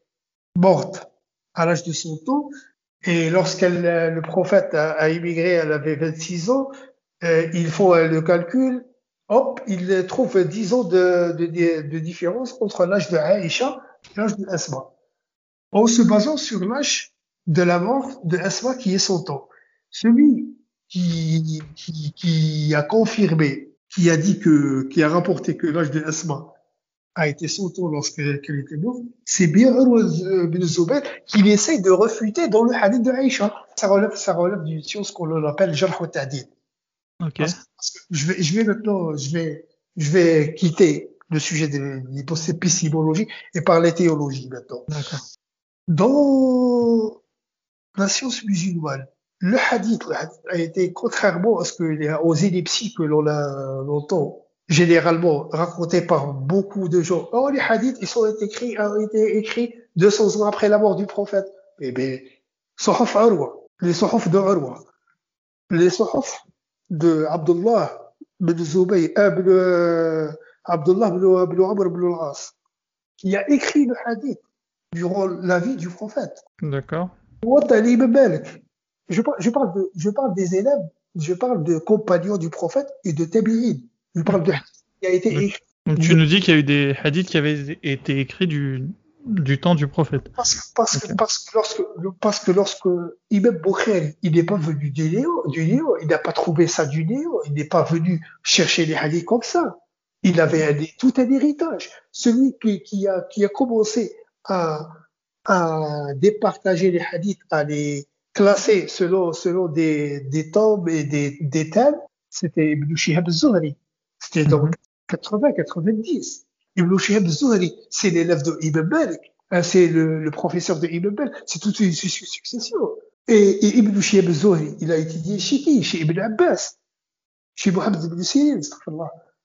morte à l'âge de 100 ans, et lorsqu'elle, le prophète a, a immigré, elle avait 26 ans, euh, font euh, le calcul, hop, ils trouvent 10 ans de, de, de, différence entre l'âge de Aïcha et l'âge de Asma. En se basant sur l'âge de la mort de Asma qui est 100 ans. Celui qui, qui, qui a confirmé, qui a dit que, qui a rapporté que l'âge de Asma a été 100 ans lorsqu'elle qu était morte, c'est bien bin Zubayr qui essaye de refuter dans le hadith de Aïcha. Ça relève, ça relève d'une science qu'on appelle Jarh je vais, je vais maintenant, je vais, je vais quitter le sujet de l'épistémologie et parler théologie maintenant. D'accord. Dans la science musulmane, le hadith, le hadith a été, contrairement à ce que aux ellipsies que l'on a longtemps, généralement raconté par beaucoup de gens. Oh, les hadiths, ils sont écrits, ont été écrits 200 ans après la mort du prophète. Eh bien, Sohaf les Sohaf de Urwa, les Sohaf de Abdullah bin Zubayr, euh, euh, Abdullah bin, bin Amr bin al-As, qui a écrit le hadith durant la vie du prophète. D'accord. Je parle, je parle de, je parle des élèves, je parle de compagnons du prophète et de tabi'in. Je parle de qui a été écrit. Donc tu nous dis qu'il y a eu des hadiths qui avaient été écrits du, du temps du prophète. Parce, parce, Ok. que, parce que lorsque, parce que lorsque Ibn Bukhari, il n'est pas venu du néo, du néo, il n'a pas trouvé ça du néo, il n'est pas venu chercher les hadiths comme ça. Il avait un- tout un héritage. Celui qui, qui a, qui a commencé à, à départager les hadiths, à les classer selon, selon des, des tomes et des, des thèmes, c'était Ibn Shihab al-Zuhri. C'était Mhm. 80-90. Ibn Shihab al-Zuhri, c'est l'élève de Ibn Malik. Hein, C'est le, le professeur de Ibn Malik. C'est toute une su- su- succession. Et, et Ibn Shihab al-Zuhri, il a étudié chez qui? Chez Ibn Abbas. Chez Mohammed ibn Sirin.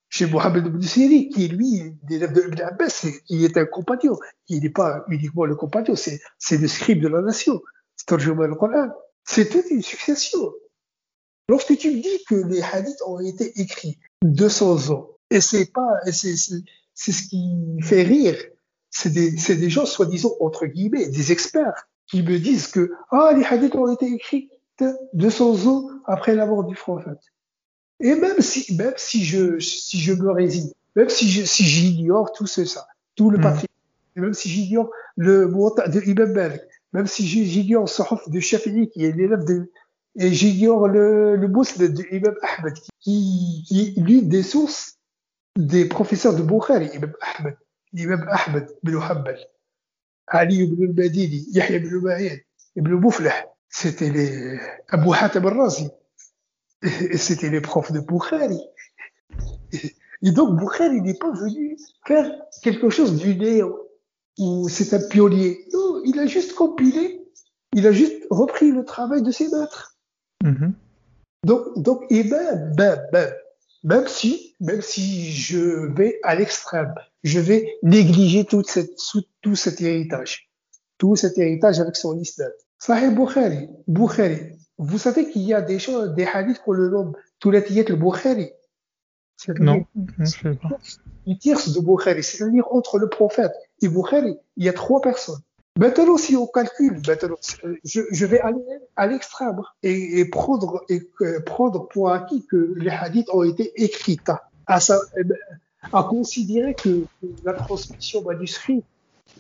Chez Mohammed ibn Sirin, qui est lui, l'élève de Ibn Abbas, qui est un compagnon. Il n'est pas uniquement le compagnon, c'est, c'est le scribe de la nation. C'est Tarjuma al-Qur'an. C'est toute une succession. Lorsque tu me dis que les hadiths ont été écrits 200 ans, et c'est pas, c'est, ce qui fait rire, c'est des, des gens, soi-disant, entre guillemets, des experts, qui me disent que, ah, les hadiths ont été écrits 200 ans après la mort du prophète. Et même si, même si je, si je me résigne, même si je, si j'ignore tout ce, ça, tout le Mhm. patrimoine, et même si j'ignore le Muwatta de Ibn Malik, même si j'ignore le Sahaf de Shafi'i, qui est l'élève de, et j'ignore le, le de Imam Ahmed, qui, qui est l'une des sources des professeurs de Bukhari, Imam Ahmed, Imam Ahmed bin Hanbal, Ali ibn al-Madini, Yahya ibn Ma'in, Ibn Muflah, c'était les Abu Hatim al-Razi, c'était les profs de Bukhari. Et, donc Bukhari n'est pas venu faire quelque chose du ou c'est un pionnier. Non, il a juste compilé, il a juste repris le travail de ses maîtres. Mhm. Donc, donc, et même, même, même, même si, même si je vais à l'extrême, je vais négliger tout, cette, tout cet héritage, tout cet héritage avec son islam. Sahih Bukhari, Bukhari. Vous savez qu'il y a des choses, des hadiths qu'on le nomme Toulatiyat al-Bukhari. Non, je sais pas. Une tierce de Bukhari, c'est-à-dire entre le prophète et Bukhari, il y a trois personnes. Maintenant, si on calcule, maintenant, je, je vais aller à l'extrême et, et, prendre, et prendre pour acquis que les hadiths ont été écrits, à, eh ben, à considérer que la transmission manuscrite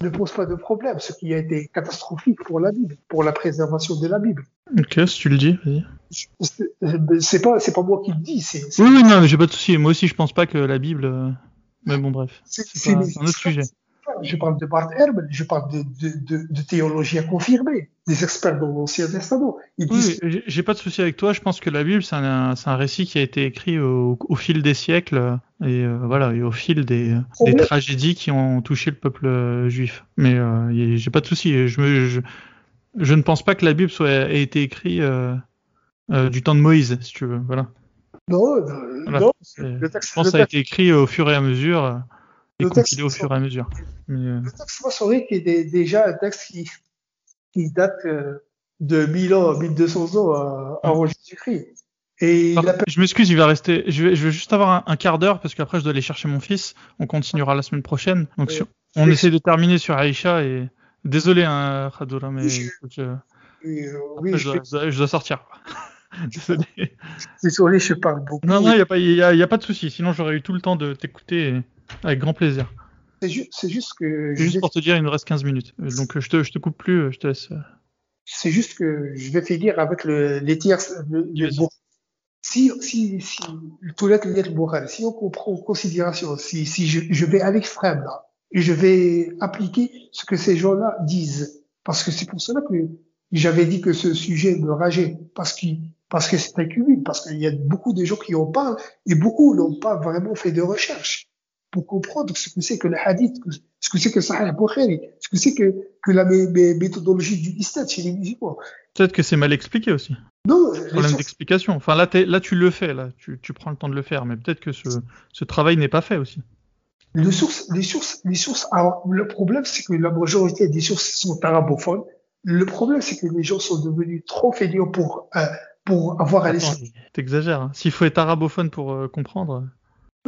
ne pose pas de problème, ce qui a été catastrophique pour la Bible, pour la préservation de la Bible. Ok, si tu le dis, vas-y. C'est pas, c'est pas moi qui le dis. Oui, oui, non, mais j'ai pas de souci. Moi aussi, je pense pas que la Bible. euh, Mais bon, bref. C'est un autre sujet. Je parle de Bart Ehrman, je parle de, de, de, de théologiens confirmés, des experts dans l'Ancien Testament. Ils Oui, j'ai- j'ai pas de souci avec toi. Je pense que la Bible, c'est un, récit qui a été écrit au, au fil des siècles et euh, voilà, et au fil des, tragédies qui ont touché le peuple euh, juif. Mais euh, j'ai pas de souci. Je, me- je, je ne pense pas que la Bible soit ait été écrite euh, du temps de Moïse, si tu veux. Voilà. non, non, Voilà. non, le texte, Je pense que ça a été écrit au fur et à mesure Le texte- au fur et à mesure. Mais, euh, le texte maçonnique est dé- déjà un texte qui, qui date euh, de 1000 ans, 1200 ans euh, avant Jésus-Christ. Et appelle- Je m'excuse, il va rester. Je vais, je vais juste avoir un, un quart d'heure parce qu'après je dois aller chercher mon fils. On continuera la semaine prochaine. Donc Oui. sur- on Oui. essaie de terminer sur Aïcha et désolé hein, Khadoura, mais Je- oui, euh, après, oui, je, dois, suis je dois- je dois sortir. désolé. désolé, je parle beaucoup. Non non, il y a pas, a, a de souci. Sinon j'aurais eu tout le temps de t'écouter et- avec grand plaisir. C'est ju- c'est juste que C'est juste je- pour te dire, il nous reste 15 minutes. Donc je te, je te coupe plus, je te laisse. euh. c'est juste que je vais finir avec le, les tiers, le, le bon. Si, si, si, tout le si on comprend en considération, si, si je, je vais à l'extrême là, je vais appliquer ce que ces gens-là disent, parce que c'est pour cela que j'avais dit que ce sujet me rageait, parce qu'il, parce que c'est un cumul, parce qu'il y a beaucoup de gens qui en parlent, et beaucoup n'ont pas vraiment fait de recherche pour comprendre ce que c'est que le hadith, ce que c'est que Sahih Bukhari, ce que c'est que, que la mé- mé- méthodologie du istat chez les musulmans. Peut-être que c'est mal expliqué aussi. Non, les Problème d'explication. Enfin là, là tu le fais, là tu, tu prends le temps de le faire, mais peut-être que ce, ce travail n'est pas fait aussi. les sources, les sources, les sources, alors, le problème, c'est que la majorité des sources sont arabophones. Le problème, c'est que les gens sont devenus trop fainéants pour, euh, pour avoir Attends, esprit. t'exagères. hein. S'il faut être arabophone pour euh, comprendre.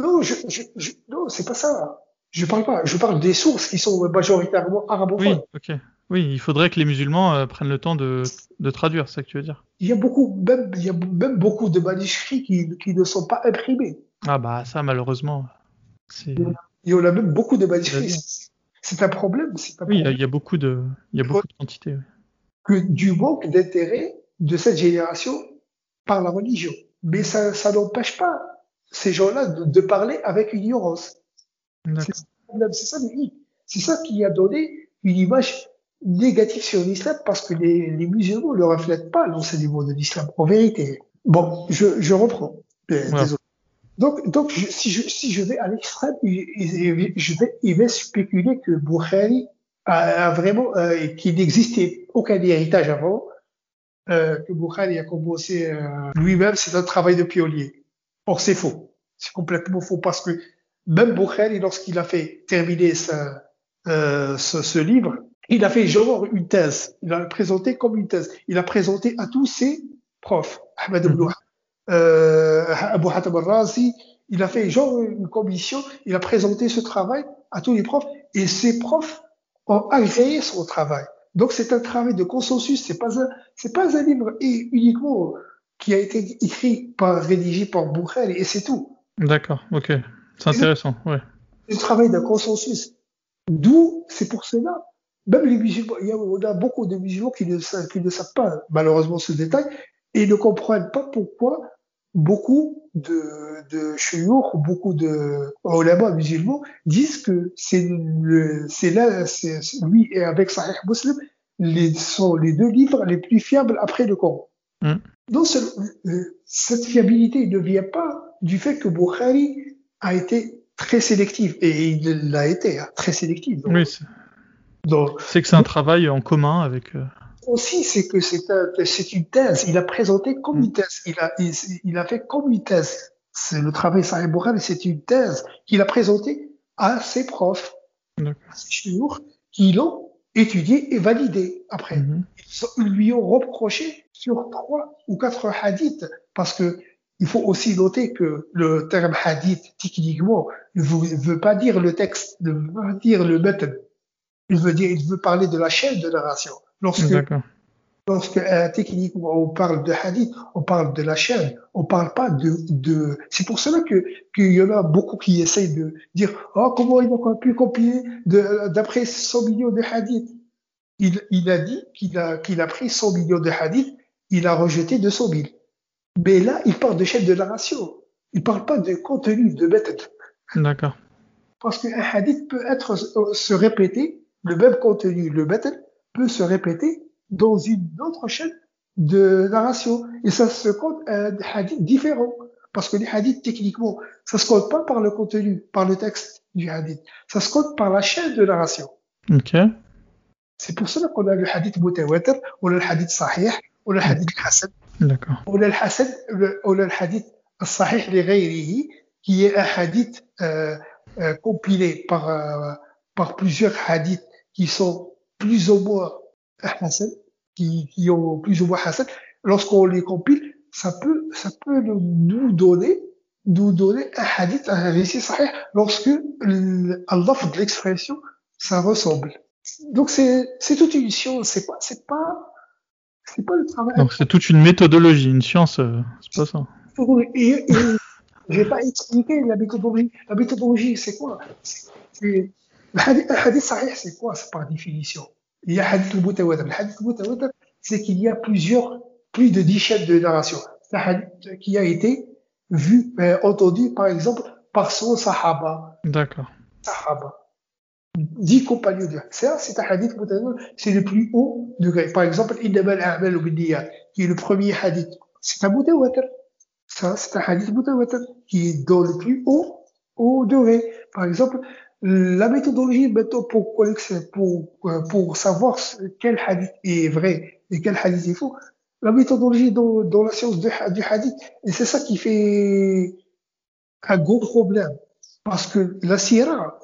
Non, je, je, je- non, c'est pas ça. Je parle pas. Je parle des sources qui sont majoritairement Oui, arabophones. ok. Oui, il faudrait que les musulmans euh, prennent le temps de, de traduire, c'est ça que tu veux dire. Il y a beaucoup, même, il y a même beaucoup de manuscrits qui, qui ne sont pas imprimés. Ah bah ça, malheureusement. Il y en a même beaucoup de manuscrits. C'est un problème. Un Oui, il y a- problème il y, a beaucoup de, il y a beaucoup de quantité. oui. que du manque d'intérêt de cette génération par la religion. Mais ça, ça n'empêche pas ces gens-là de, de parler avec ignorance. C'est ça ça. C'est ça qui a donné une image négative sur l'islam parce que les, les musulmans ne reflètent pas l'enseignement de l'islam, en vérité. Bon, je, je reprends. Euh. Donc, donc je- si, je, si je vais à l'extrême, il- il- je vais, il va spéculer que Bukhari a, a vraiment, euh, qu'il n'existait aucun héritage avant, euh, que Bukhari a commencé euh, lui-même, c'est un travail de pionnier. Or, c'est faux. C'est complètement faux parce que même Bukhari, lorsqu'il a fait terminer sa, euh, ce, ce livre, il a fait genre une thèse. Il a présenté comme une thèse. Il a présenté à tous ses profs. Ahmed ibn Mhm. euh, Abu al-Razi, il a fait genre une commission, il a présenté ce travail à tous les profs et ces profs ont agréé son travail. Donc c'est un travail de consensus, c'est pas un, c'est pas un livre et uniquement qui a été écrit par, rédigé par Bukhari et c'est tout. D'accord, ok. C'est intéressant. C'est un travail de consensus. D'où, c'est pour cela, même les musulmans, il y a, on a beaucoup de musulmans qui ne, savent, qui ne savent pas malheureusement ce détail et ne comprennent pas pourquoi beaucoup de, de chouyours, beaucoup de ulama musulmans disent que c'est le, c'est là, c'est, lui et avec Sahih Muslim, les, sont les deux livres les plus fiables après le Coran. Mm. Non seulement, euh, cette fiabilité ne vient pas du fait que Bukhari a été très sélectif, et il l'a été, hein, très sélectif. Donc, Oui, c'est que c'est un travail en commun avec. euh, aussi, c'est que c'est un, c'est une thèse. Il a présenté comme une thèse. Il a, il, il a fait comme une thèse. C'est le travail Sahih Bukhari, c'est une thèse qu'il a présentée à ses profs, qui l'ont étudié et validé après. Mhm. Ils lui ont reproché sur trois ou quatre hadiths parce que il faut aussi noter que le terme hadith, techniquement, ne veut, pas dire le texte, ne veut pas dire le méthode. Il veut dire, il veut parler de la chaîne de narration. Lorsque. Lorsque euh, techniquement on parle de hadith, on parle de la chaîne, on parle pas de, de... c'est pour cela que qu'il y en a beaucoup qui essayent de dire oh comment ils ont pu compiler de- d'après 100 millions de hadiths. Il, il a dit qu'il a qu'il a pris 100 millions de hadiths, il a rejeté 200 000. Mais là, il parle de chaîne de narration. Il parle pas de contenu, de méthode. D'accord. Parce qu'un hadith peut être, se répéter, le même contenu, le méthode, peut se répéter dans une autre chaîne de narration. Et ça se compte un hadith différent. Parce que les hadiths, techniquement, ça se compte pas par le contenu, par le texte du hadith. Ça se compte par la chaîne de narration. Ok. C'est pour cela qu'on a le hadith mutawatir, ou le hadith sahih, ou le hadith hasan, D'accord. ou le hasan, ou le hadith sahih li qui est un hadith euh, euh, compilé par, euh, par plusieurs hadiths qui sont plus ou moins hasan, qui, qui ont plus ou moins hasan. Lorsqu'on les compile, ça peut, ça peut nous- donner, nous donner un hadith, un récit sahih, lorsque Allah de l'expression, ça ressemble. Donc c'est, c'est toute une science, c'est pas, c'est pas, c'est pas le travail. Donc c'est toute une méthodologie, une science, euh, c'est pas ça. Et, et j'ai pas expliqué la méthodologie. La méthodologie, c'est quoi? C'est un hadith sahih, c'est quoi? C'est par définition. Il y a hadith mutawatir. Le hadith mutawatir, c'est qu'il y a plusieurs, plus de dix chaînes de narration. C'est un hadith qui a été vu, euh, entendu, par exemple, par son sahaba. D'accord. Sahaba. Dix compagnons de ça, c'est un hadith mutawatir, c'est le plus haut degré. Par exemple, Innama binniyat, qui est le premier hadith. C'est un mutawatir. Ça, c'est un hadith mutawatir, qui est dans le plus haut, haut degré. Par exemple, la méthodologie pour, pour, euh, pour savoir quel hadith est vrai et quel hadith est faux, la méthodologie dans, dans la science du, ha- du hadith, et c'est ça qui fait un gros problème. Parce que la sira,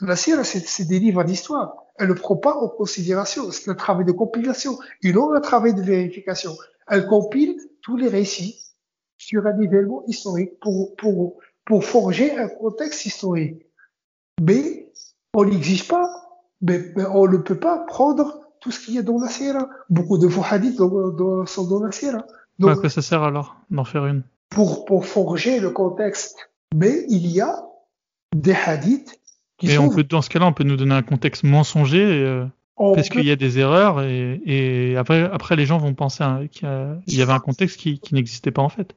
la sira, c'est des livres d'histoire. Elle ne prend pas en considération. C'est un travail de compilation et non travail de vérification. Elle compile tous les récits sur un événement historique pour, pour, pour forger un contexte historique. Mais on n'exige pas, mais, mais on ne peut pas prendre tout ce qu'il y a dans la sira. Beaucoup de faux hadiths dans- dans- sont dans la sira. À Donc, quoi ça sert alors d'en faire une? pour, pour forger le contexte. Mais il y a des hadiths qui Et sont... on peut, dans ce cas-là, on peut nous donner un contexte mensonger euh, parce peut- qu'il y a des erreurs et, et après, après les gens vont penser à- qu'il y, avait un contexte qui, qui n'existait pas en fait.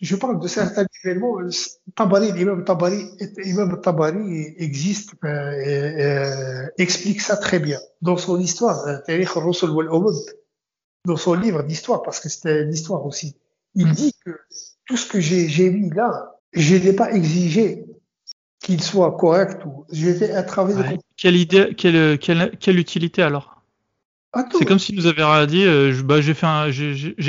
Je parle de certains événements. euh, Tabari, l'imam Tabari, l'imam Tabari existe, euh, euh, explique ça très bien dans son histoire, dans son livre d'histoire, parce que c'était l'histoire aussi. Il Mm. dit que tout ce que j'ai mis là, je n'ai pas exigé qu'il soit correct ou Ouais. Quelle idée, quelle, quelle, quelle utilité alors? C'est comme s'il nous avait dit, euh, bah, j'ai fait,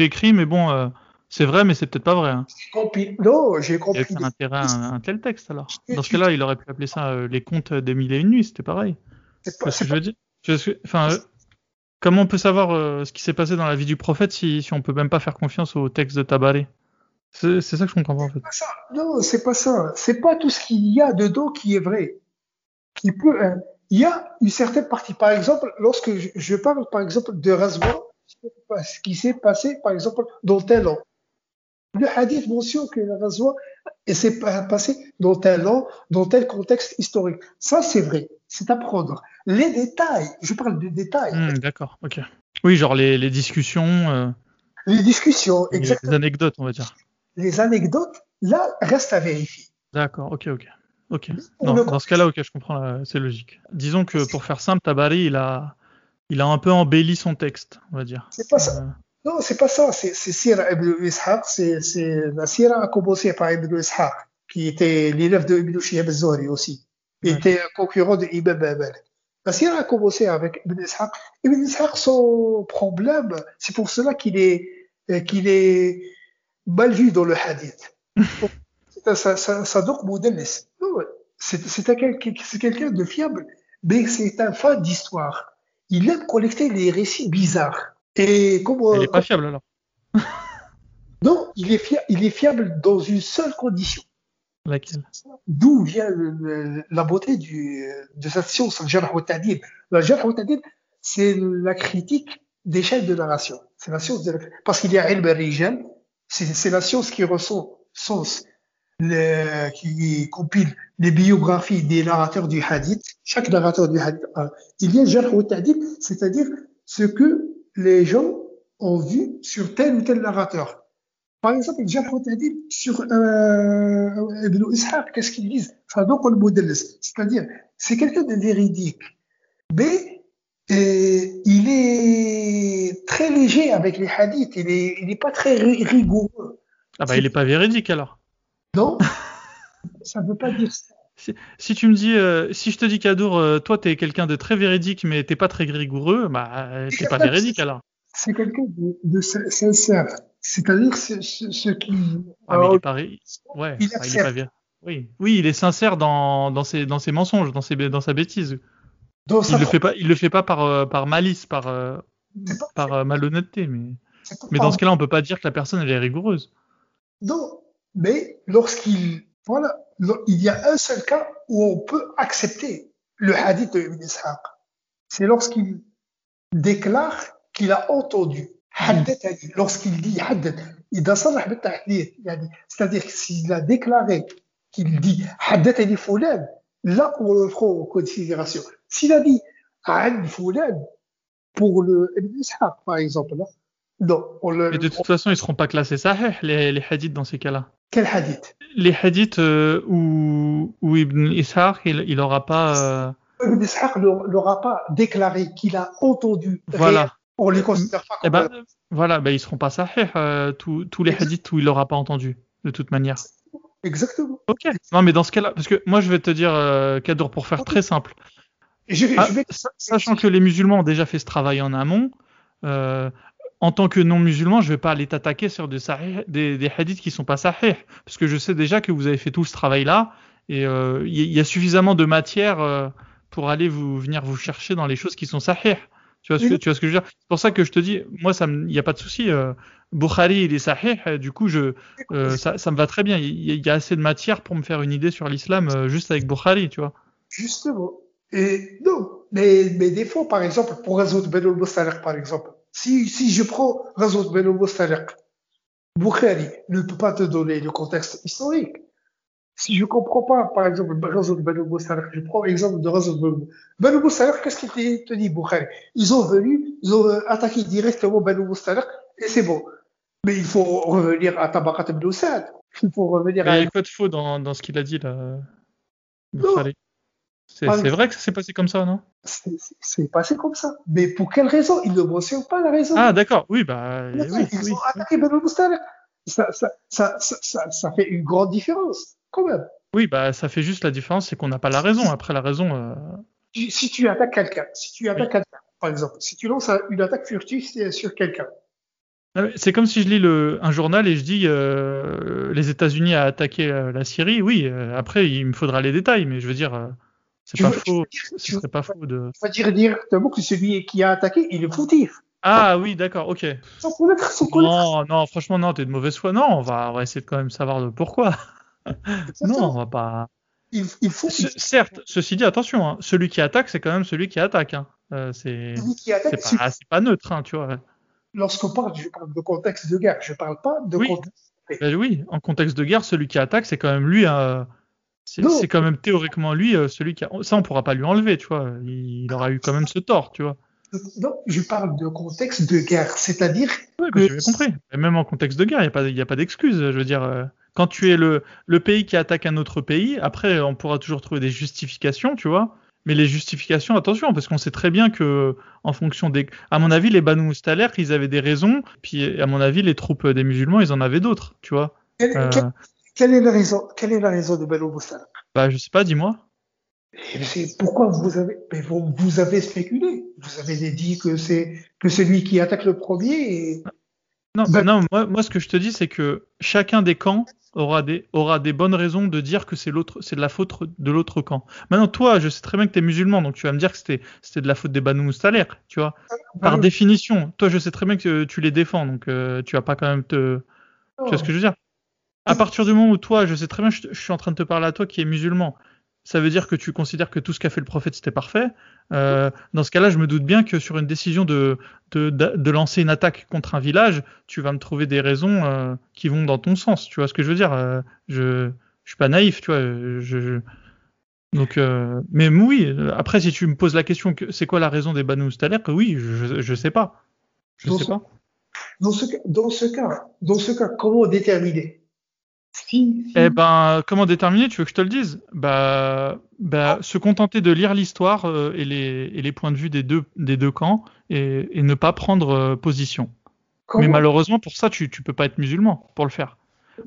écrit, mais bon, c'est vrai, mais c'est peut-être pas vrai. Hein. compil- non, j'ai Il y compris. avait pas intérêt à un, un tel texte alors. Dans ce cas-là, il aurait pu appeler ça euh, les contes des mille et une nuits, c'était pareil. C'est pas- ce je veux dire? Enfin, euh, comment on peut savoir euh, ce qui s'est passé dans la vie du prophète si, si on peut même pas faire confiance au texte de Tabaré C'est ça que je comprends pas en fait. pas ça. Non, c'est pas ça. C'est pas tout ce qu'il y a dedans qui est vrai. Qui peut, euh, il y a une certaine partie. Par exemple, lorsque je, je parle, par exemple, de Razwa, ce qui s'est passé, par exemple, dans tel an. Le hadith mentionne que la Razwa s'est pa- passé dans tel an, dans tel contexte historique. Ça, c'est vrai. C'est à prendre. Les détails, je parle des détails. Hmm, D'accord, ok. Oui, genre les, les discussions, euh, Les discussions, exactement. les anecdotes, on va dire. Les anecdotes, là, restent à vérifier. D'accord, ok, ok. Ok. Non, dans ce cas-là, ok, je comprends, c'est logique. Disons que pour faire simple, Tabari, il a, il a un peu embelli son texte, on va dire. C'est pas ça. Non, c'est pas ça. C'est c'est Sira ibn Ishaq. C'est c'est- la Sira a commencé par Ibn Ishaq, qui était l'élève de Ibn Shihab al-Zuhri aussi. Il Ouais. était un concurrent de Imam Malik. La sira a commencé avec Ibn Ishaq. Ibn Ishaq, son problème, c'est pour cela qu'il est, euh, qu'il est mal vu dans le hadith. donc modèle. C'est quelqu'un de fiable, mais c'est un fan d'histoire. Il aime collecter les récits bizarres. Et comment, Il n'est pas fiable alors. non, il est, fiable, il est fiable dans une seule condition. Laquelle? D'où vient le, le, la beauté du, de cette science, le jarh. Le jarh c'est la critique des chaînes de narration. C'est la science de la... Parce qu'il y a ilm c'est la science qui ressent sens, le, qui compile les biographies des narrateurs du hadith. Chaque narrateur du hadith, a, il y a jarh c'est-à-dire ce que les gens ont vu sur tel ou tel narrateur. Par exemple, le jarh ta'dil sur euh, Ibn Ishaq, qu'est-ce qu'ils disent? C'est-à-dire c'est quelqu'un de véridique, mais et il est très léger avec les hadiths, il est, il est pas très rigoureux. Ah bah il est pas véridique alors. Non, ça veut pas dire ça. Si, si tu me dis, euh, si je te dis Kadour, euh, toi t'es quelqu'un de très véridique mais t'es pas très rigoureux, bah t'es pas véridique alors. C'est quelqu'un de, de, sincère, c'est-à-dire ce, ce, ce, qui. Ah mais il est pas, ouais, il, il est pas bien. Oui, oui, il est sincère dans, dans ses dans ses mensonges, dans ses dans sa bêtise. Dans il le fait pas, il le fait pas par euh, par malice, par euh, par euh, malhonnêteté, mais mais dans ce cas-là, on peut pas dire que la personne elle est rigoureuse. Non, mais lorsqu'il voilà, il y a un seul cas où on peut accepter le hadith de Ibn Ishaq. C'est lorsqu'il déclare qu'il a entendu. Lorsqu'il dit c'est-à-dire s'il a déclaré qu'il dit là on le prend en considération. S'il a dit pour le Ibn Ishaq par exemple, non, on le, Mais de toute façon, ils seront pas classés sahih les, les hadiths dans ces cas-là. Quel hadith? Les hadiths euh, où, où Ibn Ishaq il, il aura pas. Euh... Ibn Ishaq n'aura pas déclaré qu'il a entendu. Voilà. On les considère pas Eh comme. ben, voilà, ben ils seront pas sahih euh, tous, tous les hadiths où il l'aura pas entendu de toute manière. Exactement. Ok. Non, mais dans ce cas-là, parce que moi je vais te dire, euh, Kadour, pour faire très simple. Je, Ah, je vais... sa- Sachant que les musulmans ont déjà fait ce travail en amont, euh, en tant que non-musulman, je vais pas aller t'attaquer sur des, sahih- des, des hadiths qui sont pas sahih, parce que je sais déjà que vous avez fait tout ce travail-là, et euh, il y, il y a suffisamment de matière euh, pour aller vous venir vous chercher dans les choses qui sont sahih. Tu vois ce que tu vois ce que je veux dire? C'est pour ça que je te dis, moi ça il y a pas de souci. Euh, Bukhari il est sahih, euh, du coup je euh, ça, ça me va très bien. Il y, y a assez de matière pour me faire une idée sur l'islam euh, juste avec Bukhari, tu vois. Justement. Et non, mais, mais des fois, par exemple, pour résoudre Ben al par exemple, si, si je prends résoudre Ben al Bukhari ne peut pas te donner le contexte historique. Si je comprends pas, par exemple, résoudre Ben al je prends l'exemple de résoudre Ben al qu'est-ce qu'il te- dit, Bukhari? Ils ont venu, ils ont euh, attaqué directement Ben al et c'est bon. Mais il faut revenir à Tabakat ibn. Il faut revenir il y a quoi de faux dans, dans ce qu'il a dit là. Bukhari C'est vrai que ça s'est passé comme ça, non? C'est passé comme ça. Mais pour quelle raison? Il ne mentionne pas la raison. Ah d'accord, oui bah oui, ils oui. ont attaqué Ben ça, ça, fait une grande différence, quand même. Oui, bah ça fait juste la différence, c'est qu'on n'a pas la raison. Après la raison, euh, Si tu attaques quelqu'un, si tu attaques quelqu'un, par exemple, si tu lances un- une attaque furtive sur quelqu'un, Ah C'est comme si je lis le, un journal et je dis euh, les États-Unis a attaqué euh, la Syrie. Oui, euh, après il me faudra les détails, mais je veux dire, c'est pas veux- faux. veux dire- Ce serait pas faux de. tu vas dire directement que celui qui a attaqué, il est fautif. Ah oui, d'accord, ok. Sans connaître, sans connaître. Non, non, franchement non, t'es de mauvaise foi. Non, on va, on va essayer de quand même savoir le pourquoi. Non, on va pas. Il, il faut. Ce- certes, ceci dit, attention, hein, celui qui attaque, c'est quand même celui qui attaque. Hein. Euh, c'est celui qui attaque, c'est pas, c'est pas neutre, hein, tu vois. lorsqu'on parle, je parle de contexte de guerre, je parle pas de Oui. contexte. Ben oui, en contexte de guerre, celui qui attaque, c'est quand même lui. euh, c'est quand même théoriquement lui, euh, celui qui. A... Ça, on pourra pas lui enlever, tu vois. Il, il aura eu quand même ce tort, tu vois. Non, je parle de contexte de guerre, c'est-à-dire Oui, que j'ai compris. Et même en contexte de guerre, il n'y a pas, y a pas d'excuse. Je veux dire, euh, quand tu es le, le pays qui attaque un autre pays, après, on pourra toujours trouver des justifications, tu vois. Mais les justifications, attention, parce qu'on sait très bien que, en fonction des, à mon avis, les Banu Mustalair, ils avaient des raisons, puis à mon avis, les troupes des musulmans, ils en avaient d'autres, tu vois. Euh, quelle- quelle est la raison de Banu Mustalik bah, je sais pas, dis-moi. Et c'est pourquoi vous avez, mais vous, vous avez spéculé. Vous avez dit que c'est que celui qui attaque le premier. Et... Non, bah, non moi, moi, ce que je te dis, c'est que chacun des camps aura des, aura des bonnes raisons de dire que c'est l'autre, c'est de la faute de l'autre camp. Maintenant, toi, je sais très bien que tu es musulman, donc tu vas me dire que c'était, c'était de la faute des Banu Mustalair, tu vois. Par ah définition, toi, je sais très bien que tu les défends, donc euh, tu vas pas quand même te. Tu vois ce que je veux dire? À partir du moment où toi, je sais très bien, je, je suis en train de te parler à toi qui est musulman, ça veut dire que tu considères que tout ce qu'a fait le prophète c'était parfait. Euh, dans ce cas-là, je me doute bien que sur une décision de, de, de, lancer une attaque contre un village, tu vas me trouver des raisons euh, qui vont dans ton sens. Tu vois ce que je veux dire euh, Je je suis pas naïf, tu vois. Je, je... Donc, mais oui. Après, si tu me poses la question, c'est quoi la raison des Banu Staler Oui, je je sais pas. Je dans sais ce, pas. Dans ce, dans ce cas, dans ce cas, comment déterminer? Si, si. Eh ben, comment déterminer? Tu veux que je te le dise? Bah, bah, se contenter de lire l'histoire euh, et, les, et les points de vue des deux, des deux camps et, et ne pas prendre euh, position. Comment? Mais malheureusement, pour ça, tu, tu peux pas être musulman pour le faire.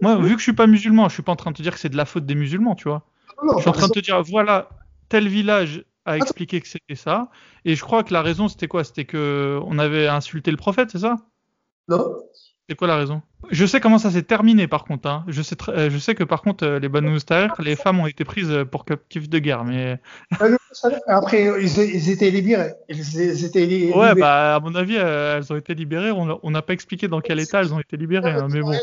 Moi, vu que je suis pas musulman, je suis pas en train de te dire que c'est de la faute des musulmans, tu vois. Non, je suis en train de te dire, voilà, tel village a expliqué que c'était ça, et je crois que la raison c'était quoi? C'était que on avait insulté le prophète, c'est ça? Non. C'est quoi la raison? Je sais comment ça s'est terminé par contre. Hein. Je, sais je sais que par contre, les Banu Mustahir, les femmes ont été prises pour captifs de guerre. Mais... Après, ils, étaient libérés. Ils étaient libérés. Ouais, bah, à mon avis, elles ont été libérées. On n'a pas expliqué dans quel état elles ont été libérées. Hein, mais bon.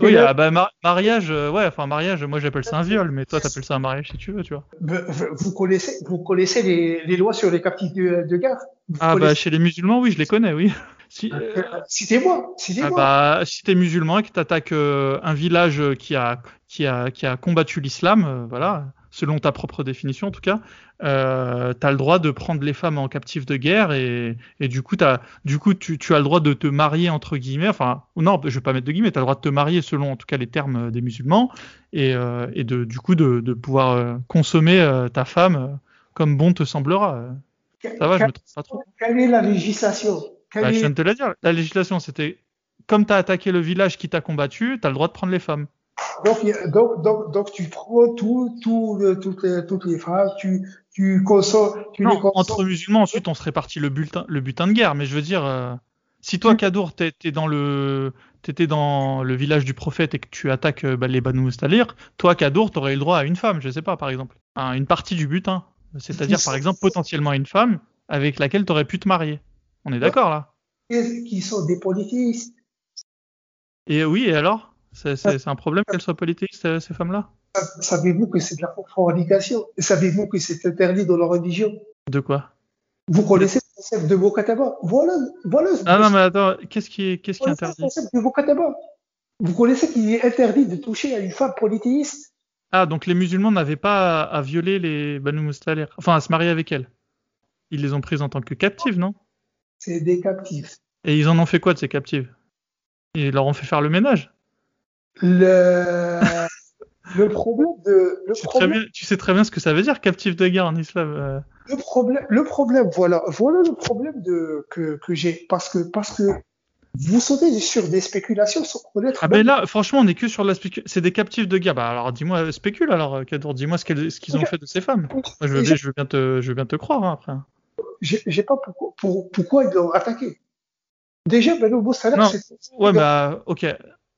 Oui, ah, bah, mar mariage, euh, ouais, enfin mariage, moi j'appelle ça un viol, mais toi t'appelles ça un mariage si tu veux, tu vois. Vous connaissez, vous connaissez les, les lois sur les captifs de, de guerre? Vous Ah bah chez les musulmans, oui, je les connais, oui. Si, euh, Citez-moi, citez-moi. Ah bah, si t'es musulman et que t'attaques euh, un village qui a, qui a, qui a combattu l'islam, euh, voilà, selon ta propre définition en tout cas, euh, t'as le droit de prendre les femmes en captif de guerre et, et du coup, as, du coup tu, tu, as le droit de te marier entre guillemets, enfin, non, je vais pas mettre de guillemets, tu as le droit de te marier selon en tout cas les termes des musulmans et, euh, et de, du coup de, de pouvoir euh, consommer euh, ta femme comme bon te semblera. Ça va, je me trompe pas trop. Quelle est la législation? Bah, Je viens de te la dire. La législation, c'était comme tu as attaqué le village qui t'a combattu, tu as le droit de prendre les femmes. Donc, donc, donc, donc, tu prends tout, tout, toutes, les, toutes les femmes, tu, tu consommes, tu non, les consommes. Entre musulmans, ensuite, on se répartit le butin, le butin de guerre. Mais je veux dire, euh, si toi, Kadour, t'étais dans le, t'étais dans le village du prophète et que tu attaques euh, bah, les Banu Mustalir, toi, Kadour, t'aurais eu le droit à une femme, je sais pas, par exemple. Une partie du butin. C'est-à-dire, par exemple, potentiellement une femme avec laquelle t'aurais pu te marier. On est d'accord, là? Qui sont des polythéistes? Et oui, et alors? C'est un problème qu'elles soient politiques, ces, ces femmes-là? Savez-vous que c'est de la fornication? Savez-vous que c'est interdit dans leur religion? De quoi? Vous connaissez le concept de Bokataba? Voilà, voilà. Ah non, mais attends, qu'est-ce qui, qu'est-ce qui est interdit? le concept de Vous connaissez qu'il est interdit de toucher à une femme polythéiste? Ah, donc les musulmans n'avaient pas à, à, violer les Banu Mustalir, enfin à se marier avec elles. Ils les ont prises en tant que captives, non? C'est des captives. Et ils en ont fait quoi de ces captives Ils leur ont fait faire le ménage? Le, le problème de. Le problème... Bien, tu sais très bien ce que ça veut dire, captif de guerre en islam. Euh... Le problème, le problème, voilà, voilà le problème de, que, que j'ai. Parce que, parce que vous sautez sur des spéculations sans connaître. Ah ben là, franchement, on est que sur la spéculation. C'est des captifs de guerre. Bah alors, dis-moi, spécule alors, Kadour. Dis-moi ce qu'ils ont fait de ces femmes. Moi, je veux, bien, je veux bien te, je veux bien te croire hein, après. J'ai pas pourquoi, pour, pourquoi ils l'ont attaqué. Déjà, Beno Boussalah, c'est. Ouais, bah, ok.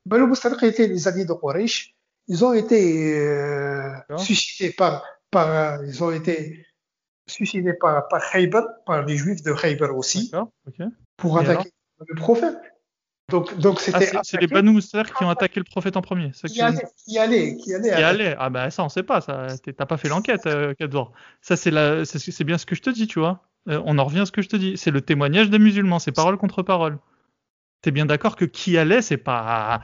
Banu Mustaliq étaient les alliés de Quraysh. Ils ont été euh, suscités par, par, ils ont été suscités par, par Khaybar, par les Juifs de Khaybar aussi, okay. pour Et attaquer le prophète. Donc, donc c'était. Ah, c'est les Banu Mustaliq qui ont attaqué le prophète en premier. Qui, allait, qui allait, qui allait. Qui allait. Ah bah ça on sait pas. Ça, t'as pas fait l'enquête, euh, Ça c'est la, c'est bien ce que je te dis, tu vois. Euh, on en revient à ce que je te dis. C'est le témoignage des musulmans. C'est parole contre parole. T'es bien d'accord que qui allait, c'est pas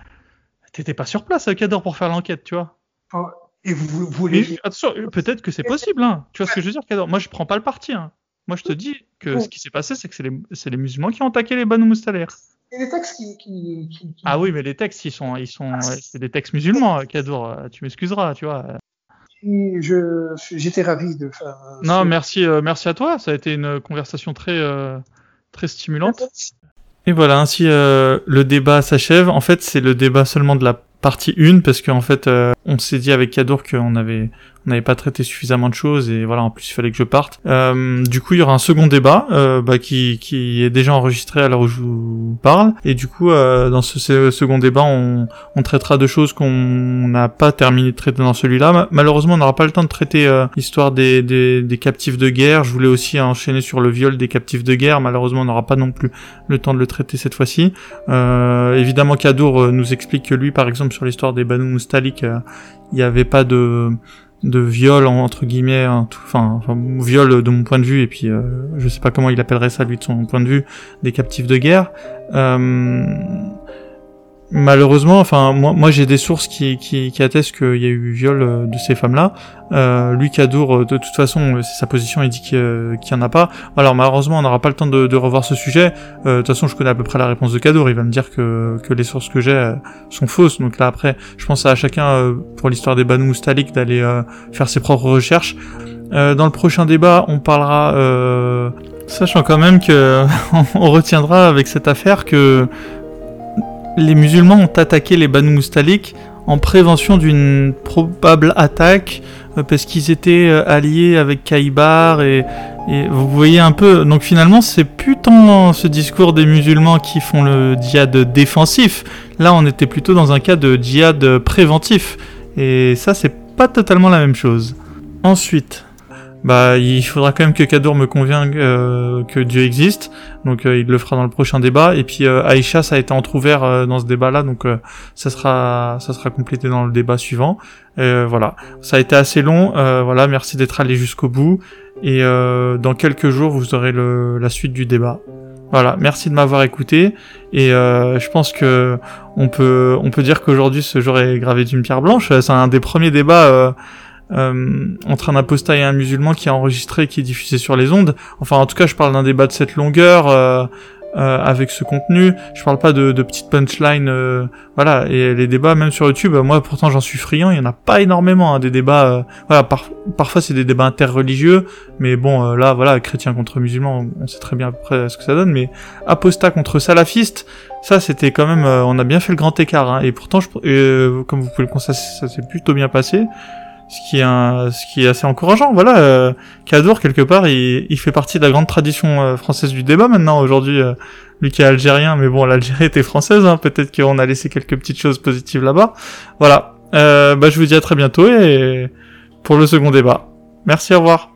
T'étais pas sur place, Cador, pour faire l'enquête, tu vois. Oh, et vous, voulez. Attention, peut-être que c'est possible, hein. Tu vois ce que je veux dire, Cador Moi, je prends pas le parti, hein. Moi, je te dis que ce qui s'est passé, c'est que c'est les, les, musulmans qui ont attaqué les Banu Mustalair. Et les textes qui, qui, qui, Ah oui, mais les textes, ils sont, ils sont, c'est des textes musulmans, Cador. Tu m'excuseras, tu vois. Je, j'étais ravi de faire. Non, ce... merci, euh, merci à toi. Ça a été une conversation très, euh, très stimulante. Et voilà, ainsi euh, le débat s'achève. En fait, c'est le débat seulement de la partie 1 parce qu'en fait, euh, on s'est dit avec Kadour qu'on avait on n'avait pas traité suffisamment de choses et voilà en plus il fallait que je parte. Euh, du coup il y aura un second débat euh, bah, qui, qui est déjà enregistré à l'heure où je vous parle et du coup euh, dans ce, second débat on, on traitera de choses qu'on n'a pas terminé de traiter dans celui-là. Malheureusement on n'aura pas le temps de traiter euh, l'histoire des, des, des, captifs de guerre. Je voulais aussi enchaîner sur le viol des captifs de guerre. Malheureusement on n'aura pas non plus le temps de le traiter cette fois-ci. Euh, évidemment Kadour nous explique que lui par exemple sur l'histoire des Banu Mustalik il n'y avait pas de de viol entre guillemets, enfin, enfin viol de mon point de vue et puis euh, je sais pas comment il appellerait ça lui de son point de vue des captifs de guerre. Euh, malheureusement, enfin moi, moi j'ai des sources qui, qui, qui attestent qu'il y a eu viol euh, de ces femmes-là. Euh, lui Kadour, euh, de toute façon, euh, c'est sa position, il dit qu'il n'y en a pas. Alors malheureusement, on n'aura pas le temps de, de, revoir ce sujet. de toute façon, je connais à peu près la réponse de Kadour. Il va me dire que, que les sources que j'ai sont fausses. Donc là après, je pense à chacun pour l'histoire des Banu Stalik d'aller faire ses propres recherches. dans le prochain débat, on parlera, sachant quand même que on retiendra avec cette affaire que les musulmans ont attaqué les Banu Mustalik en prévention d'une probable attaque euh, parce qu'ils étaient euh, alliés avec Kaïbar et, vous voyez un peu donc finalement c'est plus tant ce discours des musulmans qui font le djihad défensif. Là on était plutôt dans un cas de djihad préventif. Et ça c'est pas totalement la même chose. Ensuite bah il faudra quand même que Kadour me convainque euh, que Dieu existe, donc euh, il le fera dans le prochain débat. Et puis euh, Aïcha, ça a été entrouvert euh, dans ce débat-là, donc ça sera ça sera complété dans le débat suivant. voilà, ça a été assez long. voilà, merci d'être allé jusqu'au bout. Et dans quelques jours, vous aurez le, la suite du débat. Voilà, merci de m'avoir écouté. Et je pense que on peut on peut dire qu'aujourd'hui ce jour est gravé d'une pierre blanche. C'est un des premiers débats euh, entre un apostat et un musulman qui est enregistré, qui est diffusé sur les ondes. Enfin, en tout cas, je parle d'un débat de cette longueur. Euh, euh, avec ce contenu. Je parle pas de, de petites punchlines, euh, voilà. Et les débats, même sur YouTube, moi pourtant j'en suis friand. Il y en a pas énormément hein, des débats. Euh, voilà, parfois c'est des débats interreligieux, mais bon, là, voilà, chrétien contre musulman, on sait très bien à peu près ce que ça donne. Mais apostat contre salafiste, ça c'était quand même, on a bien fait le grand écart. Hein. et pourtant, je, comme vous pouvez le constater, ça s'est plutôt bien passé ce qui est un, ce qui est assez encourageant. Voilà, euh, Kadour quelque part, il, il, fait partie de la grande tradition euh, française du débat maintenant. Aujourd'hui, euh, lui qui est algérien, mais bon, l'Algérie était française, hein, peut-être qu'on a laissé quelques petites choses positives là-bas. Voilà, euh, bah je vous dis à très bientôt et pour le second débat. Merci, au revoir.